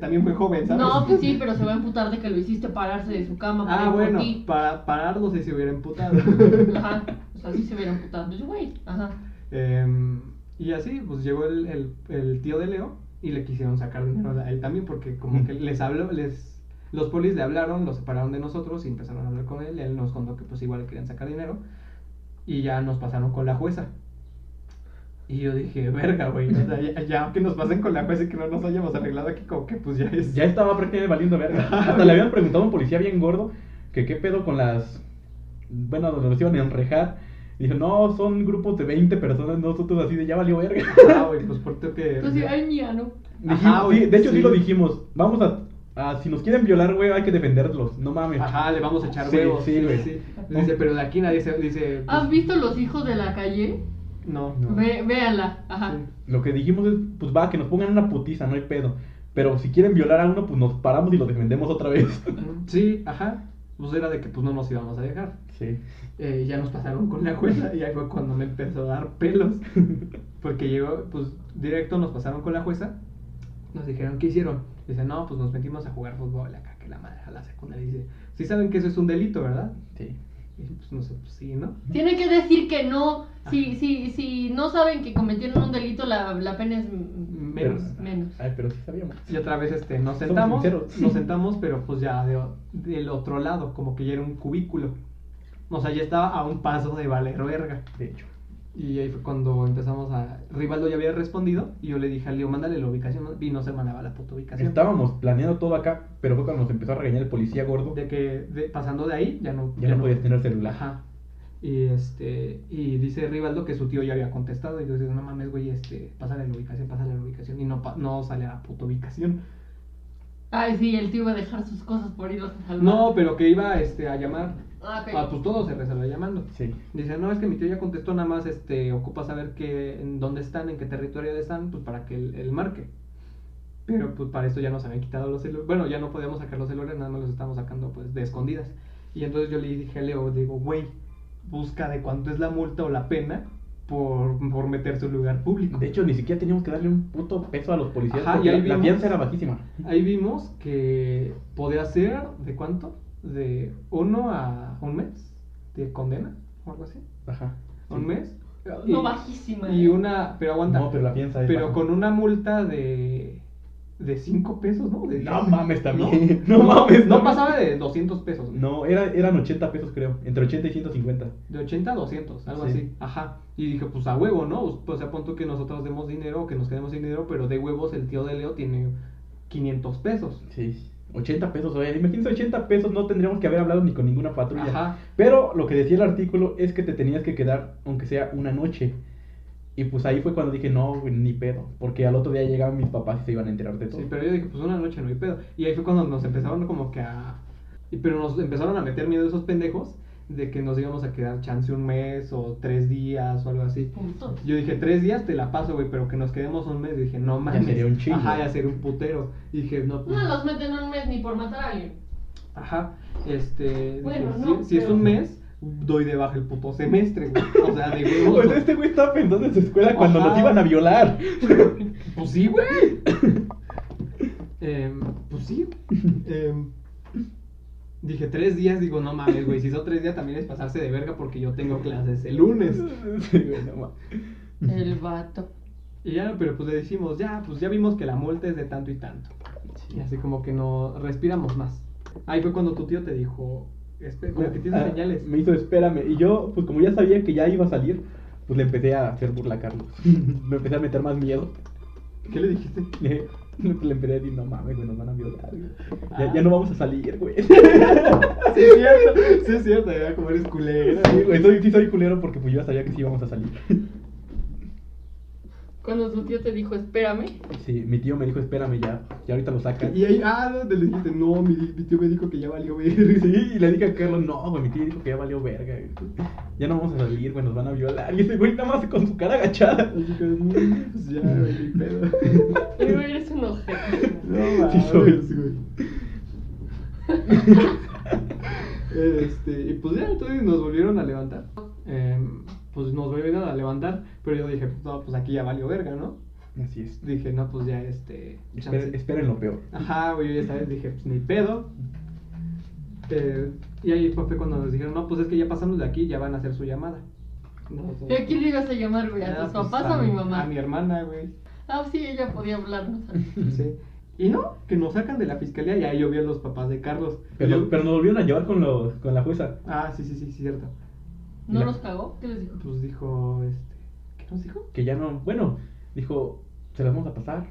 Speaker 1: también fue joven, ¿sabes?
Speaker 2: No, pues sí, pero se va a emputar de que lo hiciste pararse de su cama para
Speaker 1: Ah, bueno, para parar no sé si hubiera emputado. *laughs*
Speaker 2: Ajá. O sea, sí se hubiera emputado. Yo, güey, ajá.
Speaker 1: Em, y así, pues llegó el, el, el tío de Leo y le quisieron sacar dinero a él también porque como que les habló, les... Los polis le hablaron, lo separaron de nosotros y empezaron a hablar con él. Él nos contó que pues igual le querían sacar dinero y ya nos pasaron con la jueza. Y yo dije, *laughs* verga, güey, o sea, ya, ya que nos pasen con la jueza y que no nos hayamos arreglado aquí, como que pues ya es...
Speaker 3: Ya estaba prácticamente valiendo verga. *laughs* Hasta le habían preguntado a un policía bien gordo que qué pedo con las. Bueno, donde nos iban a enrejar. Y dijo, no, son grupos de 20 personas, nosotros así de ya valió verga.
Speaker 1: Ah, güey, pues por tu que...
Speaker 2: Entonces, ay, mía, ¿no?
Speaker 3: Dijimos-
Speaker 1: Ajá, güey,
Speaker 3: sí, de hecho, sí.
Speaker 1: sí.
Speaker 3: lo dijimos. Vamos a, a- Si nos quieren violar, güey, hay que defenderlos. No mames.
Speaker 1: Ajá, le vamos a echar
Speaker 3: Sí,
Speaker 1: huevos.
Speaker 3: sí, güey.
Speaker 1: Dice, pero de aquí nadie se dice. pues,
Speaker 2: ¿Has visto los hijos de la calle?
Speaker 1: No.
Speaker 3: No.
Speaker 2: Ve, véanla, ajá.
Speaker 1: Sí.
Speaker 3: Lo que dijimos es, pues va, que nos pongan una putiza, no hay pedo. Pero si quieren violar a uno, pues nos paramos y lo defendemos otra vez.
Speaker 1: Sí, ajá. Pues era de que pues no nos íbamos a dejar.
Speaker 3: Sí.
Speaker 1: Eh, ya nos pasaron con la jueza y ahí fue cuando me empezó a dar pelos. *laughs* Porque llegó, pues directo nos pasaron con la jueza. Nos dijeron, ¿qué hicieron? Dice, no, pues nos metimos a jugar fútbol acá, que la madre a la secundaria. Dice, sí saben que eso es un delito, ¿verdad?
Speaker 3: Sí.
Speaker 1: Y pues no sé, pues sí, ¿no?
Speaker 2: Tienen que decir que no. Si, si, si no saben que cometieron un delito, la, la pena es
Speaker 1: Menos.
Speaker 2: menos.
Speaker 3: Ay, pero sí sabíamos.
Speaker 1: Y otra vez este, nos sentamos, nos sentamos, pero pues ya de, del otro lado, como que ya era un cubículo. O sea, ya estaba a un paso de valer verga.
Speaker 3: De hecho.
Speaker 1: Y ahí fue cuando empezamos a... Rivaldo ya había respondido y yo le dije a Leo, mándale la ubicación y no se mandaba la puta ubicación.
Speaker 3: Estábamos planeando todo acá, pero fue cuando nos empezó a regañar el policía gordo.
Speaker 1: De que de- pasando de ahí ya no...
Speaker 3: Ya no podías tener celular.
Speaker 1: Ajá. Y este y dice Rivaldo que su tío ya había contestado y yo digo, no mames, güey, este, pásale la ubicación, pásale la ubicación y no, pa- no sale a la puta ubicación.
Speaker 2: Ay, sí, el tío iba a dejar sus cosas por irlos a salvar.
Speaker 1: No, pero que iba este, a llamar.
Speaker 2: Ah, ok.
Speaker 1: Ah, pues todo se resolvió llamando.
Speaker 3: Sí.
Speaker 1: Dice, no, es que mi tío ya contestó, nada más este, ocupa saber que, en dónde están, en qué territorio están, pues para que él, él marque. Pero pues para esto ya nos habían quitado los celulares. Bueno, ya no podíamos sacar los celulares, nada más los estábamos sacando pues de escondidas. Y entonces yo le dije a Leo, digo, güey, busca de cuánto es la multa o la pena por, por meterse a un lugar público.
Speaker 3: De hecho, ni siquiera teníamos que darle un puto peso a los policías
Speaker 1: Ajá,
Speaker 3: porque
Speaker 1: y ahí
Speaker 3: la, fianza era bajísima.
Speaker 1: Ahí vimos que podía ser, ¿de cuánto? De uno a un mes de condena o algo así.
Speaker 3: Ajá.
Speaker 1: Un mes.
Speaker 2: No, bajísima.
Speaker 1: Y una, pero aguanta.
Speaker 3: No, pero la fianza es
Speaker 1: Pero
Speaker 3: baja.
Speaker 1: con una multa de de 5 pesos, ¿no? De
Speaker 3: No
Speaker 1: 10.
Speaker 3: mames también. *laughs* No, mames.
Speaker 1: No
Speaker 3: mames.
Speaker 1: pasaba de 200 pesos.
Speaker 3: No, era, eran 80 pesos creo. Entre 80 y 150.
Speaker 1: De 80 a 200, algo
Speaker 3: Sí.
Speaker 1: así. Ajá. Y dije, pues a huevo, ¿no? Pues a punto que nosotros demos dinero, que nos quedemos sin dinero, pero de huevos el tío de Leo tiene 500 pesos.
Speaker 3: Sí. 80 pesos, oye, imagínense 80 pesos, no tendríamos que haber hablado ni con ninguna patrulla.
Speaker 1: Ajá.
Speaker 3: Pero lo que decía el artículo es que te tenías que quedar, aunque sea una noche. Y pues ahí fue cuando dije, no, ni pedo. Porque al otro día llegaban mis papás y se iban a enterar de todo.
Speaker 1: Sí, pero yo dije, pues una noche no hay pedo. Y ahí fue cuando nos empezaron como que a... Pero nos empezaron a meter miedo esos pendejos de que nos íbamos a quedar chance un mes o tres días o algo así.
Speaker 2: Punto.
Speaker 1: Yo dije, tres días te la paso, güey, pero que nos quedemos un mes. dije, no mames.
Speaker 3: sería un chingo.
Speaker 1: Ajá, ya sería un putero. Y dije, no, pues...
Speaker 2: No los meten un mes ni por matar a alguien.
Speaker 1: Ajá, este.
Speaker 2: Bueno,
Speaker 1: dije,
Speaker 2: no,
Speaker 1: si, si es un mes, doy de baja el puto semestre, güey. O sea, de *laughs* huevos.
Speaker 3: Pues este güey estaba pensando en su escuela cuando
Speaker 1: Ajá.
Speaker 3: nos iban a violar. *laughs*
Speaker 1: Pues sí, güey. *laughs* Em, pues sí. Em, dije tres días, digo, no mames, güey. Si son tres días también es pasarse de verga porque yo tengo clases el lunes. *laughs*
Speaker 3: Sí, güey, no mames.
Speaker 2: El vato.
Speaker 1: Y ya, pero pues le decimos, ya, pues ya vimos que la multa es de tanto y tanto. Y así como que no respiramos más. Ahí fue cuando tu tío te dijo, "Espe- como que tienes
Speaker 3: Ah,
Speaker 1: señales.
Speaker 3: Me hizo espérame. Y yo, pues como ya sabía que ya iba a salir, pues le empecé a hacer burla a Carlos. *laughs* me empecé a meter más miedo.
Speaker 1: ¿Qué le dijiste? *laughs*
Speaker 3: Le, le empecé a decir, no mames, güey, nos van a violar, güey. Ya,
Speaker 1: Ah.
Speaker 3: ya no vamos a salir, güey. *laughs*
Speaker 1: Sí, es cierto, sí, es cierto, ya como eres culero.
Speaker 3: Sí, güey, soy, sí soy culero porque pues yo ya sabía que sí íbamos a salir. *laughs*
Speaker 2: Cuando tu tío te dijo, espérame.
Speaker 3: Sí, mi tío me dijo, espérame ya, ya ahorita lo sacan.
Speaker 1: Y ahí, ah, ¿dónde le dijiste? No, mi, mi tío me dijo que ya valió ver. *laughs*
Speaker 3: Sí, y le dije a Carlos, no, güey, mi tío dijo que ya valió verga, güey. Ya no vamos a salir, güey, nos van a violar. Y ese güey nada más con su cara agachada.
Speaker 1: Así que, no, pues ya, *laughs* güey, pedo.
Speaker 2: Pero eres un ojete.
Speaker 1: No
Speaker 3: Sí
Speaker 1: güey. *laughs* Este, y pues ya, entonces nos volvieron a levantar. Em, pues nos volvieron a levantar, pero yo dije, no, pues aquí ya valió verga, ¿no?
Speaker 3: Así es.
Speaker 1: Dije, no, pues ya, este...
Speaker 3: Esperen, esperen lo peor.
Speaker 1: Ajá, güey, yo ya sabes, dije, pues ni pedo. Eh, y ahí fue cuando nos dijeron, no, pues es que ya pasamos de aquí, ya van a hacer su llamada. No,
Speaker 2: ¿Y a quién le ibas a llamar, güey? ¿A
Speaker 1: Ah,
Speaker 2: tus
Speaker 1: pues,
Speaker 2: papás o a mi mamá?
Speaker 1: A mi hermana, güey.
Speaker 2: Ah, sí, ella podía hablarnos. *laughs*
Speaker 1: Sí. Y no, que nos sacan de la fiscalía y ahí yo vi a los papás de Carlos.
Speaker 3: Pero,
Speaker 1: Yo-
Speaker 3: pero nos volvieron a llevar con, los, con la jueza.
Speaker 1: Ah, sí, sí, sí, sí, cierto.
Speaker 2: ¿No
Speaker 3: La-
Speaker 2: los cagó? ¿Qué les dijo?
Speaker 1: Pues dijo, este... ¿Qué nos dijo?
Speaker 3: Que ya no, bueno, dijo, se las vamos a pasar,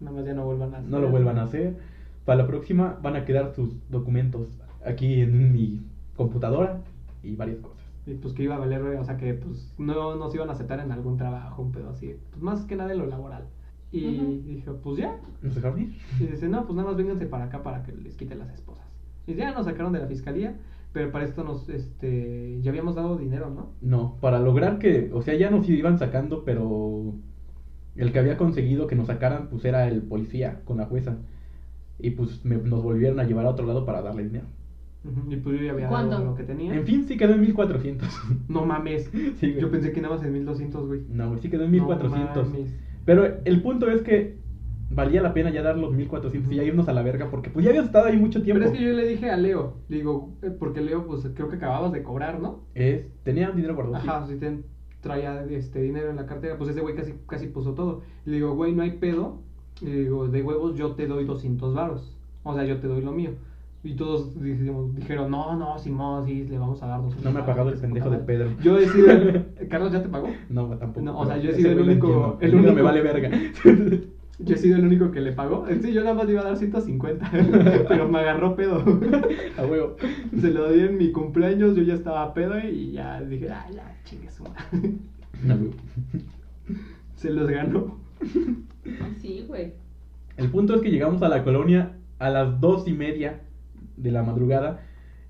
Speaker 1: Nada más ya no vuelvan a hacer.
Speaker 3: no lo vuelvan a hacer. Para la próxima van a quedar sus documentos aquí en mi computadora y varias cosas.
Speaker 1: Y pues que iba a valer, o sea que pues no nos iban a aceptar en algún trabajo, un pedo así. Pues más que nada en lo laboral. Y
Speaker 2: Ujú.
Speaker 1: dije, pues ya.
Speaker 3: ¿Nos dejaron ir?
Speaker 1: Y dice, no, pues nada más vénganse para acá para que les quiten las esposas. Y ya nos sacaron de la fiscalía, pero para esto nos, este, ya habíamos dado dinero, ¿no?
Speaker 3: No, para lograr que, o sea, ya nos iban sacando, pero el que había conseguido que nos sacaran, pues era el policía con la jueza. Y pues me- nos volvieron a llevar a otro lado para darle dinero.
Speaker 1: Y pues yo ya había
Speaker 2: ¿Cuánto?
Speaker 1: dado lo que tenía.
Speaker 3: En fin, sí quedó en 1400. *laughs*
Speaker 1: No mames.
Speaker 3: Sí.
Speaker 1: Yo pensé que nada más en 1200, güey.
Speaker 3: No, güey, sí quedó en
Speaker 1: No
Speaker 3: 1400.
Speaker 1: mames.
Speaker 3: Pero el punto es que valía la pena ya dar los 1400 y ya irnos a la verga porque pues ya habíamos estado ahí mucho tiempo.
Speaker 1: Pero es que yo le dije a Leo, le digo, eh, porque Leo, pues creo que acababas de cobrar, ¿no?
Speaker 3: Es, tenía dinero guardado. sí.
Speaker 1: Ajá, si te traía este dinero en la cartera, pues ese güey casi, casi puso todo. Le digo, güey, no hay pedo. Le digo, de huevos yo te doy 200 varos. O sea, yo te doy lo mío. Y todos dijimos- dijeron, no, no, Simón, sí, le vamos a dar 200
Speaker 3: No me ha
Speaker 1: varos,
Speaker 3: pagado el pendejo de
Speaker 1: madre".
Speaker 3: Pedro.
Speaker 1: Yo he sido el... *laughs* ¿Carlos ya te pagó?
Speaker 3: No, tampoco.
Speaker 1: No, o sea, yo he sido el único- el
Speaker 3: único me vale verga. *laughs*
Speaker 1: Yo he sido el único que le pagó. Sí, yo nada más le iba a dar 150. *laughs* pero me agarró pedo. *laughs*
Speaker 3: A huevo.
Speaker 1: Se lo di en mi cumpleaños, yo ya estaba pedo y ya dije, ah, ya, chingue su madre".
Speaker 3: A huevo. *laughs*
Speaker 1: Se los ganó.
Speaker 2: Sí, güey.
Speaker 3: El punto es que llegamos a la colonia a las dos y media de la madrugada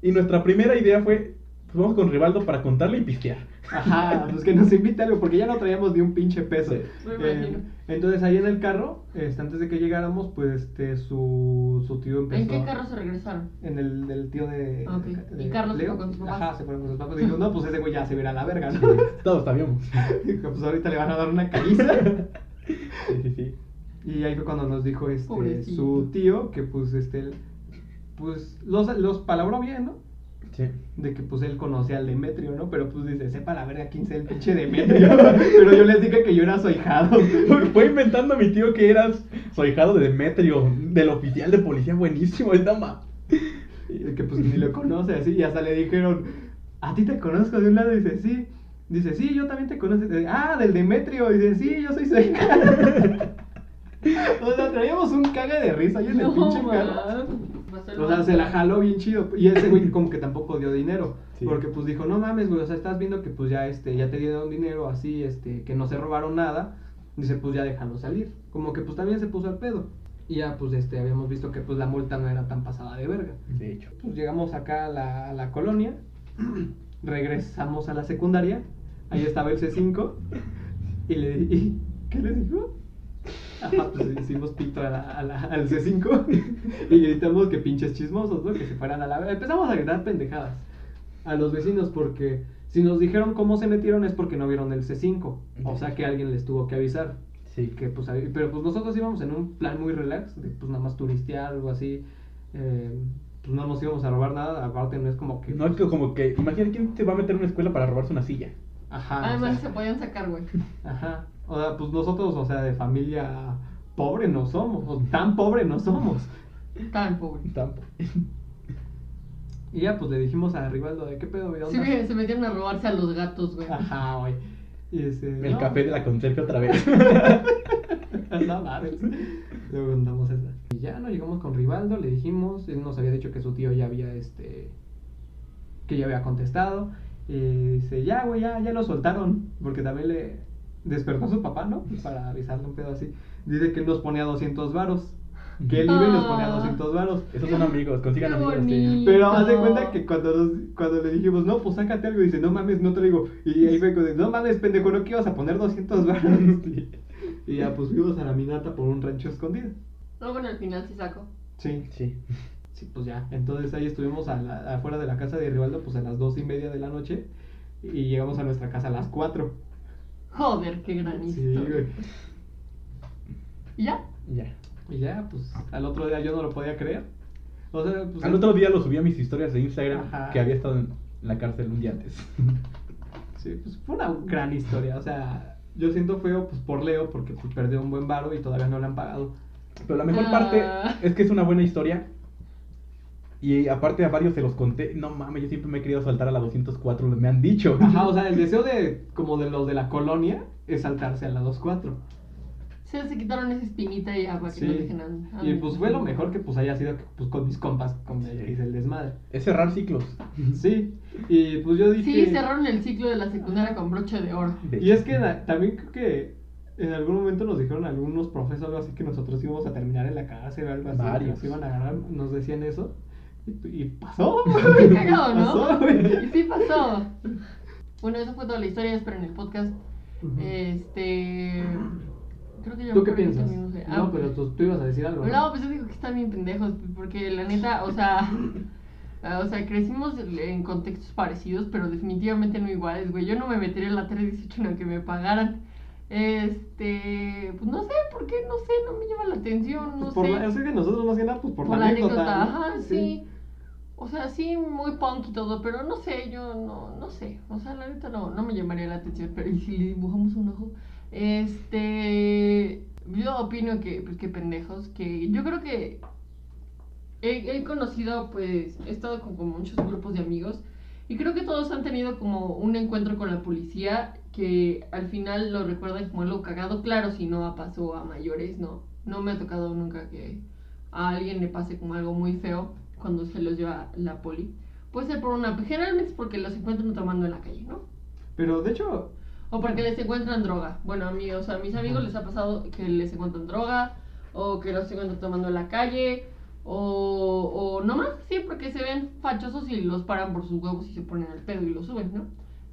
Speaker 3: y nuestra primera idea fue, pues vamos con Rivaldo para contarle y pistear.
Speaker 1: Ajá, pues que nos invite algo, porque ya no traíamos ni un pinche peso.
Speaker 3: Sí.
Speaker 2: Me
Speaker 1: Eh, entonces ahí en el carro, este, antes de que llegáramos, pues este, su, su tío empezó.
Speaker 2: ¿En qué carro se regresaron?
Speaker 1: En el del tío de.
Speaker 2: Ah, ok.
Speaker 1: de
Speaker 2: ¿Y Carlos se
Speaker 1: Leo.
Speaker 2: fue con sus papás?
Speaker 1: Ajá, se fueron con sus papás. Dijo, no, pues ese güey ya se verá a la verga, ¿no?
Speaker 3: Todos sabíamos. *laughs*
Speaker 1: Dijo, pues ahorita le van a dar una caliza. *laughs*
Speaker 3: Sí, sí, sí.
Speaker 1: Y ahí fue cuando nos dijo este,
Speaker 2: Pobrecito.
Speaker 1: su tío que pues este pues los, los palabró bien, ¿no?
Speaker 3: Sí.
Speaker 1: De que pues él conocía al Demetrio, ¿no? Pero pues dice, sepa la verga quién sea el pinche Demetrio. *laughs* Pero yo les dije que yo era su ahijado. *laughs*
Speaker 3: Fue inventando a mi tío que eras Soy hijado de Demetrio, del oficial de policía buenísimo, el dama.
Speaker 1: Y que pues ni lo conoce así, y hasta le dijeron, a ti te conozco de un lado, y dice, sí. Dice, sí, yo también te conozco. Dice, ah, del Demetrio. Dice, sí, yo soy su hija. *laughs* o sea, traíamos un caga de risa ahí en el pinche carro. O sea, se la jaló bien chido. Y ese güey como que tampoco dio dinero.
Speaker 3: Sí.
Speaker 1: Porque pues dijo, no mames, güey, o sea, estás viendo que pues ya este, ya te dieron dinero así, este, que no se robaron nada. Dice, pues ya déjalo salir. Como que pues también se puso al pedo. Y ya pues este, habíamos visto que pues la multa no era tan pasada de verga.
Speaker 3: De hecho.
Speaker 1: Pues llegamos acá a la, a la colonia, *clears throat* regresamos a la secundaria, ahí estaba el C5, y le y, *laughs* ¿qué le dijo? Ajá, pues hicimos pito a la- a la- al C5 *laughs* y gritamos que pinches chismosos, ¿no? Que se fueran a la... Empezamos a gritar pendejadas a los vecinos porque si nos dijeron cómo se metieron es porque no vieron el C5, o sea que alguien les tuvo que avisar.
Speaker 3: Sí.
Speaker 1: Que, pues, ahí- pero pues nosotros íbamos en un plan muy relax, de pues nada más turistear, algo así. eh, pues no nos íbamos a robar nada, aparte no es como que...
Speaker 3: No es que como que, imagínate quién se va a meter en una escuela para robarse una silla.
Speaker 1: Ajá. o
Speaker 2: Además
Speaker 1: sea,
Speaker 2: se podían sacar, güey.
Speaker 1: Ajá. O sea, pues nosotros, o sea, de familia pobre no somos, o tan pobre no somos.
Speaker 2: Tan pobre.
Speaker 3: Tampo.
Speaker 1: Y ya, pues le dijimos a Rivaldo, ¿de qué pedo, güey?
Speaker 2: Sí,
Speaker 1: ¿Dónde
Speaker 2: güey, se metieron a robarse a los gatos, güey.
Speaker 1: Ajá, güey. Y ese,
Speaker 3: El
Speaker 1: no,
Speaker 3: café de la conserje otra vez. *laughs*
Speaker 1: no mames. Le preguntamos esa. Y ya nos llegamos con Rivaldo, le dijimos, él nos había dicho que su tío ya había, este, que ya había contestado. Y dice, ya, güey, ya, ya lo soltaron. Porque también le despertó a su papá, ¿no? Para avisarle un pedo así. Dice que él nos ponía 200 varos. Que él iba y nos ponía
Speaker 2: Ah.
Speaker 1: 200 varos.
Speaker 3: Esos son amigos, consigan
Speaker 2: Qué
Speaker 3: amigos. sí.
Speaker 1: Pero haz de cuenta que cuando, nos- cuando le dijimos, no, pues sácate algo, dice, no mames, no traigo. Y ahí fue como, no mames, pendejo, no que ibas a poner 200 baros. y, y ya, pues fuimos a la minata por un rancho escondido.
Speaker 2: No, bueno, al final sí sacó.
Speaker 1: Sí,
Speaker 3: Sí.
Speaker 1: sí, pues ya. Entonces ahí estuvimos a la- afuera de la casa de Rivaldo, pues a las dos y media de la noche. Y llegamos a nuestra casa a las 4.
Speaker 2: Joder, qué gran
Speaker 1: Sí,
Speaker 2: historia.
Speaker 1: güey.
Speaker 2: ¿Y ya?
Speaker 3: Ya.
Speaker 1: Y ya, pues al otro día yo no lo podía creer. O sea, pues.
Speaker 3: Al otro día lo subí a mis historias de Instagram
Speaker 1: Ajá.
Speaker 3: que había estado en la cárcel un día antes. *laughs*
Speaker 1: Sí, pues fue una gran historia. O sea, yo siento feo pues por Leo porque pues, perdió un buen varo y todavía no le han pagado.
Speaker 3: Pero la mejor
Speaker 2: Ah.
Speaker 3: parte es que es una buena historia. Y aparte a varios se los conté. No mames, yo siempre me he querido saltar a la 204, me han dicho.
Speaker 1: Ajá, o sea, el deseo de como de los de la colonia es saltarse a la 2-4.
Speaker 2: Se, se quitaron esa espinita y ya para que
Speaker 1: Sí.
Speaker 2: no dejen a- a-
Speaker 1: Y pues fue lo mejor que pues haya sido que, pues con mis compas con hice el desmadre.
Speaker 3: Es cerrar ciclos. *laughs*
Speaker 1: Sí, y pues yo dije...
Speaker 2: Sí, cerraron el ciclo de la secundaria con broche de oro.
Speaker 3: De
Speaker 1: Y es que también creo que en algún momento nos dijeron algunos profes o algo así que nosotros íbamos a terminar en la cárcel o algo así.
Speaker 3: Varios.
Speaker 1: Nos iban a agarrar, nos decían eso. Y, pasó. *laughs*
Speaker 2: Cagado, ¿no?
Speaker 1: Pasó.
Speaker 2: Y sí pasó. Bueno, eso fue toda la historia, espero en el podcast. Este. Creo que ya
Speaker 1: ¿Tú qué piensas?
Speaker 2: también, no sé.
Speaker 1: No,
Speaker 2: Ah,
Speaker 1: pero tú, tú ibas a decir algo.
Speaker 2: No, pues yo digo que están bien pendejos, porque la neta, o sea, *laughs* o sea, crecimos en contextos parecidos, pero definitivamente no iguales, güey. Yo no me metería en la 318 en la que me pagaran. Este, pues no sé, ¿por qué? No sé, no me llama la atención, no
Speaker 1: Pues por
Speaker 2: sé.
Speaker 1: la, es que nosotros más que nada, pues por,
Speaker 2: Por
Speaker 1: la anécdota. ¿no?
Speaker 2: ajá, sí. O sea, sí, muy punk y todo, pero no sé, yo no, no sé. O sea, la neta no, no me llamaría la atención, pero ¿y si le dibujamos un ojo? Este, yo opino que, pues qué pendejos, que yo creo que he, he conocido, pues, he estado con, con muchos grupos de amigos y creo que todos han tenido como un encuentro con la policía que al final lo recuerdan como algo cagado. Claro, si no pasó a mayores, no. No me ha tocado nunca que a alguien le pase como algo muy feo cuando se los lleva la poli. Puede ser por una, generalmente es porque los encuentran tomando en la calle, ¿no?
Speaker 1: Pero de hecho,
Speaker 2: O porque les encuentran droga. Bueno, a mí, o sea, a mis amigos les ha pasado que les encuentran droga, o que los encuentran tomando en la calle, o, o no más, sí, porque se ven fachosos y los paran por sus huevos y se ponen al pedo y lo suben, ¿no?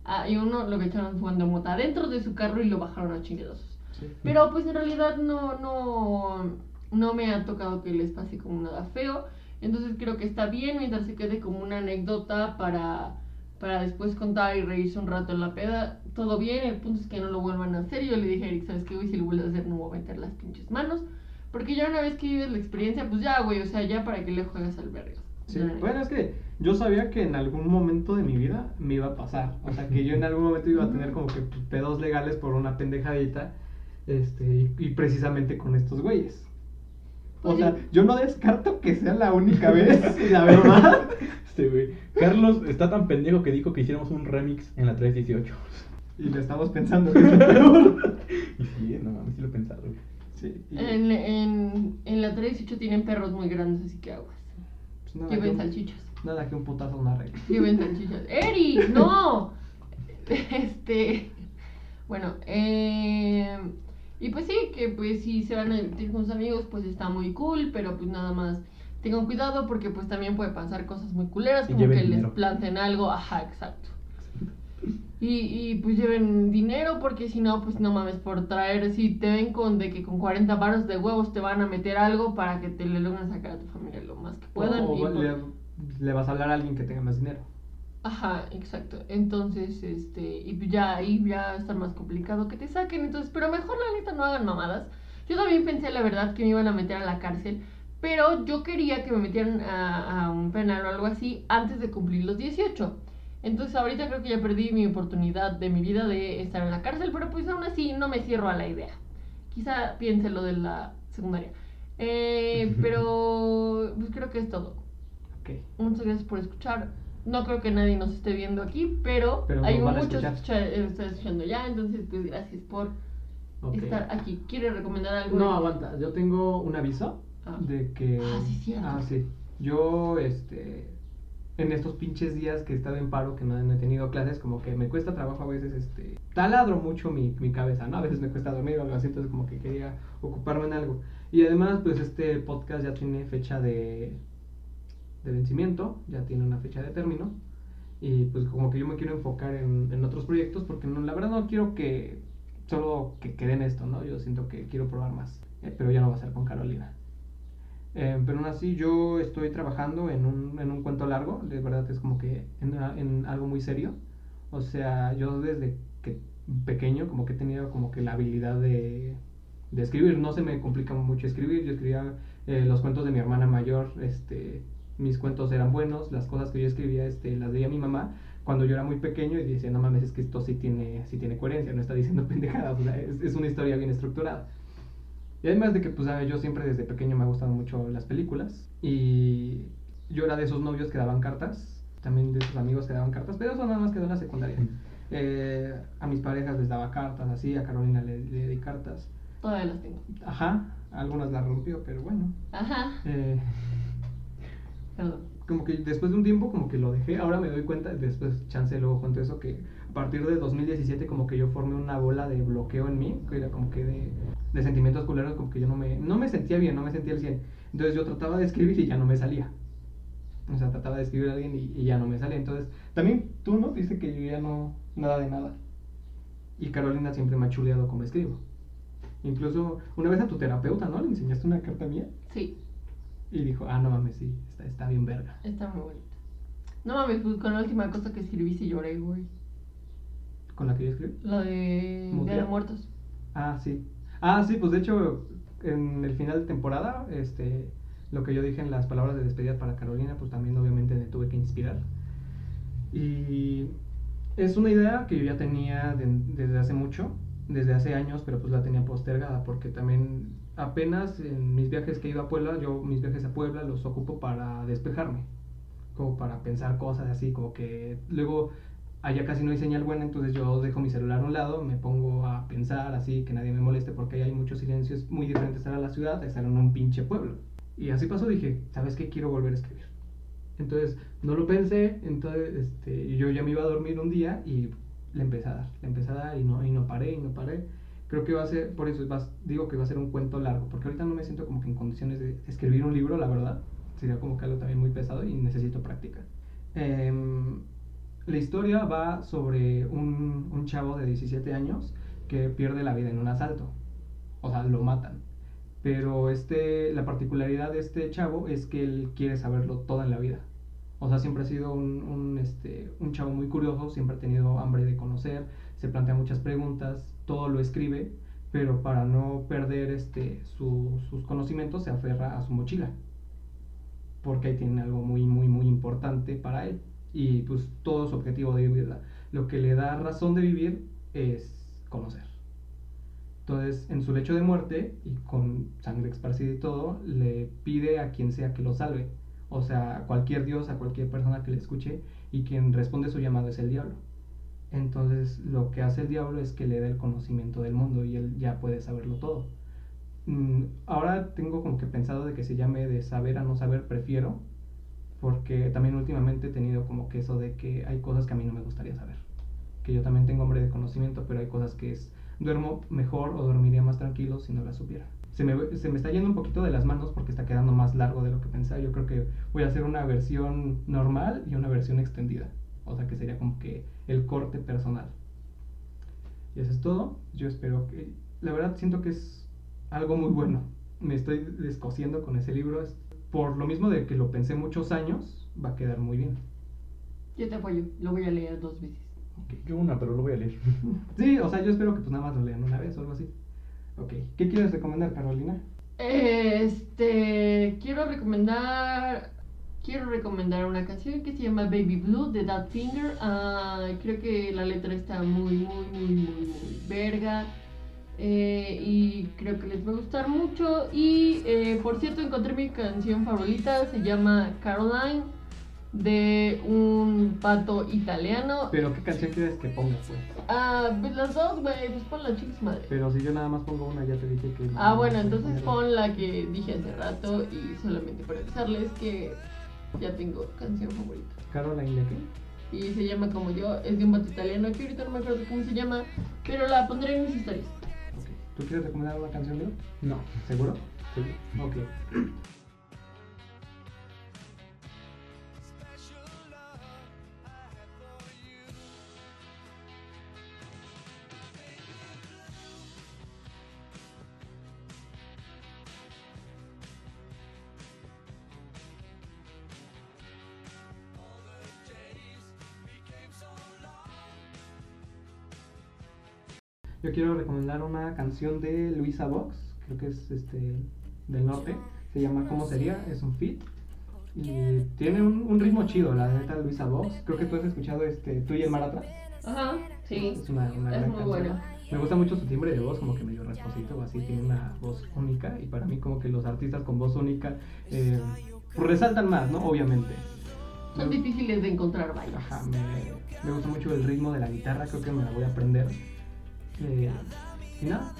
Speaker 2: Ah, y uno lo que echaron jugando mota dentro de su carro y lo bajaron a chingadosos. Pero pues en realidad no, no, no me ha tocado que les pase como nada feo. Entonces creo que está bien mientras se quede como una anécdota para, para después contar y reírse un rato en la peda. Todo bien, el punto es que no lo vuelvan a hacer. Yo le dije a Eric, ¿sabes qué, güey? Si lo vuelves a hacer no voy a meter las pinches manos. Porque ya una vez que vives la experiencia, pues ya, güey, o sea, ya para que le juegas al verga.
Speaker 1: Sí, bueno, es que yo sabía que en algún momento de mi vida me iba a pasar. O sea, que yo en algún momento iba a tener como que pedos legales por una pendejadita. Este, y, y precisamente con estos güeyes. O sea, yo no descarto que sea la única vez, *laughs* la verdad.
Speaker 3: Este, güey. Carlos está tan pendejo que dijo que hiciéramos un remix en la 318.
Speaker 1: Y lo estamos pensando que es lo peor. *laughs*
Speaker 3: Y sí, no mames, sí lo he pensado, güey.
Speaker 1: Sí. y-
Speaker 2: En, en, en la 318 tienen perros muy grandes, así que aguas.
Speaker 1: pues nada,
Speaker 2: Lleven
Speaker 1: que un-
Speaker 2: salchichas.
Speaker 1: Nada que un putazo no arregle.
Speaker 2: Lleven salchichas. *laughs* ¡Eri! ¡No! Este. Bueno, eh, y pues sí, que pues si se van a divertir con sus amigos, pues está muy cool, pero pues nada más tengan cuidado porque pues también puede pasar cosas muy culeras,
Speaker 3: Y
Speaker 2: como que les planten algo, ajá, exacto. Y, y pues lleven dinero porque si no, pues no mames, por traer, si te ven con de que con 40 baros de huevos te van a meter algo para que te le logren sacar a tu familia lo más que puedan.
Speaker 1: O
Speaker 2: y pues-
Speaker 1: le, le vas a hablar a alguien que tenga más dinero.
Speaker 2: Ajá, exacto. Entonces, este, y ya ahí ya estar más complicado que te saquen. Entonces, pero mejor la neta no hagan mamadas. Yo también pensé, la verdad, que me iban a meter a la cárcel. Pero yo quería que me metieran a, a un penal o algo así antes de cumplir los 18. Entonces, ahorita creo que ya perdí mi oportunidad de mi vida de estar en la cárcel. Pero pues aún así no me cierro a la idea. Quizá piense lo de la secundaria. Eh, *laughs* pero pues creo que es todo.
Speaker 1: Ok.
Speaker 2: Muchas gracias por escuchar. No creo que nadie nos esté viendo aquí, pero,
Speaker 1: Pero
Speaker 2: hay muchos escucha- eh, están escuchando ya, entonces pues gracias por estar aquí. ¿Quiere recomendar algo?
Speaker 1: No, aguanta. Yo tengo un aviso
Speaker 2: Ah.
Speaker 1: de que.
Speaker 2: Ah, sí, cierto.
Speaker 1: Ah, sí. Yo, este. En estos pinches días que he estado en paro, que no, no he tenido clases, como que me cuesta trabajo a veces, este. Taladro mucho mi, mi cabeza, ¿no? A veces me cuesta dormir o algo así, entonces como que quería ocuparme en algo. Y además, pues este podcast ya tiene fecha de. De vencimiento, ya tiene una fecha de término. Y pues como que yo me quiero enfocar en, en otros proyectos porque no, la verdad no quiero que solo que quede en esto, ¿no? Yo siento que quiero probar más, eh, pero ya no va a ser con Carolina. Eh, pero aún así yo estoy trabajando en un, en un cuento largo, de verdad es como que en, algo muy serio. O sea, yo desde que pequeño como que he tenido como que la habilidad de, de escribir, no se me complica mucho escribir, yo escribía eh, los cuentos de mi hermana mayor, este, mis cuentos eran buenos, las cosas que yo escribía este, las veía mi mamá cuando yo era muy pequeño y decía, no mames, es que esto sí tiene, sí tiene coherencia, no está diciendo *laughs* pendejadas, o sea, es, es una historia bien estructurada. Y además de que, pues, a ver, yo siempre desde pequeño me han gustado mucho las películas. Y yo era de esos novios que daban cartas, también de esos amigos que daban cartas, pero eso nada más quedó en la secundaria. Eh, a mis parejas les daba cartas, así, a Carolina le, le di cartas.
Speaker 2: Todavía las tengo.
Speaker 1: Ajá, algunas las rompió, pero bueno.
Speaker 2: Ajá,
Speaker 1: Eh. Como que después de un tiempo como que lo dejé, ahora me doy cuenta, después chance luego cuento eso, que a partir de 2017 como que yo formé una bola de bloqueo en mí, que era como que de, de sentimientos culeros, como que yo no me, no me sentía bien, no me sentía al 100. Entonces yo trataba de escribir y ya no me salía. O sea, trataba de escribir a alguien y, y ya no me salía. Entonces, también tú, ¿no? Dice que yo ya no, nada de nada. Y Carolina siempre me ha chuleado como escribo. Incluso una vez a tu terapeuta, ¿no? Le enseñaste una carta mía
Speaker 2: Sí,
Speaker 1: y dijo, ah, no mames, sí, está, está bien verga.
Speaker 2: está muy bonita. No mames, pues con la última cosa que escribí sí lloré, güey.
Speaker 1: ¿Con la que yo escribí?
Speaker 2: La de Día de Muertos.
Speaker 1: Ah, sí. Ah, sí, pues de hecho, en el final de temporada, este, lo que yo dije en las palabras de despedida para Carolina, pues también obviamente me tuve que inspirar. Y es una idea que yo ya tenía de- desde hace mucho, desde hace años, pero pues la tenía postergada, porque también apenas en mis viajes que he ido a Puebla, yo mis viajes a Puebla los ocupo para despejarme, como para pensar cosas así, como que luego allá casi no hay señal buena, entonces yo dejo mi celular a un lado, me pongo a pensar así, que nadie me moleste, porque hay muchos silencios muy diferentes estar a la ciudad estar en un pinche pueblo. Y así pasó, dije, ¿sabes qué? Quiero volver a escribir. Entonces, no lo pensé, entonces este, yo ya me iba a dormir un día y le empecé a dar, le empecé a dar y no, y no paré, y no paré. Creo que va a ser, por eso va- digo que va a ser un cuento largo, porque ahorita no me siento como que en condiciones de escribir un libro, la verdad. Sería como que algo también muy pesado y necesito práctica. Em, la historia va sobre un, un chavo de 17 años que pierde la vida en un asalto. O sea, lo matan. Pero este, la particularidad de este chavo es que él quiere saberlo todo en la vida. O sea, siempre ha sido un, un, este, un chavo muy curioso, siempre ha tenido hambre de conocer, se plantea muchas preguntas, todo lo escribe, pero para no perder este, su- sus conocimientos se aferra a su mochila. Porque ahí tiene algo muy, muy, muy importante para él. Y pues todo su objetivo de vida. Lo que le da razón de vivir es conocer. Entonces, en su lecho de muerte y con sangre esparcida y todo, le pide a quien sea que lo salve. O sea, a cualquier dios, a cualquier persona que le escuche, y quien responde su llamado es el diablo. Entonces, lo que hace el diablo es que le da el conocimiento del mundo y él ya puede saberlo todo. Mm, ahora tengo como que pensado de que se llame de saber a no saber, prefiero, porque también últimamente he tenido como que eso de que hay cosas que a mí no me gustaría saber. Que yo también tengo hambre de conocimiento, pero hay cosas que es, duermo mejor o dormiría más tranquilo si no las supiera. Se me, se me está yendo un poquito de las manos porque está quedando más largo de lo que pensaba. Yo creo que voy a hacer una versión normal y una versión extendida. O sea que sería como que el corte personal. Y eso es todo. Yo espero que... La verdad siento que es algo muy bueno. Me estoy descosiendo con ese libro. Es- Por lo mismo de que lo pensé muchos años, va a quedar muy bien.
Speaker 2: Yo te apoyo, lo voy a leer dos veces.
Speaker 3: Yo una, pero lo voy a leer. *laughs*
Speaker 1: Sí, o sea, yo espero que pues nada más lo lean una vez o algo así. Ok. ¿Qué quieres recomendar, Carolina?
Speaker 2: Este, quiero recomendar, quiero recomendar una canción que se llama Baby Blue de That Finger. Ah, creo que la letra está muy, muy, muy, muy, muy verga. Eh, y creo que les va a gustar mucho. Y eh, por cierto, encontré mi canción favorita, se llama Caroline, de un pato italiano.
Speaker 1: Pero ¿qué canción quieres que ponga, pues?
Speaker 2: Ah, pues las dos, güey, pues pon la chicas madre.
Speaker 1: Pero si yo nada más pongo una, ya te dije que...
Speaker 2: Ah, bueno,
Speaker 1: no,
Speaker 2: entonces pon la que dije hace rato y solamente para avisarles que ya tengo canción favorita.
Speaker 1: Caroline, ¿de qué?
Speaker 2: Y se llama como yo, es de un vato italiano que ahorita no me acuerdo cómo se llama, pero la pondré en mis historias.
Speaker 1: Ok. ¿Tú quieres recomendar una canción, Leo?
Speaker 3: No.
Speaker 1: ¿Seguro?
Speaker 3: Sí.
Speaker 1: Ok. *clears throat* Yo quiero recomendar una canción de Luisa Vox, creo que es este del norte, se llama ¿Cómo sería? Es un fit. Y tiene un, un ritmo chido, la neta Luisa Vox. Creo que tú has escuchado este Tú y el mar atrás.
Speaker 2: Ajá, sí.
Speaker 1: Es una, una
Speaker 2: Es
Speaker 1: gran
Speaker 2: muy
Speaker 1: canción.
Speaker 2: buena.
Speaker 1: Me gusta mucho su timbre de voz, como que medio rasposito o así, tiene una voz única. Y para mí, como que los artistas con voz única eh, resaltan más, ¿no? Obviamente.
Speaker 2: Son difíciles de encontrar, vaya.
Speaker 1: Ajá, me, me gusta mucho el ritmo de la guitarra, creo que me la voy a aprender. Eh, y nada,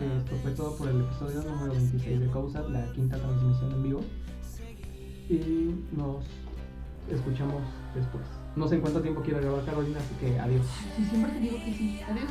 Speaker 1: eh, esto fue todo por el episodio número 26 de Causa, la quinta transmisión en vivo. Y nos escuchamos después. No sé en cuánto tiempo quiero grabar Carolina, así que adiós.
Speaker 2: Sí, siempre te digo que sí. Adiós.